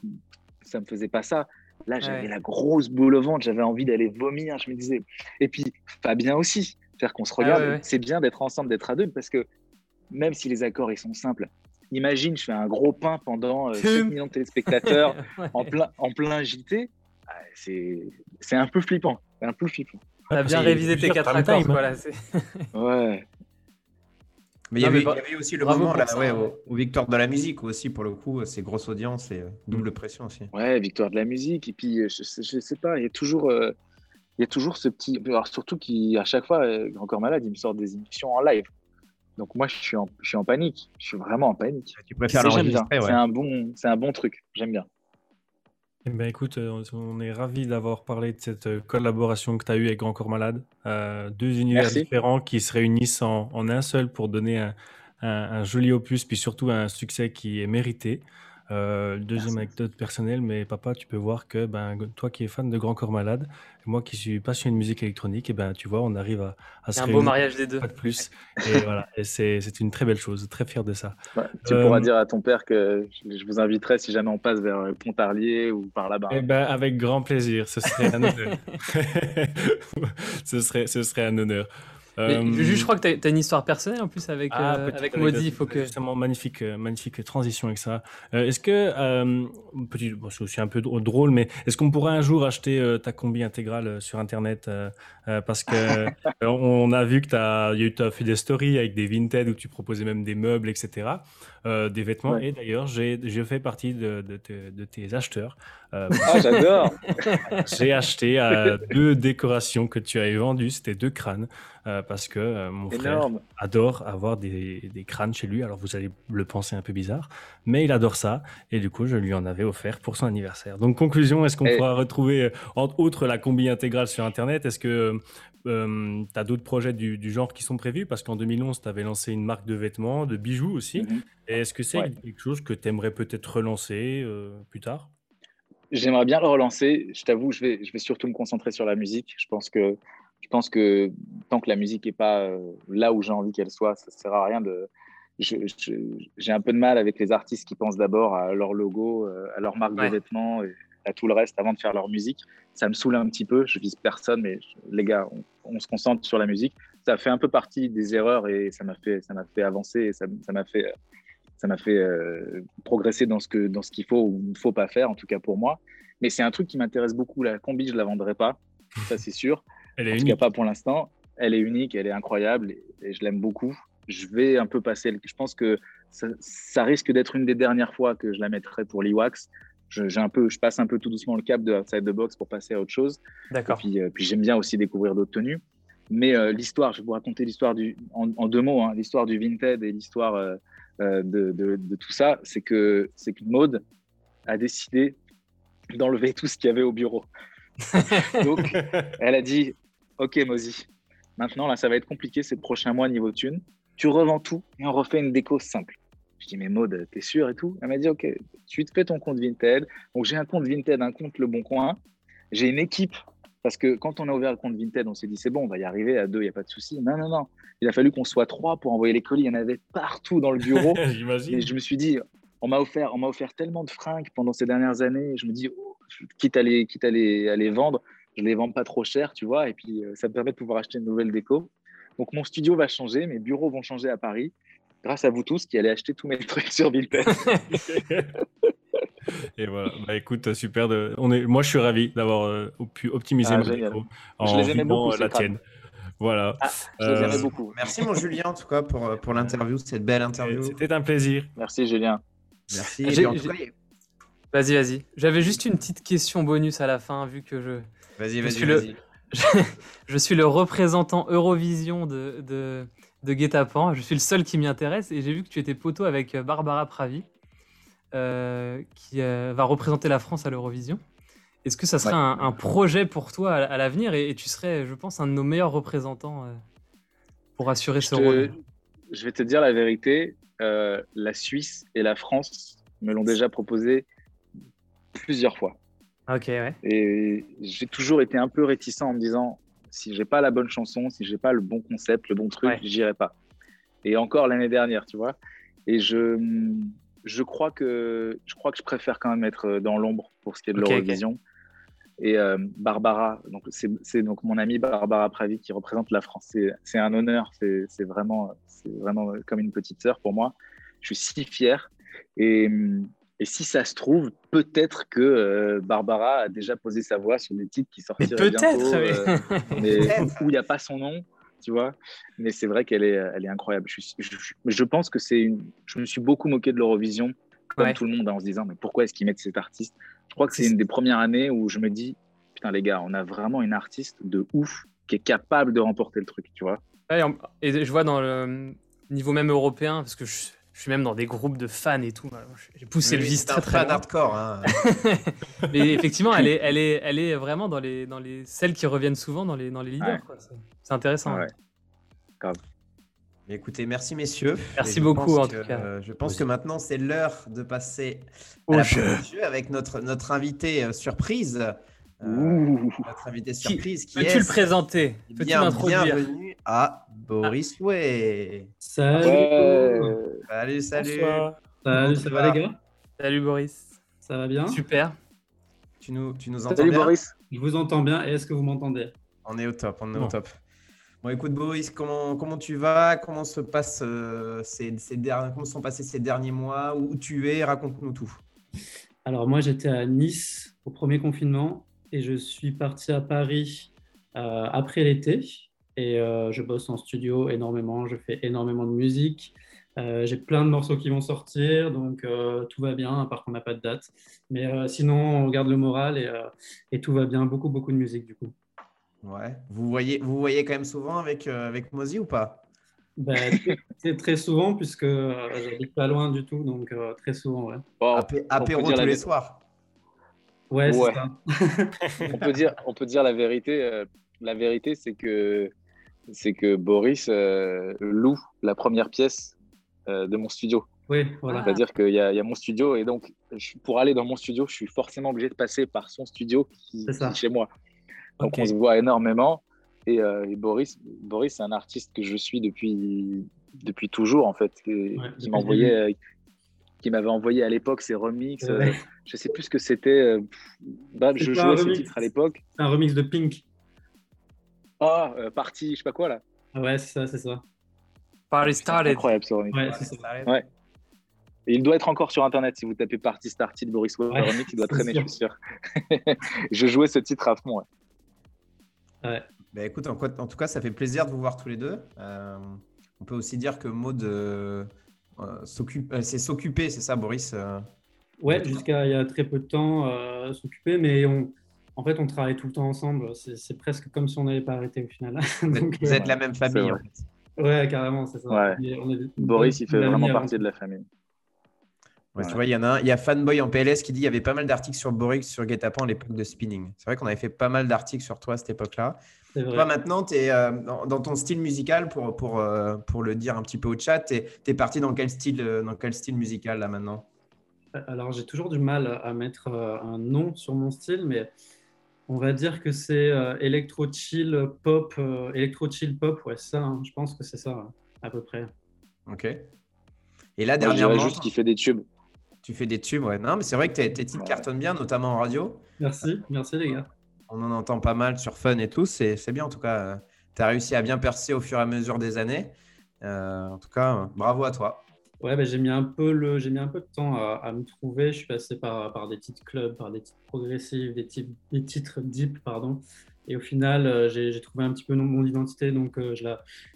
ça ne me faisait pas ça. Là, j'avais la grosse boule au ventre, j'avais envie d'aller vomir. Je me disais, et puis Fabien aussi, faire qu'on se regarde. c'est bien d'être ensemble, d'être à deux, parce que même si les accords ils sont simples, imagine, je fais un gros pain pendant 7 euh, millions de téléspectateurs en, plein, en plein JT. Ah, c'est un peu flippant. Un peu flippant. T'as bien révisé tes quatre accords, voilà. ouais. Mais il y, avait, aussi le moment là, ouais, Victoire de la musique aussi, pour le coup, c'est grosse audience et euh, double pression aussi. Ouais, Victoire de la musique. Et puis, euh, je, je, sais pas, il y a toujours, euh, il y a toujours ce petit. Alors, surtout qu'à chaque fois, encore malade, il me sort des émissions en live. Donc, moi, je suis en, je suis en panique. Je suis vraiment en panique. Tu préfères l'enregistrer, ouais. C'est un, bon, un bon truc. J'aime bien. Eh ben écoute, euh, on est ravis d'avoir parlé de cette euh, collaboration que tu as eue avec Grand Corps Malade. Euh, deux univers différents qui se réunissent en, un seul pour donner un, un, joli opus, puis surtout un succès qui est mérité. Euh, deuxième anecdote personnelle, mais papa, tu peux voir que ben, toi qui es fan de Grand Corps Malade, moi qui suis passionné de musique électronique, et ben, tu vois, on arrive à, à se un beau mariage des deux. Pas de plus. Et voilà, et c'est, c'est une très belle chose, très fier de ça. tu pourras euh, dire à ton père que je vous inviterai si jamais on passe vers Pontarlier ou par là-bas. Eh ben, avec grand plaisir, ce serait un honneur. ce, serait, ce serait un honneur. Euh, je crois que tu as, une histoire personnelle en plus avec, ah, euh, avec Maudit. Il faut que... Justement, magnifique, euh, magnifique transition avec ça. est-ce que, petit, bon, c'est aussi un peu drôle, mais est-ce qu'on pourrait un jour acheter ta combi intégrale sur Internet Parce que on a vu que tu as, fait des stories avec des vintage où tu proposais même des meubles, etc. des vêtements. Et d'ailleurs, j'ai fait partie de, de, tes acheteurs. ah, j'adore J'ai acheté deux décorations que tu avais vendues. C'était deux crânes. Euh, parce que euh, mon frère adore avoir des, des, crânes chez lui. Alors vous allez le penser un peu bizarre, mais il adore ça. Et du coup, je lui en avais offert pour son anniversaire. Donc conclusion, est-ce qu'on pourra retrouver, euh, entre autres, la combi intégrale sur Internet? Est-ce que tu as d'autres projets du, du, genre qui sont prévus? Parce qu'en 2011, tu avais lancé une marque de vêtements, de bijoux aussi. Mhm. est-ce que c'est quelque chose que tu aimerais peut-être relancer plus tard? J'aimerais bien le relancer. Je t'avoue, je vais, je vais surtout me concentrer sur la musique. Je pense que je pense que tant que la musique n'est pas euh, là où j'ai envie qu'elle soit, ça ne sert à rien de. J'ai un peu de mal avec les artistes qui pensent d'abord à leur logo, euh, à leur marque de vêtements et à tout le reste avant de faire leur musique. Ça me saoule un petit peu. Je vise personne, mais les gars, on, se concentre sur la musique. Ça fait un peu partie des erreurs et ça m'a fait, ça m'a fait avancer et ça m'a fait, ça m'a fait euh, progresser dans ce qu'il faut ou ne faut pas faire, en tout cas pour moi. Mais c'est un truc qui m'intéresse beaucoup. La combi, je la vendrai pas, ça c'est sûr. Elle est en tout cas pas pour l'instant. Elle est unique, elle est incroyable et, je l'aime beaucoup. Je vais un peu passer. Je pense que ça, risque d'être une des dernières fois que je la mettrai pour l'Iwax je, un peu, je passe un peu tout doucement le cap de Outside the Box pour passer à autre chose. D'accord. Puis, puis j'aime bien aussi découvrir d'autres tenues. Mais l'histoire, je vais vous raconter l'histoire du, en, deux mots, hein, l'histoire du Vinted et l'histoire de, de, de, tout ça, c'est que c'est que Maude a décidé d'enlever tout ce qu'il y avait au bureau. Donc, elle a dit Ok, Mozi, maintenant, là, ça va être compliqué ces prochains mois niveau thune. Tu revends tout et on refait une déco simple. Je dis, mais Maud, t'es sûr et tout? Elle m'a dit, OK, tu te fais ton compte Vinted. Donc, j'ai un compte Vinted, un compte Le Bon Coin. J'ai une équipe. Parce que quand on a ouvert le compte Vinted, on s'est dit, c'est bon, on va y arriver à deux, il n'y a pas de souci. Non, non, non. Il a fallu qu'on soit trois pour envoyer les colis. Il y en avait partout dans le bureau. et je me suis dit, on m'a offert, on offert tellement de fringues pendant ces dernières années. Je me dis, oh, quitte à les, quitte à les, vendre, je les vends pas trop cher, tu vois. Et puis, euh, ça me permet de pouvoir acheter une nouvelle déco. Donc, mon studio va changer, mes bureaux vont changer à Paris, grâce à vous tous qui allez acheter tous mes trucs sur Vinted. Et voilà, bah, écoute, super. De... On est... Moi, je suis ravi d'avoir euh, pu optimiser ah, déco en je les aimais beaucoup, la tienne. Voilà. Ah, je les aimais euh, beaucoup. Merci, mon Julien, en tout cas, pour, pour l'interview, cette belle interview. C'était un plaisir. Merci, Julien. Merci. Vas-y, vas-y. J'avais juste une petite question bonus à la fin, vu que je. Vas-y, vas-y, vas-y. Je... suis le représentant Eurovision de, de, de Guetapan. Je suis le seul qui m'y intéresse et j'ai vu que tu étais poteau avec Barbara Pravi, euh, qui euh, va représenter la France à l'Eurovision. Est-ce que ça serait un, projet pour toi à, l'avenir et, tu serais, je pense, un de nos meilleurs représentants euh, pour assurer ce rôle? Je vais te dire la vérité. la Suisse et la France me l'ont déjà proposé plusieurs fois. Ok, ouais. Et j'ai toujours été un peu réticent en me disant si j'ai pas la bonne chanson, si j'ai pas le bon concept, le bon truc, j'irai pas. Et encore l'année dernière, tu vois. Et je, je crois que je crois que je préfère quand même être dans l'ombre pour ce qui est de l'Eurovision. Et euh, Barbara, donc c'est donc mon amie Barbara Pravi qui représente la France. C'est un honneur, c'est vraiment, c'est vraiment comme une petite sœur pour moi. Je suis si fier. Et, et si ça se trouve, peut-être que euh, Barbara a déjà posé sa voix sur des titres qui sortiraient bientôt, euh, mais où il n'y a pas son nom, tu vois. Mais c'est vrai qu'elle est, elle est incroyable. Je, je, pense que c'est une. Je me suis beaucoup moqué de l'Eurovision, comme tout le monde, hein, en se disant mais pourquoi est-ce qu'ils mettent cet artiste? Je crois que c'est une des premières années où je me dis putain les gars, on a vraiment une artiste de ouf qui est capable de remporter le truc, tu vois. et je vois dans le niveau même européen, parce que je je suis même dans des groupes de fans et tout. J'ai poussé le vice très très loin. hardcore. Hein. Mais effectivement, elle est, elle est, elle est vraiment dans les, dans les celles qui reviennent souvent dans les, dans les leaders. C'est intéressant. Ouais. Écoutez, merci messieurs. Merci beaucoup en tout cas. Euh, je pense que maintenant c'est l'heure de passer au la jeu. avec notre, notre invité euh, surprise. Euh, notre invité surprise qui, qui Peux-tu le présenter? Bien, Bienvenue à Boris ah. Way. Salut. Salut, salut. Salut, ça va les gars? Salut Boris. Ça va bien? Super. Tu nous, tu nous entends salut, bien Boris. Je vous entends bien et est-ce que vous m'entendez? On est au top, on est au top. Bon, écoute Boris, comment, comment tu vas? Comment se passe euh, ces, ces derniers, comment sont passés ces derniers mois? Où tu es? Raconte-nous tout. Alors moi, j'étais à Nice au premier confinement et je suis parti à Paris euh, après l'été. Et euh, je bosse en studio énormément, je fais énormément de musique. Euh, j'ai plein de morceaux qui vont sortir, donc tout va bien, à part qu'on n'a pas de date. Mais sinon, on garde le moral et, et, tout va bien. Beaucoup, beaucoup de musique du coup. Ouais. Vous voyez, vous voyez quand même souvent avec, avec Mozi ou pas? Ben, C'est très souvent, puisque j'habite pas loin du tout, donc très souvent, ouais. apéro tous les soirs. Ouais, ouais. Ça. on peut dire, on peut dire la vérité. Euh, la vérité, c'est que c'est que Boris euh, loue la première pièce euh, de mon studio. Oui, voilà. C'est-à-dire qu'il y, y, a mon studio et donc pour aller dans mon studio, je suis forcément obligé de passer par son studio qui, est chez moi. Donc on se voit énormément. Et, et Boris, Boris, c'est un artiste que je suis depuis depuis toujours en fait, qui, qui m'envoyait qui m'avait envoyé à l'époque ses remix. Je Euh, je sais plus ce que c'était. Euh, bah, je jouais ce titre à l'époque. Un remix de Pink. Ah, oh, partie, je sais pas quoi là. Ouais, c'est ça, c'est ça. Party Started. Incroyable ce remix. Ouais, c'est ça. Ouais. Et il doit être encore sur internet. Si vous tapez Party Started de Boris Weber remix, il doit traîner, je suis sûr. je jouais ce titre à fond. Ouais. ouais. Bah, écoute, en, en, tout cas, ça fait plaisir de vous voir tous les deux. Euh, on peut aussi dire que Maud euh, euh, s'occupe, euh, c'est s'occuper, c'est ça, Boris euh, Ouais, jusqu'à il y a très peu de temps, euh, s'occuper, mais on, en fait, on travaille tout le temps ensemble. C'est presque comme si on n'avait pas arrêté au final. Donc, vous êtes la même famille, en fait. Ouais, carrément, c'est ça. Ouais. Boris, il fait vraiment partie de la famille. Tu vois, il y en a un, il y a Fanboy en PLS qui dit il y avait pas mal d'articles sur Boris sur GetApon à l'époque de Spinning. C'est vrai qu'on avait fait pas mal d'articles sur toi à cette époque-là. Toi, maintenant, tu es euh, dans, ton style musical, pour, pour, euh, pour le dire un petit peu au chat, tu es, parti dans quel, style, euh, dans quel style musical là maintenant? Alors, j'ai toujours du mal à mettre un nom sur mon style, mais on va dire que c'est électro chill pop, électro chill pop, ouais, ça, hein. je pense que c'est ça, à peu près. Ok. Et là, dernièrement. juste qu'il fait des tubes. Tu fais des tubes, ouais. Non, mais c'est vrai que tes, titres cartonnent bien, notamment en radio. Merci, merci les gars. On en entend pas mal sur Fun et tout. C'est bien, en tout cas. Euh, tu as réussi à bien percer au fur et à mesure des années. Euh, en tout cas, bravo à toi. Ouais, bah, j'ai mis un peu le, j'ai mis un peu de temps à, me trouver. Je suis passé par, par des titres clubs, par des titres progressifs, des, titres, des titres deep, pardon. Et au final, euh, j'ai trouvé un petit peu mon identité, donc euh,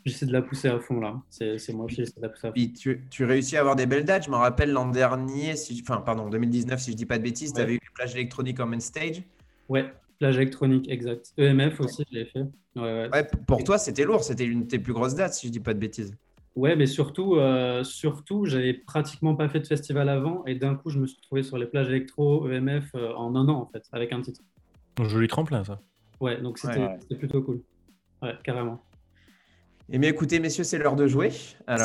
j'essaie de la pousser à fond là. C'est moi qui essaie de la pousser à fond. tu, tu, réussis à avoir des belles dates. Je me rappelle l'an dernier, si, enfin pardon, 2019 si je dis pas de bêtises, tu avais eu les plages électroniques en main stage. Ouais, plage électronique, exact. EMF aussi, je l'ai fait. Ouais, ouais. pour toi, c'était lourd. C'était l'une de tes plus grosses dates, si je dis pas de bêtises. Ouais, mais surtout, euh, surtout, j'avais pratiquement pas fait de festival avant, et d'un coup, je me suis retrouvé sur les plages électro EMF en un an en fait, avec un titre. Joli tremplin, ça. Ouais, donc c'était plutôt cool. Ouais, carrément. Eh bien, écoutez, messieurs, c'est l'heure de jouer.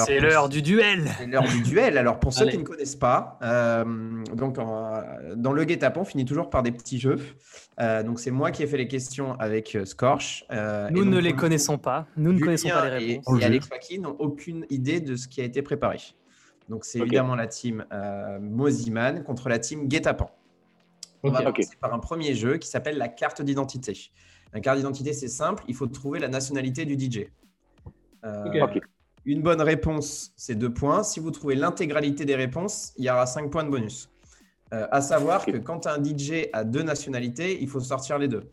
C'est l'heure du duel. C'est l'heure du duel. Alors, pour ceux qui ne connaissent pas, euh, donc dans le guet-apens, on finit toujours par des petits jeux. Euh, donc, c'est moi qui ai fait les questions avec euh, Scorch. Nous ne les connaissons pas. Nous ne connaissons pas les réponses. Et, Alex Waki n'ont aucune idée de ce qui a été préparé. Donc, c'est évidemment la team Moziman contre la team guet-apens. On va commencer par un premier jeu qui s'appelle la carte d'identité. La carte d'identité, c'est simple, il faut trouver la nationalité du DJ. Euh, une bonne réponse, c'est deux points. Si vous trouvez l'intégralité des réponses, il y aura cinq points de bonus. Euh, à savoir que quand un DJ a deux nationalités, il faut sortir les deux.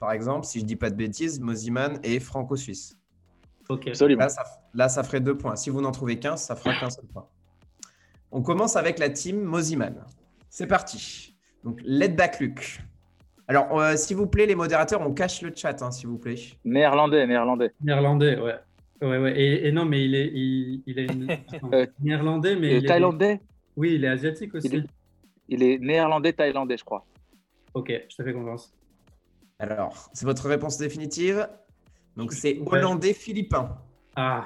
Par exemple, si je dis pas de bêtises, Moziman est franco-suisse. Là, ça, là, ça ferait deux points. Si vous n'en trouvez qu'un, ça fera qu'un seul point. On commence avec la team Moziman. C'est parti. Donc, Let Back Luke. Alors, euh, s'il vous plaît, les modérateurs, on cache le chat, hein, s'il vous plaît. Néerlandais, néerlandais. Néerlandais, ouais. Ouais, ouais. Et, non, mais il est, il, est néerlandais, mais. Il thaïlandais Oui, il est asiatique aussi. Il est, néerlandais, thaïlandais, je crois. Ok, je te fais confiance. Alors, c'est votre réponse définitive. Donc, c'est hollandais-philippin. Ah.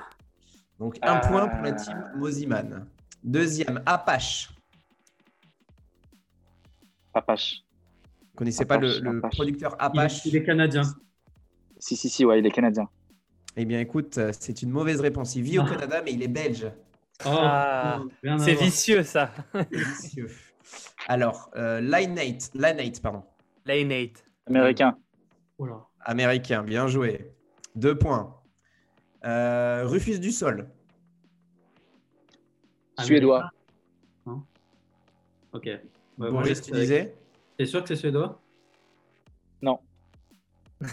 Donc, un point pour la team Moziman. Deuxième, Apache. Apache. Vous connaissez pas le, producteur Apache? il est, canadien. Si, si, si, ouais, il est canadien. Eh bien, écoute, euh, c'est une mauvaise réponse. Il vit au ah. Canada, mais il est belge. Oh, ah, c'est vicieux, ça. vicieux. Alors, euh, Lineate, pardon. Lineate. Américain. Américain, bien joué. Deux points. Euh, Rufus du Sol. Suédois. Ok. Boris, tu disais T'es sûr que c'est suédois? Non.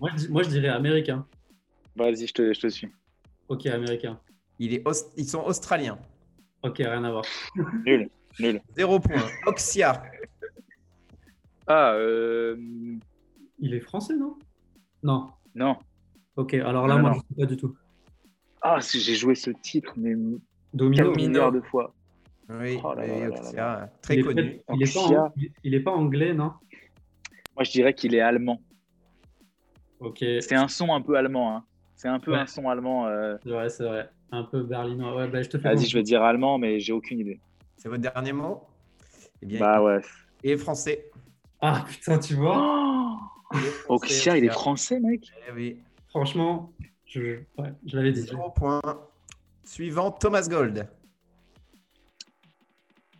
moi, je, dirais américain. Vas-y, je te, je te suis. Ok, américain. Il est Ils sont australiens. Ok, rien à voir. nul, nul. Zéro point. Oxia. Ah, euh... Il est français, non? Non. Non. Ok, alors là, moi, je ne sais pas du tout. Ah, si j'ai joué ce titre, mais Domino. milliards de fois. Oui, oh très connu. il n'est pas, anglais, non? Moi, je dirais qu'il est allemand. Ok. C'est un son un peu allemand. Hein. C'est un peu un son allemand. Euh... C'est vrai, c'est vrai. Un peu berlinois. Ouais, bah, je te fais Vas-y, je vais dire allemand, mais j'ai aucune idée. C'est votre dernier mot? Eh bien, Bah ouais. Et français. Ah putain, tu vois oh il est français, mec. Eh oui. Franchement, je, ouais, je l'avais dit. Zéro point. Suivant, Thomas Gold.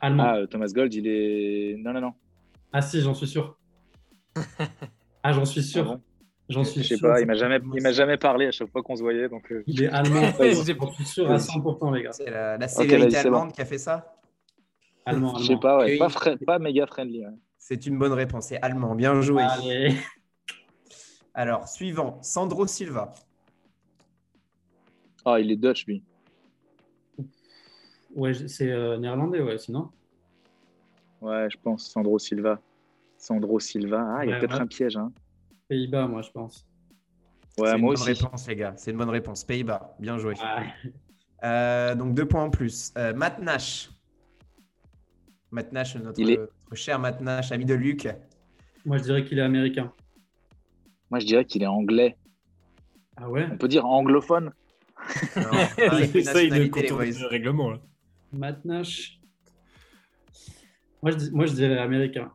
Ah, euh, Thomas Gold, il est. Non, non, non. Ah, si, j'en suis sûr. ah, j'en suis sûr. Ah j'en suis Je sais pas, il m'a jamais, il m'a jamais parlé à chaque fois qu'on se voyait. Donc, euh. Il est allemand. j'en suis sûr à 100%, les gars. C'est la, la sévérité allemande qui a fait ça Allemand, allemand. Je sais pas, ouais. pas, pas méga friendly. C'est une bonne réponse, c'est allemand. Bien joué. Alors, suivant, Sandro Silva. Ah, il est Dutch, lui. Ouais, c'est euh, néerlandais, ouais, sinon. Ouais, je pense Sandro Silva. Sandro Silva. Ah, il y a peut-être un piège. Hein. Pays-Bas, moi, je pense. Ouais, c'est moi une bonne réponse, les gars. C'est une bonne réponse. Pays-Bas. Bien joué. Euh, donc, deux points en plus. Euh, Matt Nash. Matt Nash, notre, cher Matt Nash, ami de Luc. Moi, je dirais qu'il est américain. Moi, je dirais qu'il est anglais. Ah ouais? On peut dire anglophone non, il ça, il le règlement. Là. Matt Nash. Moi je, moi, je dirais américain.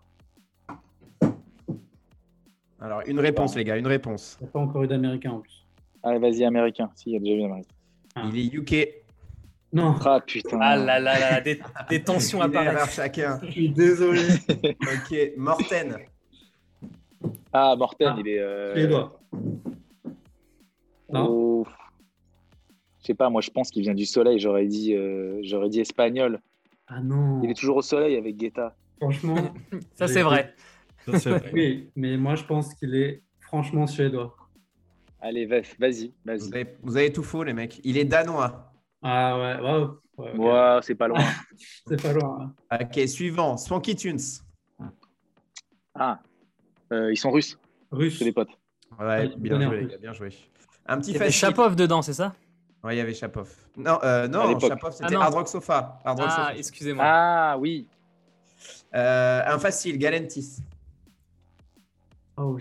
Alors, une réponse, les gars, une réponse. Il n'y a pas encore eu d'américain en plus. Allez, vas-y, américain. Si, il y a déjà eu d'américain. Ah. Il est UK. Non. Ah putain. Ah là là là, des, des tensions apparaissent. chacun. Je suis désolé. ok, Morten. Ah, Morten, ah. il est. Euh... Suédois. Non. Oh. Je sais pas, moi je pense qu'il vient du soleil, j'aurais dit, euh, j'aurais dit espagnol. Ah non. Il est toujours au soleil avec Guetta. Franchement. ça c'est vrai. Oui, mais moi je pense qu'il est franchement suédois. Allez, vas-y, vas-y. Vous, avez tout faux, les mecs. Il est danois. Ah ouais, ouais, ouais c'est pas loin. c'est pas loin. Hein. Ok, suivant. Swanky Tunes. Ah, euh, ils sont russes. Russes. C'est des potes. Ouais, bien joué, bien joué. Un petit Chapov dedans, c'est ça? Ouais, il y avait Chapov. Non, euh, non Chapov, c'était ah Hard Rock Sofa. ah, excusez-moi. Ah, oui. Euh, un facile, Galentis. Oh,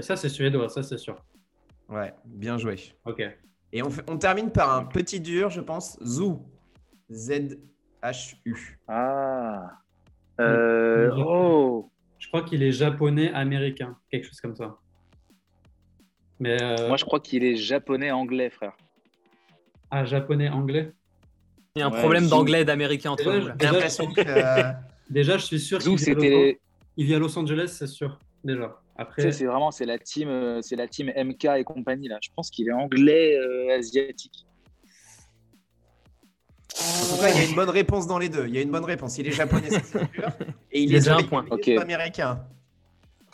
Ça, c'est suédois, ça, c'est sûr. Ouais, bien joué. Ok. Et on, on termine par un petit dur, je pense. Zou. Z-H-U. Ah. Euh, oh. Je crois qu'il est japonais-américain, quelque chose comme ça. Mais euh, Moi, je crois qu'il est japonais-anglais, frère. Ah, japonais-anglais Il y a un problème d'anglais et d'américain entre nous. Euh, déjà, je suis sûr qu'il vient, il vient à Los Angeles, c'est sûr. Déjà. Après, c'est vraiment c'est la team, euh, c'est la team MK et compagnie là. Je pense qu'il est anglais asiatique. En tout cas, il y a une bonne réponse dans les deux. Il y a une bonne réponse. Il est japonais, c'est sûr. Et il, est, un point. américain.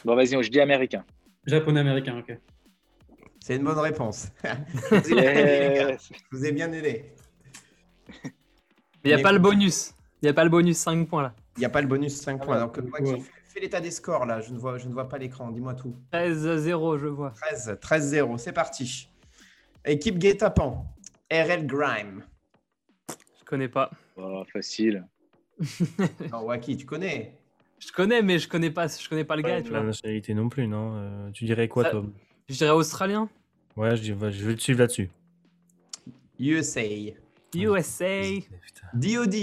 Bon, vas-y, je dis américain. Japonais-américain, ok. C'est une bonne réponse. je, vous ai bien aidé. Il n'y a pas le bonus. Il n'y a pas le bonus 5 points là. Il n'y a pas le bonus 5 points. Fais l'état des scores là. Je ne vois, je ne vois pas l'écran. Dis-moi tout. 13-0, je vois. 13, 13-0. C'est parti. Équipe Guet-Apens. RL Grime. Je connais pas. Oh, facile. non, Waki, tu connais Je connais, mais je connais pas, je connais pas le gars. la nationalité non plus, non euh, Tu dirais quoi, Tom? je dirais australien. Ouais, je, je vais te suivre là-dessus. USA. USA. DOD.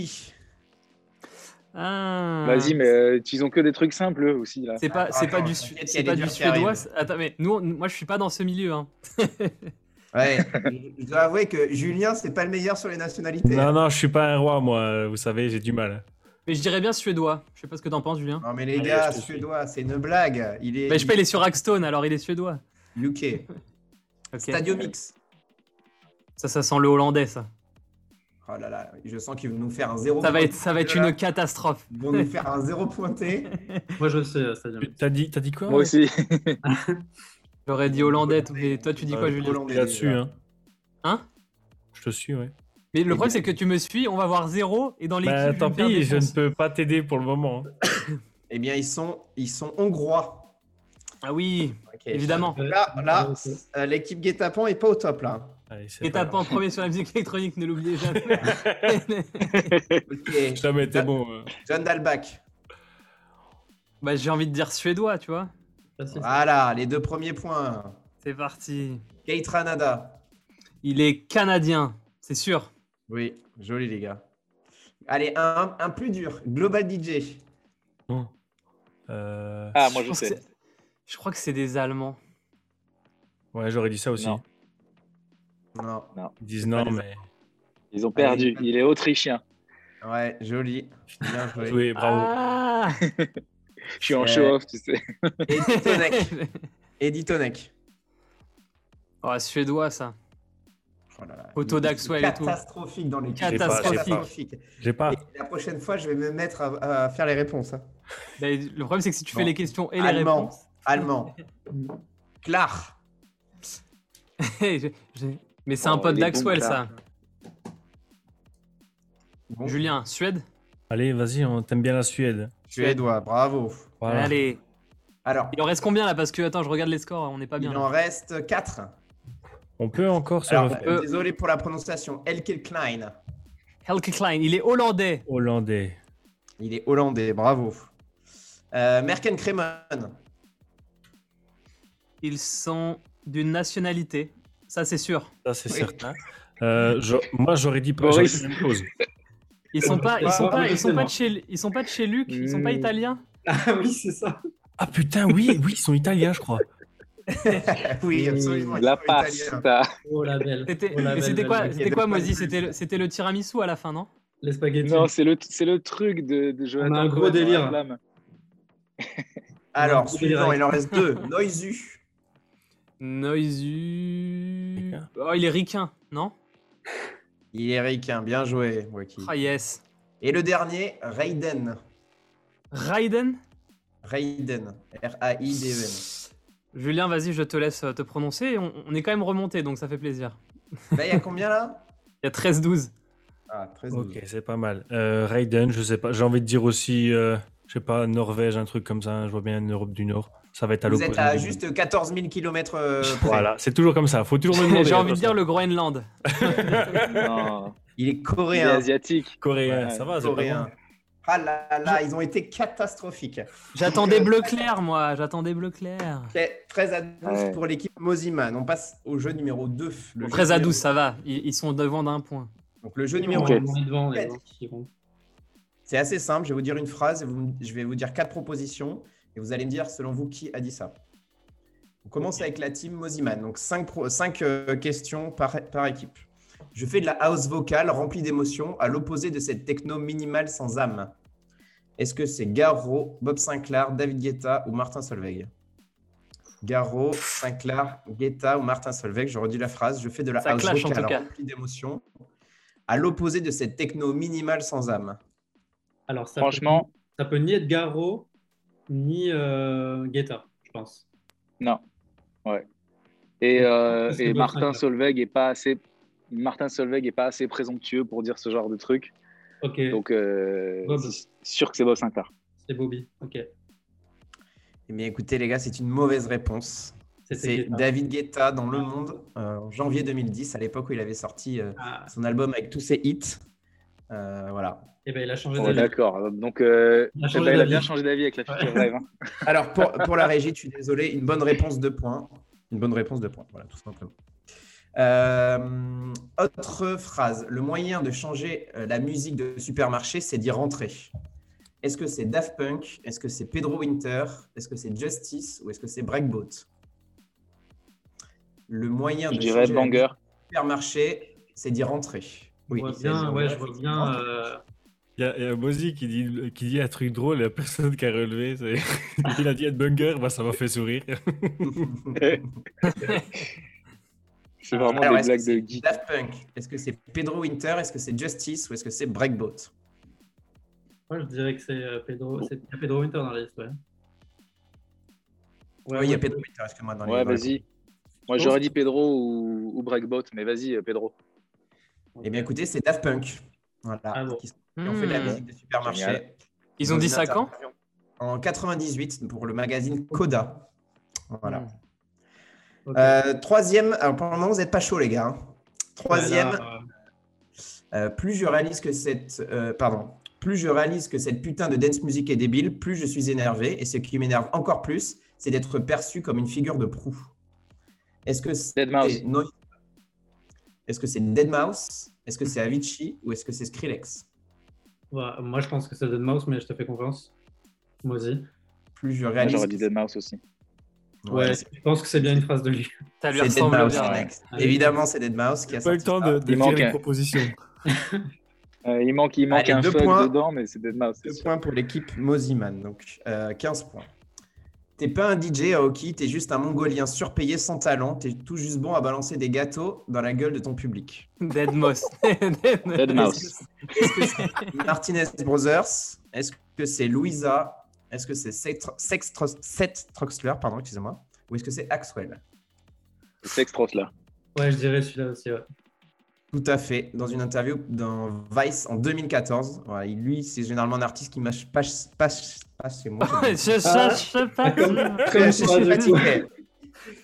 Ah. Vas-y, mais euh, ils ont que des trucs simples aussi là. C'est pas, c'est pas du, c'est pas du suédois. Attends, mais nous, moi, je suis pas dans ce milieu. Hein. ouais, je dois avouer que Julien, c'est pas le meilleur sur les nationalités. Non, non, je suis pas un roi, moi. Vous savez, j'ai du mal. Mais je dirais bien suédois. Je sais pas ce que t'en penses, Julien. Non, mais les gars, suédois, c'est une blague. Il est. Mais je paye les sur Axstone, alors il est suédois. UK. Stadio Mix. Ça, ça sent le hollandais, ça. Oh là là, je sens qu'ils vont nous faire un zéro. Ça va être, ça va être une catastrophe. Ils vont nous faire un zéro pointé. Moi, je sais. T'as dit, as dit quoi Moi aussi. J'aurais dit hollandais, mais toi, tu dis quoi, Julien Hollandais là-dessus, hein. Hein Je te suis, ouais. Mais le problème, c'est que tu me suis, on va voir zéro, et dans l'équipe. Bah, tant pis, je ne peux pas t'aider pour le moment. eh bien, ils sont, ils sont hongrois. Ah oui, évidemment. Là, là euh, l'équipe Guetapon est pas au top là. Guetapon premier sur la musique électronique, ne l'oubliez jamais. okay. Jamais été bon. John Dalbach. Bah, j'ai envie de dire suédois, tu vois. Voilà, les deux premiers points. C'est parti. Kate Ranada. Il est canadien, c'est sûr. Oui, joli les gars. Allez, un, un plus dur. Global DJ. Euh... Ah, moi je, sais. Je crois que c'est des Allemands. Ouais, j'aurais dit ça aussi. Non. Non. Ils disent non, mais. Ils ont perdu. Il est autrichien. Ouais, joli. Bien joué. Oui, bravo. Ah Je suis en show-off, tu sais. Eddie Tonek. Oh, suédois, ça. Oh d'Axwell et tout. Catastrophique dans les Catastrophique. J'ai pas. la prochaine fois, je vais me mettre à, faire les réponses. Hein. Bah, le problème, c'est que si tu fais les questions et les réponses. Allemand. Clar. Mais c'est un pote d'Axwell, ça. Julien, Suède Allez, vas-y, on t'aime bien la Suède. Suédois, bravo. Allez. Alors, Il en reste combien là Parce que, attends, je regarde les scores, on n'est pas bien. il là. en reste 4. On peut encore se Alors, euh, désolé pour la prononciation. Elke Klein. Helke Klein, il est hollandais. Hollandais. Il est hollandais, bravo. Euh, Merken Kremen. Ils sont d'une nationalité. Ça, c'est sûr. Ça, c'est Oui. certain. Euh, je- Moi, j'aurais dit pas la même chose. Ils sont pas, ils sont pas, ils sont pas de chez, ils sont pas de chez Luc. Ils sont pas Hmm. italiens. Ah oui, c'est ça. Ah putain, oui, oui, ils sont italiens, je crois. oui, absolument. La pasta. Oh la belle. C'était, Oh, quoi, c'était quoi, Mozi C'était, le- c'était le tiramisu à la fin, non? Les spaghettis. Non, c'est le, c'est le truc de, de Jonathan On a un gros délire. Alors, suivant, il en reste deux. Noisu. Noisu. Ricain. Oh, il est ricain, non? Il est ricain, bien joué, Waki. Ah yes. Et le dernier, Raiden. Raiden? Raiden. R-A-I-D-E-N. Julien, vas-y, je te laisse euh, te prononcer. On, on est quand même remonté, donc ça fait plaisir. Là, il y a combien là? Il y a 13-12. Ah, 13 Ok, c'est pas mal. Euh, Raiden, je sais pas. J'ai envie de dire aussi, euh, je sais pas, Norvège, un truc comme ça. Je vois bien Europe du Nord. Ça va être à Vous êtes à juste 14 000 km Voilà, c'est toujours comme ça. Faut toujours me demander. J'ai envie de dire le Groenland. Non, Il est il est coréen. asiatique. Coréen, Ouais, ça va, Coréen. Ah là là, ils ont été catastrophiques. J'attendais bleu clair, moi. J'attendais bleu clair. Ok, 13 à 12 Ouais. pour l'équipe Moziman. On passe au jeu numéro 2. Le jeu 13 à numéro- 12, ça va. Ils, sont devant d'un point. Donc le jeu numéro Ok. 2. On est devant, les Ouais. gens qui vont. C'est assez simple. Je vais vous dire une phrase et vous- je vais vous dire quatre propositions et vous allez me dire selon vous qui a dit ça? On commence avec la team Moziman. Donc 5 questions par, par équipe. Je fais de la house vocale remplie d'émotions à l'opposé de cette techno minimale sans âme. Est-ce que c'est Garo, Bob Sinclair, David Guetta ou Martin Solveig? Garo, Sinclair, Guetta ou Martin Solveig? Je redis la phrase. Je fais de la Ça house clash vocale remplie d'émotions à l'opposé de cette techno minimale sans âme. Alors, ça Franchement, peut, ça peut ni être Garo, ni euh, Guetta, je pense. non. Ouais. Et, euh, et Martin. Solveig est pas assez. Martin Solveig est pas assez présomptueux pour dire ce genre de truc. Ok, Donc, euh, sûr que c'est Bob Sinclair. c'est Bobby. Ok. Eh bien, écoutez, les gars, c'est une mauvaise réponse. C'est. David Guetta dans Le Monde euh, en janvier 2010, à l'époque où il avait sorti euh, Ah, son album avec tous ses hits. Euh, voilà. Et ben, il a changé Ouais, d'avis. D'accord. Donc, euh, Il a eh changé ben, il a bien changé d'avis avec la future rêve. hein. Alors, pour, pour la régie, je suis désolé, une bonne réponse de points. Une bonne réponse de points, voilà, tout simplement. Euh, autre phrase. Le moyen de changer euh, la musique de supermarché, c'est d'y rentrer. Est-ce que c'est Daft Punk? Est-ce que c'est Pedro Winter? Est-ce que c'est Justice? Ou est-ce que c'est Breakboat Le moyen Je de dirais changer la musique du supermarché, c'est d'y rentrer. Je vois c'est- bien, ouais, je vois bien. euh, Il y a, il y a Mozi qui dit, qui dit un truc drôle, il y a personne qui a relevé. il a dit Headbanger, bah, ça m'a fait sourire. C'est vraiment Alors, des est-ce que blagues de c'est geek. Daft Punk? Est-ce que c'est Pedro Winter? Est-ce que c'est Justice? Ou est-ce que c'est Breakboat Moi, je dirais que c'est euh, Pedro, a Pedro Winter dans la liste, ouais. Ouais, Oui, il y a Pedro Winter, excuse-moi. Dans Ouais, dans les- vas-y. Moi, j'aurais dit Pedro ou, ou Breakboat, mais vas-y, euh, Pedro. Eh bien, écoutez, c'est Daft Punk. Voilà. Ah bon. qui, qui ont fait de la Hmm. musique de supermarché. Génial. Ils ont dit ça quand En 98 pour le magazine Coda. Voilà. Hmm. Euh, troisième, alors pour le moment, vous n'êtes pas chaud, les gars. hein. Troisième, là, euh, plus je réalise que cette. euh, pardon. Plus je réalise que cette putain de dance music est débile, plus je suis énervé. Et ce qui m'énerve encore plus, c'est d'être perçu comme une figure de proue. Est-ce que c'est Deadmau5. Noise- Est-ce que c'est Deadmau5 Est-ce que c'est Avicii? Ou est-ce que c'est Skrillex? Ouais, moi, je pense que c'est Deadmau5, mais je te fais confiance. Moi aussi. Plus je Moi, réalise. J'aurais dit Deadmau5 aussi. Ouais, je pense que c'est bien une phrase de lui. Ça lui C'est ressemble Deadmauce, bien. mec. ouais. Évidemment, c'est Deadmau5 qui a Pas eu le temps de, de Il dire manque les un. propositions. Euh, il manque, il manque Allez, un deux points. dedans, mais c'est Deadmau5. c'est Deux sûr. points pour l'équipe Moziman, donc euh, 15 points. T'es pas un DJ Aoki, t'es juste un mongolien surpayé sans talent, t'es tout juste bon à balancer des gâteaux dans la gueule de ton public. Deadmos. Deadmau5. Est-ce que c'est Martinez Brothers Est-ce que c'est Louisa Est-ce que c'est Seth Seth Troxler, pardon, excusez-moi Ou est-ce que c'est Axwell? Sextros là. Ouais, je dirais celui-là aussi. Ouais. Tout à fait. Dans une interview dans Vice en 2014. lui, c'est généralement un artiste qui mâche pas, pas, pas chez moi. je, je, pas. je, suis fatigué.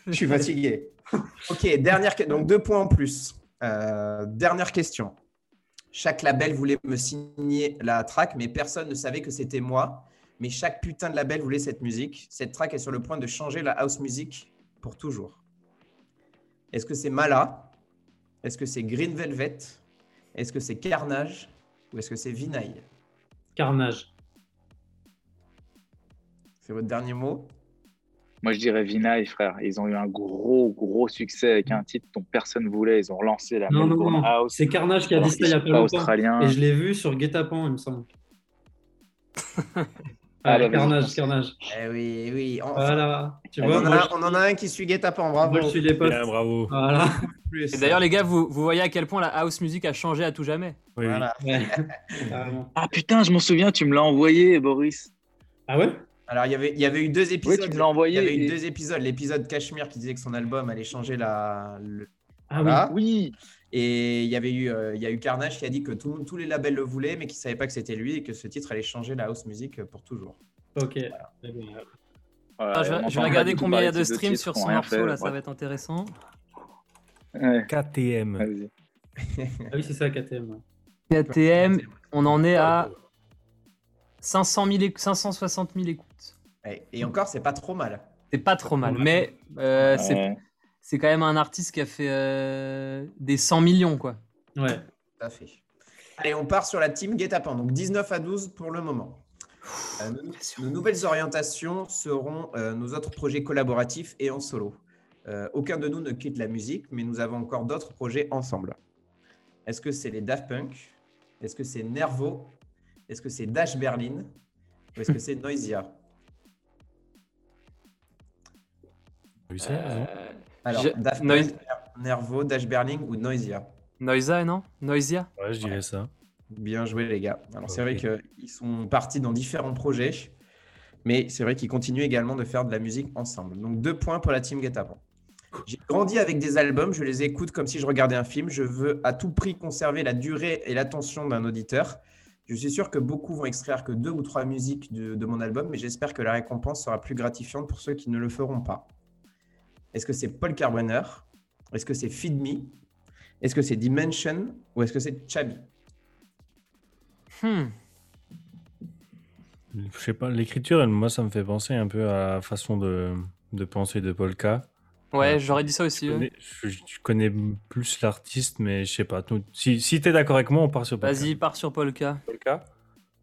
je suis fatigué. Ok, dernière, donc deux points en plus. Euh, dernière question. Chaque label voulait me signer la track, mais personne ne savait que c'était moi. Mais chaque putain de label voulait cette musique. Cette track est sur le point de changer la house music pour toujours. Est-ce que c'est Mala Est-ce que c'est Green Velvet? Est-ce que c'est Carnage? Ou est-ce que c'est Vinaille Carnage. C'est votre dernier mot? Moi, je dirais Vinaille, frère. Ils ont eu un gros, gros succès avec un titre dont personne ne voulait. Ils ont lancé la non, non, non. House. C'est Carnage qui a dit ça il y a pas longtemps. Australien. Et je l'ai vu sur Guet-Apens, il me semble. ah, carnage, Carnage. Eh oui, oui. Voilà. Tu vois, on, en a, on, en a, un qui suit Guet-Apens, bravo. Moi, je suis les potes. bravo. Voilà. Et d'ailleurs, les gars, vous, vous voyez à quel point la house music a changé à tout jamais. Oui, voilà. ah putain, je m'en souviens, tu me l'as envoyé, Boris. Ah ouais? Alors, il y, avait, il y avait eu deux épisodes. Oui, tu me l'as envoyé. Il y avait eu deux épisodes. L'épisode Cashmere qui disait que son album allait changer la. Ah oui. Et il y avait eu, euh, il y a eu Carnage qui a dit que tous les labels le voulaient, mais qui ne savait pas que c'était lui et que ce titre allait changer la house music pour toujours. Ok. Ah, je, vais, regarder combien il y a de streams sur son morceau, là, ça va être intéressant. KTM. ah oui, c'est ça, KTM. KTM, on en est à 500 000, 560 000 écoutes. Et encore, c'est pas trop mal. C'est pas trop mal, mais euh, c'est quand même un artiste qui a fait euh, des 100 millions, quoi. Ouais. Tout à fait. Allez, on part sur la team Guetapan. Donc 19 à 12 pour le moment. Euh, nos, nouvelles orientations seront nos autres projets collaboratifs et en solo. aucun de nous ne quitte la musique, mais nous avons encore d'autres projets ensemble. Est-ce que c'est les Daft Punk? Est-ce que c'est Nervo? Est-ce que c'est Dash Berlin? Ou est-ce que c'est Noisia? Euh, Alors, Dash Berlin, Nervo, Dash Berlin ou Noisia Noisia, non Noisia Ouais, je dirais ça. Bien joué, les gars. Alors, c'est vrai qu'ils sont partis dans différents projets, mais c'est vrai qu'ils continuent également de faire de la musique ensemble. Donc, deux points pour la team Guetapan. J'ai grandi avec des albums, je les écoute comme si je regardais un film. Je veux à tout prix conserver la durée et l'attention d'un auditeur. Je suis sûr que beaucoup vont extraire que deux ou trois musiques de, mon album, mais j'espère que la récompense sera plus gratifiante pour ceux qui ne le feront pas. Est-ce que c'est Paul Carbonner Est-ce que c'est Feed Me? Est-ce que c'est Dimension? Ou est-ce que c'est Chabi? Hmm. Je sais pas, l'écriture, moi, ça me fait penser un peu à la façon de, de penser de Polka. Ouais, j'aurais dit ça aussi. Je connais, plus l'artiste, mais je sais pas. Si, si tu es d'accord avec moi, on part sur Polka. Vas-y, part sur Polka. Polka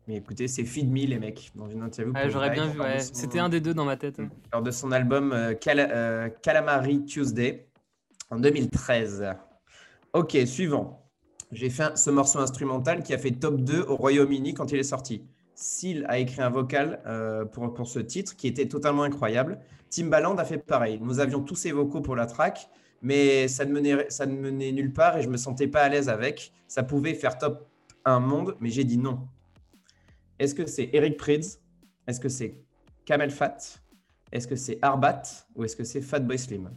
mais écoutez, c'est Feed Me, les mecs, dans une interview. J'aurais bien vu, ouais. C'était un des deux dans ma tête. Lors de son album euh, euh, Calamari Tuesday en 2013. Ok, suivant. J'ai fait ce morceau instrumental qui a fait top 2 au Royaume-Uni quand il est sorti. Seal a écrit un vocal euh, pour, pour ce titre qui était totalement incroyable. Timbaland a fait pareil. Nous avions tous ses vocaux pour la track, mais ça ne, menait, ça ne menait nulle part et je me sentais pas à l'aise avec. Ça pouvait faire top un monde, mais j'ai dit non. Est-ce que c'est Eric Prydz? Est-ce que c'est Kamel Fat? Est-ce que c'est Arbat? Ou est-ce que c'est Fatboy Slim?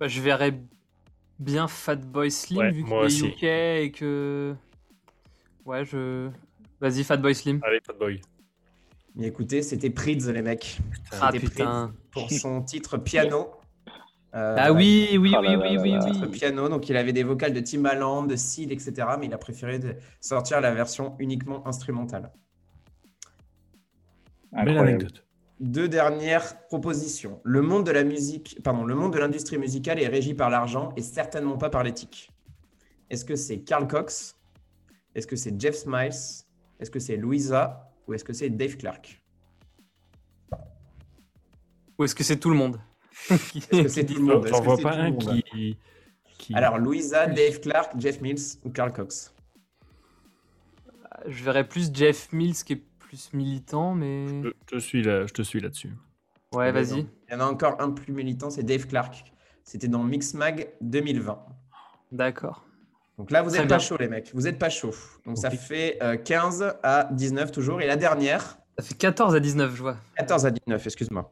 Bah, Je verrais bien Fatboy Slim vu qu'il est UK et que. Ouais, je. Vas-y, Fatboy Slim. Allez, Fatboy. Mais écoutez, c'était Prydz, les mecs. Ah putain. Pour son titre piano. Euh, ah oui, oui, oui, oui, oui, oui. Piano, donc il avait des vocales de Timbaland, de Seal, etc. Mais il a préféré sortir la version uniquement instrumentale. Belle anecdote. Deux dernières propositions. Le monde de la musique, pardon, le monde de l'industrie musicale est régi par l'argent et certainement pas par l'éthique. Est-ce que c'est Carl Cox? Est-ce que c'est Jeff Smiles? Est-ce que c'est Louisa? Ou est-ce que c'est Dave Clark? Ou est-ce que c'est tout le monde? Est-ce que c'est tout le monde? J'en vois pas un qui, Alors, Louisa, Dave Clark, Jeff Mills ou Carl Cox? Je verrais plus Jeff Mills qui est plus militant, mais. Je, te suis là, je te suis là-dessus. Ouais, vas-y. Il y en a encore un plus militant, c'est Dave Clark. C'était dans Mixmag 2020. D'accord. Donc là, vous n'êtes pas chaud, les mecs. Vous n'êtes pas chaud. Donc ça fait 15 euh, à 19 toujours. Et la dernière? Ça fait 14 à 19, je vois. 14 à 19, excuse-moi.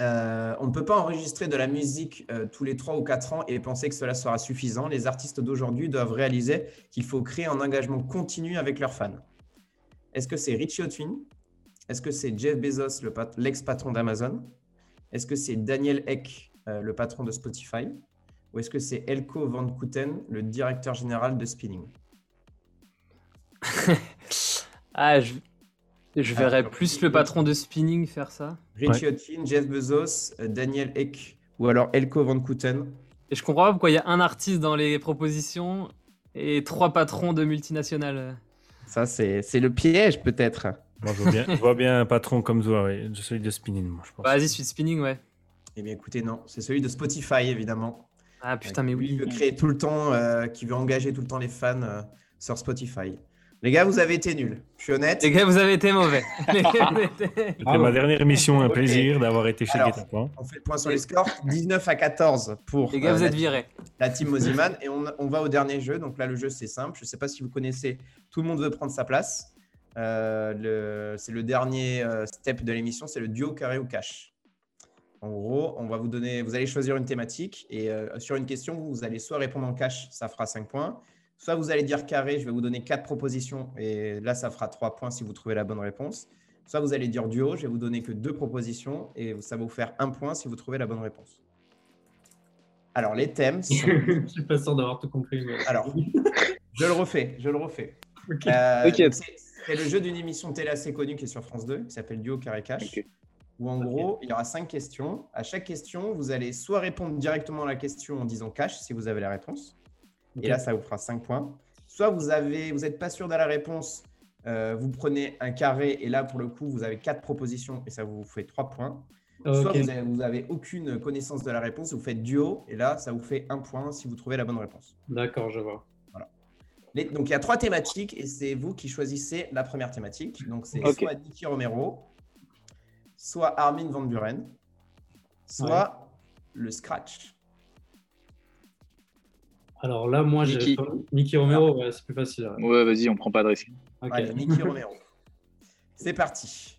Euh, on ne peut pas enregistrer de la musique euh, tous les 3 ou 4 ans et penser que cela sera suffisant. Les artistes d'aujourd'hui doivent réaliser qu'il faut créer un engagement continu avec leurs fans. Est-ce que c'est Richie Hotwin? Est-ce que c'est Jeff Bezos, l'ex-patron d'Amazon? Est-ce que c'est Daniel Eck, euh, le patron de Spotify? Ou est-ce que c'est Elko Van Kooten, le directeur général de Spinning? Ah, je, je ah, verrais plus le patron de Spinning faire ça. Richie Hotkin, Jeff Bezos, euh, Daniel Eck ou alors Elko Van Kooten. Et je comprends pas pourquoi il y a un artiste dans les propositions et trois patrons de multinationales. Ça, c'est le piège peut-être. Moi, je vois, bien, un patron comme toi, oui. celui de Spinning, moi, je pense. Vas-y, celui de Spinning, ouais. Eh bien, écoutez, non, c'est celui de Spotify, évidemment. Ah putain, mais oui. Qui veut créer tout le temps, euh, qui veut engager tout le temps les fans euh, sur Spotify. Les gars, vous avez été nuls. Je suis honnête. Les gars, vous avez été mauvais. C'était ma dernière émission. Un plaisir d'avoir été chez Alors, On fait le point sur les scores. 19 à 14 pour. Les gars, vous euh, êtes virés. La team Moziman. Et on, va au dernier jeu. Donc là, le jeu, c'est simple. Je ne sais pas si vous connaissez. Tout le monde veut prendre sa place. Euh, c'est le dernier euh, step de l'émission. C'est le duo carré ou cash. En gros, on va vous donner. Vous allez choisir une thématique. Et sur une question, vous allez soit répondre en cash. Ça fera 5 points Soit vous allez dire carré, je vais vous donner quatre propositions et là, ça fera trois points si vous trouvez la bonne réponse. Soit vous allez dire duo, je vais vous donner que deux propositions et ça va vous faire un point si vous trouvez la bonne réponse. Alors, les thèmes. Sont... je suis pas sûr d'avoir tout compris. Alors, je le refais, je le refais. Euh, c'est le jeu d'une émission télé assez connue qui est sur France 2, qui s'appelle Duo Carré Cash. Où en gros, il y aura cinq questions. À chaque question, vous allez soit répondre directement à la question en disant cash si vous avez la réponse, et là, ça vous fera 5 points. Soit vous avez, vous n'êtes pas sûr de la réponse, euh, vous prenez un carré et là, pour le coup, vous avez 4 propositions et ça vous fait 3 points. Soit vous n'avez aucune connaissance de la réponse, vous faites duo et là, ça vous fait 1 point si vous trouvez la bonne réponse. D'accord, je vois. Voilà. donc, il y a trois thématiques et c'est vous qui choisissez la première thématique. Donc, c'est soit Nicky Romero, soit Armin Van Buren, soit le Scratch. Alors là, moi, j'ai Nicky Romero, c'est plus facile. Ouais, vas-y, on prend pas de risque. Allez, Nicky Romero. C'est parti.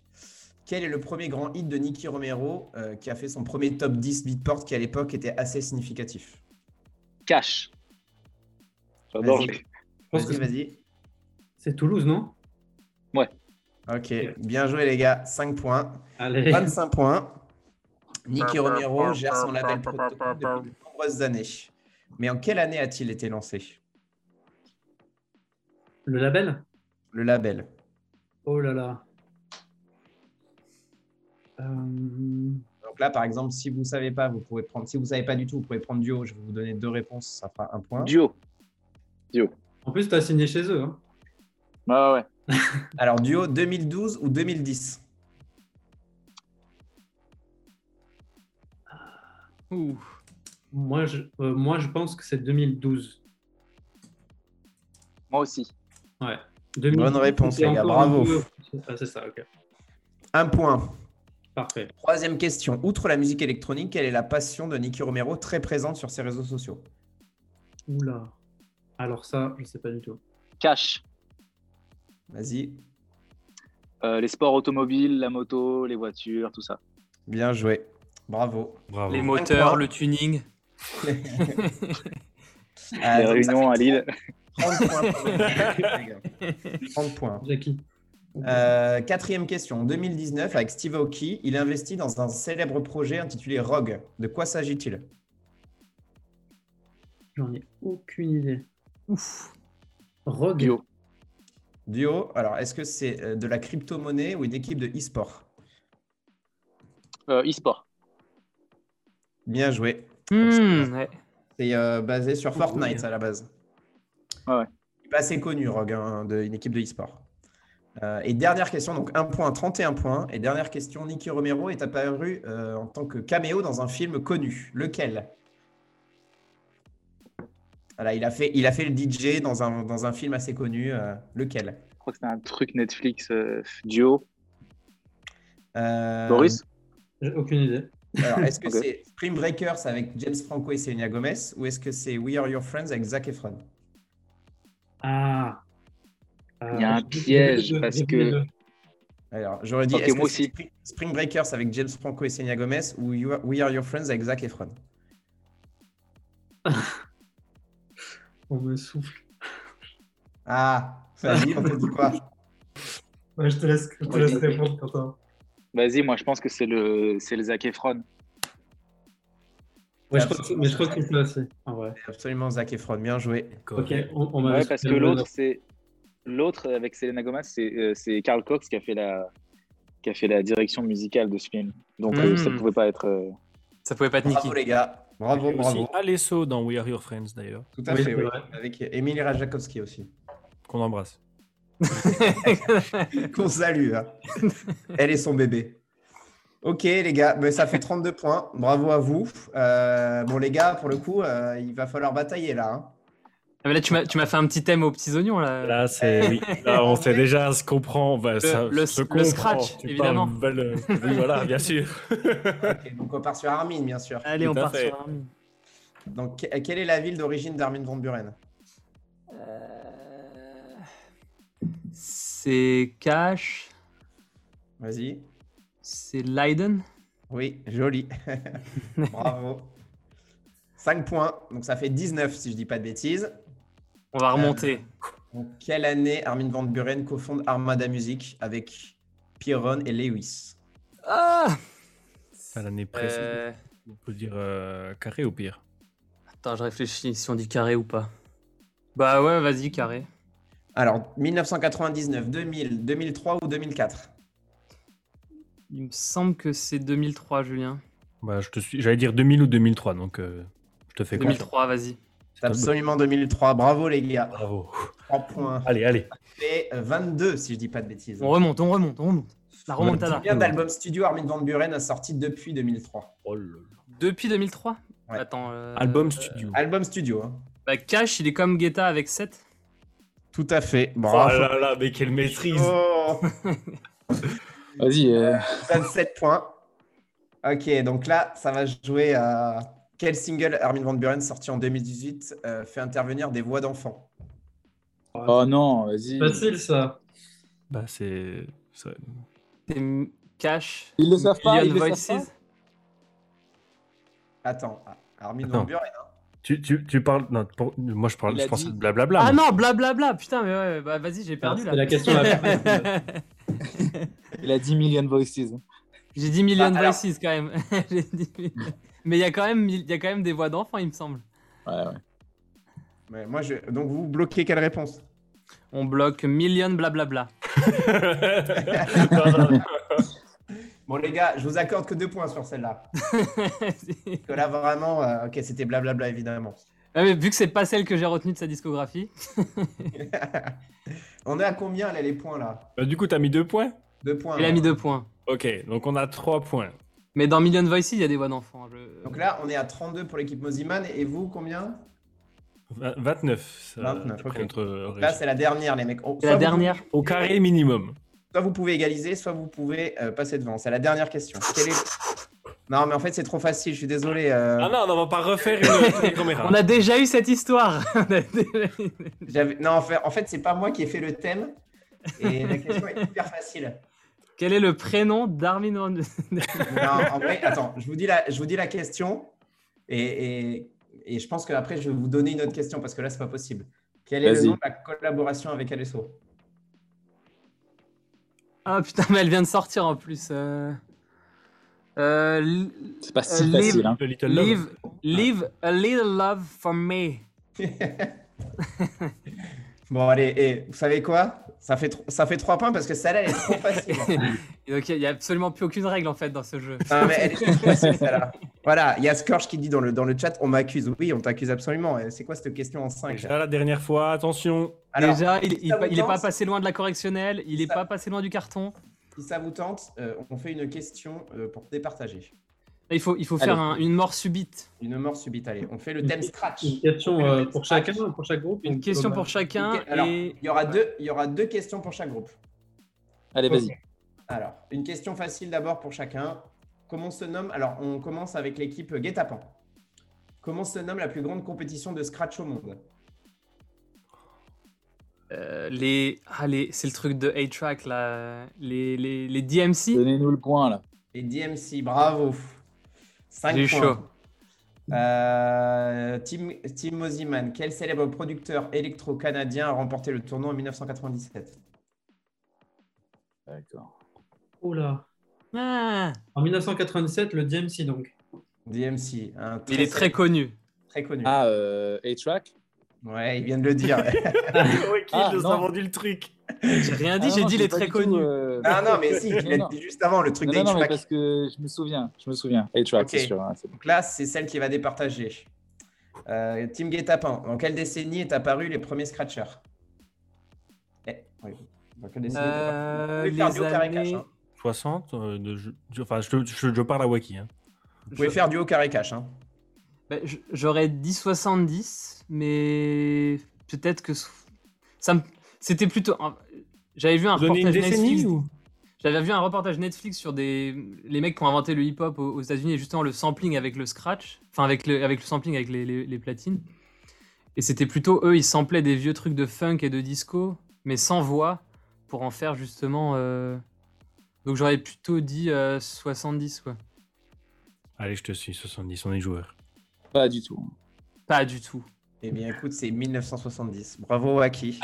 Quel est le premier grand hit de Nicky Romero euh, qui a fait son premier top 10 beatport qui à l'époque était assez significatif? Cash. J'adore. Vas-y, vas-y. C'est Toulouse, non? Ouais. Ok, bien joué les gars. 5 points. Allez. 25 points. Nicky Romero gère son label depuis de nombreuses années. Mais en quelle année a-t-il été lancé? Le label? Le label. Oh là là. Euh, Donc là, par exemple, si vous ne savez pas, vous pouvez prendre. Si vous ne savez pas du tout, vous pouvez prendre duo. Je vais vous donner deux réponses, ça fera un point. Duo. Duo. En plus, tu as signé chez eux. Hein. Ah ouais. Alors, duo 2012 ou 2010 Ouh. Moi, je, euh, moi, je pense que c'est 2012. Moi aussi. Ouais. Bonne réponse, les gars. Bravo. Ah, c'est ça, ok. Un point. Parfait. Troisième question. Outre la musique électronique, quelle est la passion de Nicky Romero très présente sur ses réseaux sociaux? Oula. Alors ça, je ne sais pas du tout. Cash. Vas-y. Euh, les sports automobiles, la moto, les voitures, tout ça. Bien joué. Bravo. Bravo. Les moteurs, le tuning. Ah, Les réunions à Lille. 30 points. 30 points. Euh, quatrième question. En 2019, avec Steve Aoki, il investit dans un célèbre projet intitulé Rogue. De quoi s'agit-il? J'en ai aucune idée. Ouf. Rogue. Duo. Duo. Alors, est-ce que c'est euh, de la crypto-monnaie ou une équipe de e-sport? Euh, E-sport. Bien joué. Hmm, c'est euh, basé sur Fortnite à la base. Ah ouais. Pas assez connu, Rogue, hein, d'une équipe de e-sport. Euh, et dernière question, donc un point, 31 points. Et dernière question, Nicky Romero est apparu euh, en tant que caméo dans un film connu. Lequel? Voilà, il a fait, il a fait le DJ dans un, dans un film assez connu. lequel? Je crois que c'est un truc Netflix duo. Boris? Aucune idée. Alors, est-ce que c'est Spring Breakers avec James Franco et Selena Gomez ou est-ce que c'est We Are Your Friends avec Zac Efron? Ah. Il y a un piège parce que. Alors, j'aurais dit moi aussi. Spring, Breakers avec James Franco et Selena Gomez ou We Are Your Friends avec Zac Efron? On me souffle. Ah, vas-y, on te dit quoi? Je te laisse, je te laisse répondre, Quentin. Vas-y, moi je pense que c'est le, c'est le Zac Efron. Ouais, je crois que, mais je crois que c'est aussi. Absolument Zac Efron, bien joué. Ok, on, on ouais, parce que l'autre, c'est l'autre avec Selena Gomez, c'est, euh, c'est Carl Cox qui a fait la qui a fait la direction musicale de ce film. Donc euh, ça hmm. pouvait pas être. Euh, ça pouvait pas être Nicky. Bravo les gars. Bravo, bravo. Aussi Alesso dans We Are Your Friends d'ailleurs. Tout à fait, oui. Avec Emily Rajakowski aussi. Qu'on embrasse. Qu'on salue. Hein. Elle et son bébé. Ok les gars, mais ça fait 32 points. Bravo à vous. Euh, bon les gars, pour le coup, il va falloir batailler là. Hein. Ah, mais là, tu m'as, fait un petit thème aux petits oignons. Là, là, c'est, oui. là on sait déjà ce qu'on prend. le, le, scratch, évidemment. voilà, bien sûr. donc on part sur Armin, bien sûr. Allez, on part sur Armin. Donc, quelle est la ville d'origine d'Armin Van Buren? Euh... C'est Cash. Vas-y. C'est Leiden. Oui, joli. Bravo. 5 points, donc ça fait 19 si je dis pas de bêtises. On va remonter. en quelle année Armin Van Buren cofonde Armada Music avec Pierron et Lewis? Ah À l'année précédente. Euh. On peut dire euh, carré ou pire? Attends, je réfléchis si on dit carré ou pas. Bah ouais, vas-y, carré. Alors, 1999, 2000, 2003 ou 2004 Il me semble que c'est 2003, Julien. Bah, je te suis. J'allais dire 2000 ou 2003, donc euh, je te fais 2003, vas-y. Absolument 2003. Bravo les gars. Bravo. 3 points. Allez, allez. Et 22 si je dis pas de bêtises. On remonte, on remonte, on remonte. La remontada. Combien d'albums studio Armin Van Buren a sorti depuis 2003 Depuis 2003 Attends. Euh, album studio. Album studio. Hein. Bah, Cash, il est comme Guetta avec 7. Tout à fait. Bravo. Oh là là, mais quelle maîtrise. Oh. Vas-y. 27 euh. points. Ok, donc là, ça va jouer à. Quel single Armin Van Buren sorti en 2018 euh, fait intervenir des voix d'enfants? Oh non, vas-y. Facile ça. Bah c'est. Cash. Ils le savent pas. Ils le savent pas? Attends, Armin Van Buren. Hein. Tu, tu, tu, parles. Non, moi je parle. je pense dit... blablabla. Ah non, blablabla. Putain, mais ouais, bah vas-y, j'ai perdu là. C'est la question. Il a 10 millions de voices. J'ai 10 millions de voices quand même. Mais il y, a quand même, il y a quand même des voix d'enfants, il me semble. Ouais, ouais. Mais moi, je... Donc, vous bloquez quelle réponse? On bloque million blablabla. bon, les gars, je vous accorde que deux points sur celle-là. que là, vraiment, euh, ok, c'était blablabla, évidemment. Ah, mais vu que c'est pas celle que j'ai retenue de sa discographie. on est à combien, là, les points, là bah, Du coup, t'as mis deux points Deux points. Il a mis deux points. Ok, donc on a trois points. Mais dans Million Voices, il y a des voix d'enfants. Donc là, on est à 32 pour l'équipe Moziman. Et vous, combien 29. 29, là, c'est la dernière, les mecs. c'est la dernière Au carré minimum. Soit vous pouvez égaliser, soit vous pouvez euh, passer devant. C'est la dernière question. Non, mais en fait, c'est trop facile. Je suis désolé. Euh. Ah non, on va pas refaire une, On a déjà eu cette histoire. non, en fait, en fait c'est pas moi qui ai fait le thème. Et la question est hyper facile. Quel est le prénom d'Armin Van Non, en vrai, attends, je vous dis la, je vous dis la question et, et, je pense qu'après, je vais vous donner une autre question parce que là, c'est pas possible. Quel est le nom de la collaboration avec Alesso? Ah putain, mais elle vient de sortir en plus. Euh... Euh, c'est pas si facile. Hein. Leave, leave a little love for me. bon, allez, et vous savez quoi? Ça fait, ça fait 3 points parce que celle-là, elle est trop facile. Donc, il n'y a absolument plus aucune règle en fait dans ce jeu. Non, mais elle est trop facile celle-là. Voilà, il y a Scorch qui dit dans le, dans le chat on m'accuse. Oui, on t'accuse absolument. C'est quoi cette question en 5 Déjà la dernière fois, attention. Déjà, il n'est pas passé loin de la correctionnelle, il n'est pas passé loin du carton. Si ça vous tente, euh, on fait une question euh, pour départager. Il faut, il faut faire une mort subite. Une mort subite, allez. On fait le thème scratch. Une question euh, pour chacun, pour chaque groupe. Une, question pour chacun. il, y aura deux, il y aura deux questions pour chaque groupe. Allez, vas-y. Alors, une question facile d'abord pour chacun. Comment se nomme Alors, on commence avec l'équipe Guetapan. Comment se nomme la plus grande compétition de scratch au monde? Euh, les, ah, les, c'est le truc de A-Track, là. Les, les, les DMC. Donnez-nous le point, là. Les DMC, bravo. 5 points. chaud. Euh, Tim, Tim Mosiman, quel célèbre producteur électro-canadien a remporté le tournoi en 1997 D'accord. Oula. Ah. En 1997, le DMC donc. DMC. Il est très connu. Très connu. Ah, euh, A-Track Ouais, il vient de le dire. ouais, qui ah, nous a vendu le truc J'ai rien dit, ah j'ai dit il est très connu. Euh... Ah non, mais si, il l'a dit juste avant le truc. Non, non, mais parce que je me souviens, je me souviens. A-Track, c'est sûr. Hein, donc là, c'est celle qui va départager. Euh, Team Guet-Apin, dans quelle décennie est apparu les premiers scratchers? Eh, oui. Dans quelle décennie euh, les années... Hein. 60 euh, de, je, Enfin, je, je, je, parle à Waki. Hein. Vous pouvez faire du haut carré cash. Hein. Bah, J'aurais dit 70, mais peut-être que ça me... c'était plutôt. J'avais vu un reportage Netflix. J'avais vu un reportage Netflix sur des les mecs qui ont inventé le hip-hop aux, États-Unis et justement le sampling avec le scratch, enfin avec le avec le sampling avec les, les, platines. Et c'était plutôt eux, ils samplaient des vieux trucs de funk et de disco, mais sans voix, pour en faire justement. Euh, donc j'aurais plutôt dit 70 euh, quoi. Allez, je te suis 70, on est joueurs. Pas du tout. Pas du tout. Eh bien, écoute, c'est 1970. Bravo, Aki.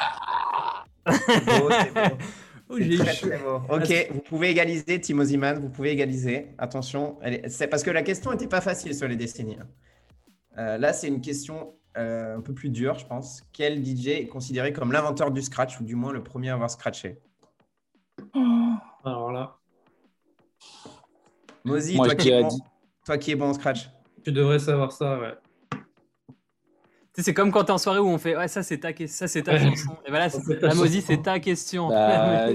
Ok, vous pouvez égaliser, Timo Ziman, vous pouvez égaliser. Attention, c'est parce que la question n'était pas facile sur les décennies. Hein. Euh, là, c'est une question euh, un peu plus dure, je pense. Quel DJ est considéré comme l'inventeur du scratch, ou du moins le premier à avoir scratché? Alors là. Mozi, toi, qui bon, toi qui es bon en scratch. Tu devrais savoir ça, ouais c'est comme quand t'es en soirée où on fait ouais ça c'est ta ça c'est ta chanson. Et voilà, la Mozi c'est ta question. Bah,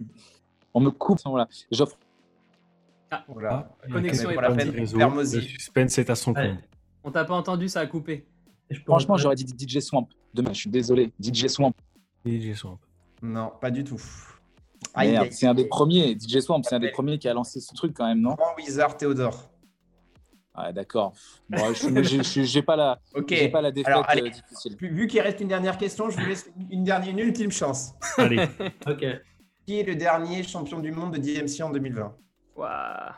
on me coupe voilà. J'offre. Ah, voilà. Ah, connexion est partie. Le suspense est à son compte. On t'a pas entendu, ça a coupé. Franchement, j'aurais dit DJ Swamp. Demain, je suis désolé. DJ Swamp. DJ Swamp. Non, pas du tout. c'est un des premiers. DJ Swamp, c'est un des premiers qui a lancé ce truc quand même, non? Grand Wizard Théodore. Ah, d'accord. Bon, je n'ai pas, la, pas la défaite euh, difficile. Vu qu'il reste une dernière question, je vous laisse une, dernière, une ultime chance. Allez. ok. Qui est le dernier champion du monde de DMC en 2020 Waouh.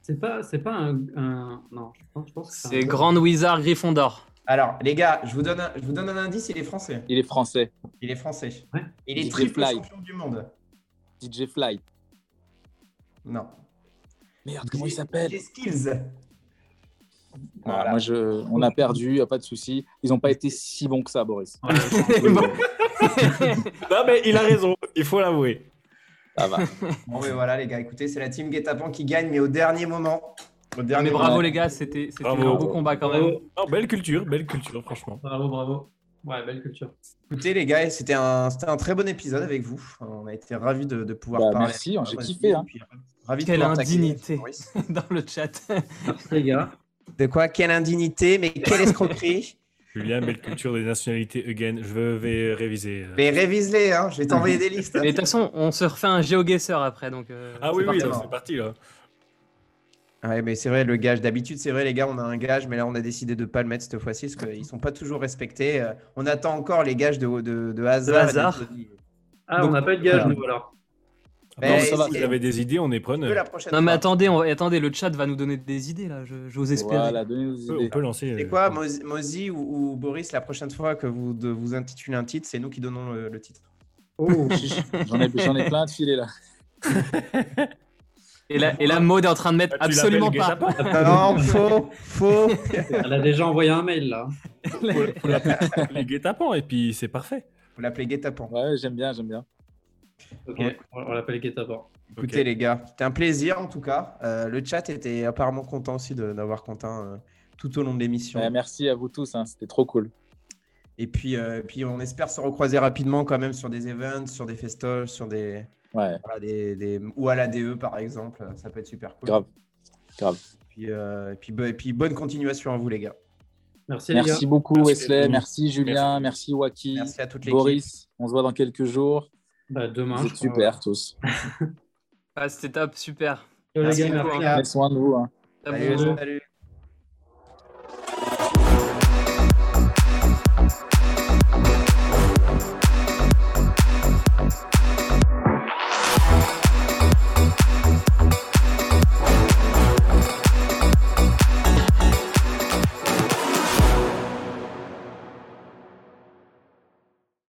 C'est pas, c'est pas un, Non, je pense, je pense que c'est Grand Wizard Gryffondor. Alors, les gars, je vous donne un, je vous donne un indice, il est français. Il est français. Il est français. Il est triple champion du monde. DJ Fly. Non. Merde, comment il s'appelle? DJ Skills. Moi, je, on a perdu, il n'y a pas de souci. Ils n'ont pas été si bons que ça, Boris. non, mais il a raison, il faut l'avouer. Ça va. Bon, mais voilà, les gars, écoutez, c'est la team Guetapan qui gagne, mais au dernier moment. Au dernier mais bravo, les gars, c'était un beau combat quand même. belle culture, belle culture, franchement. Bravo, bravo. Ouais, belle culture. Écoutez, les gars, c'était un, un très bon épisode avec vous. On a été ravis de, de pouvoir bah, parler. Merci, j'ai kiffé. Hein. Ravi Quelle indignité dans le chat. Merci, les gars. De quoi? Quelle indignité, mais quelle escroquerie Julien, belle culture des nationalités again. Je vais réviser. Euh. Mais révise-les, hein. je vais t'envoyer des listes. Mais de toute façon, on se refait un GeoGuessr après. Donc, euh, ah oui, oui, c'est parti là. Ouais, mais c'est vrai, le gage. D'habitude, c'est vrai, les gars, on a un gage, mais là, on a décidé de ne pas le mettre cette fois-ci parce qu'ils ne sont pas toujours respectés. Euh, on attend encore les gages de, de, de hasard. hasard. Ah, on n'a pas de gage, nous, alors. Non, ça va, vous avez des idées, on est preneur. Non, mais attendez, attendez, le chat va nous donner des idées là, j'ose espérer. Voilà, donnez-nous idées. On peut lancer. C'est quoi, Mozi ou, Boris, la prochaine fois que vous de, vous intitulez un titre, c'est nous qui donnons le, titre. Oh, j'en ai, ai, plein de filets là. Et là, et là, Maud est en train de mettre ah, absolument pas. non, faux, faux. Elle a déjà envoyé un mail là. Faut, faut l'appeler guet-apens et puis c'est parfait. Vous l'appelez guet-apens. Ouais, j'aime bien, j'aime bien. Ok, on l'appelle Guet-apens. Écoutez les gars, c'était un plaisir en tout cas. Euh, le chat était apparemment content aussi d'avoir Quentin euh, tout au long de l'émission. merci à vous tous, hein, c'était trop cool. Et puis, euh, puis on espère se recroiser rapidement quand même sur des events, sur des festoches, sur des, ouais. des, ou à la DE par exemple. Ça peut être super cool. Grave, grave. Et puis, puis, puis bonne continuation à vous les gars. Merci, les merci beaucoup Wesley, merci Julien, merci, Waki, merci à toutes Boris. On se voit dans quelques jours. Bah, demain. Vous êtes super tous. ah, C'était top, super. Merci, Prenez soin de vous. Hein. Salut.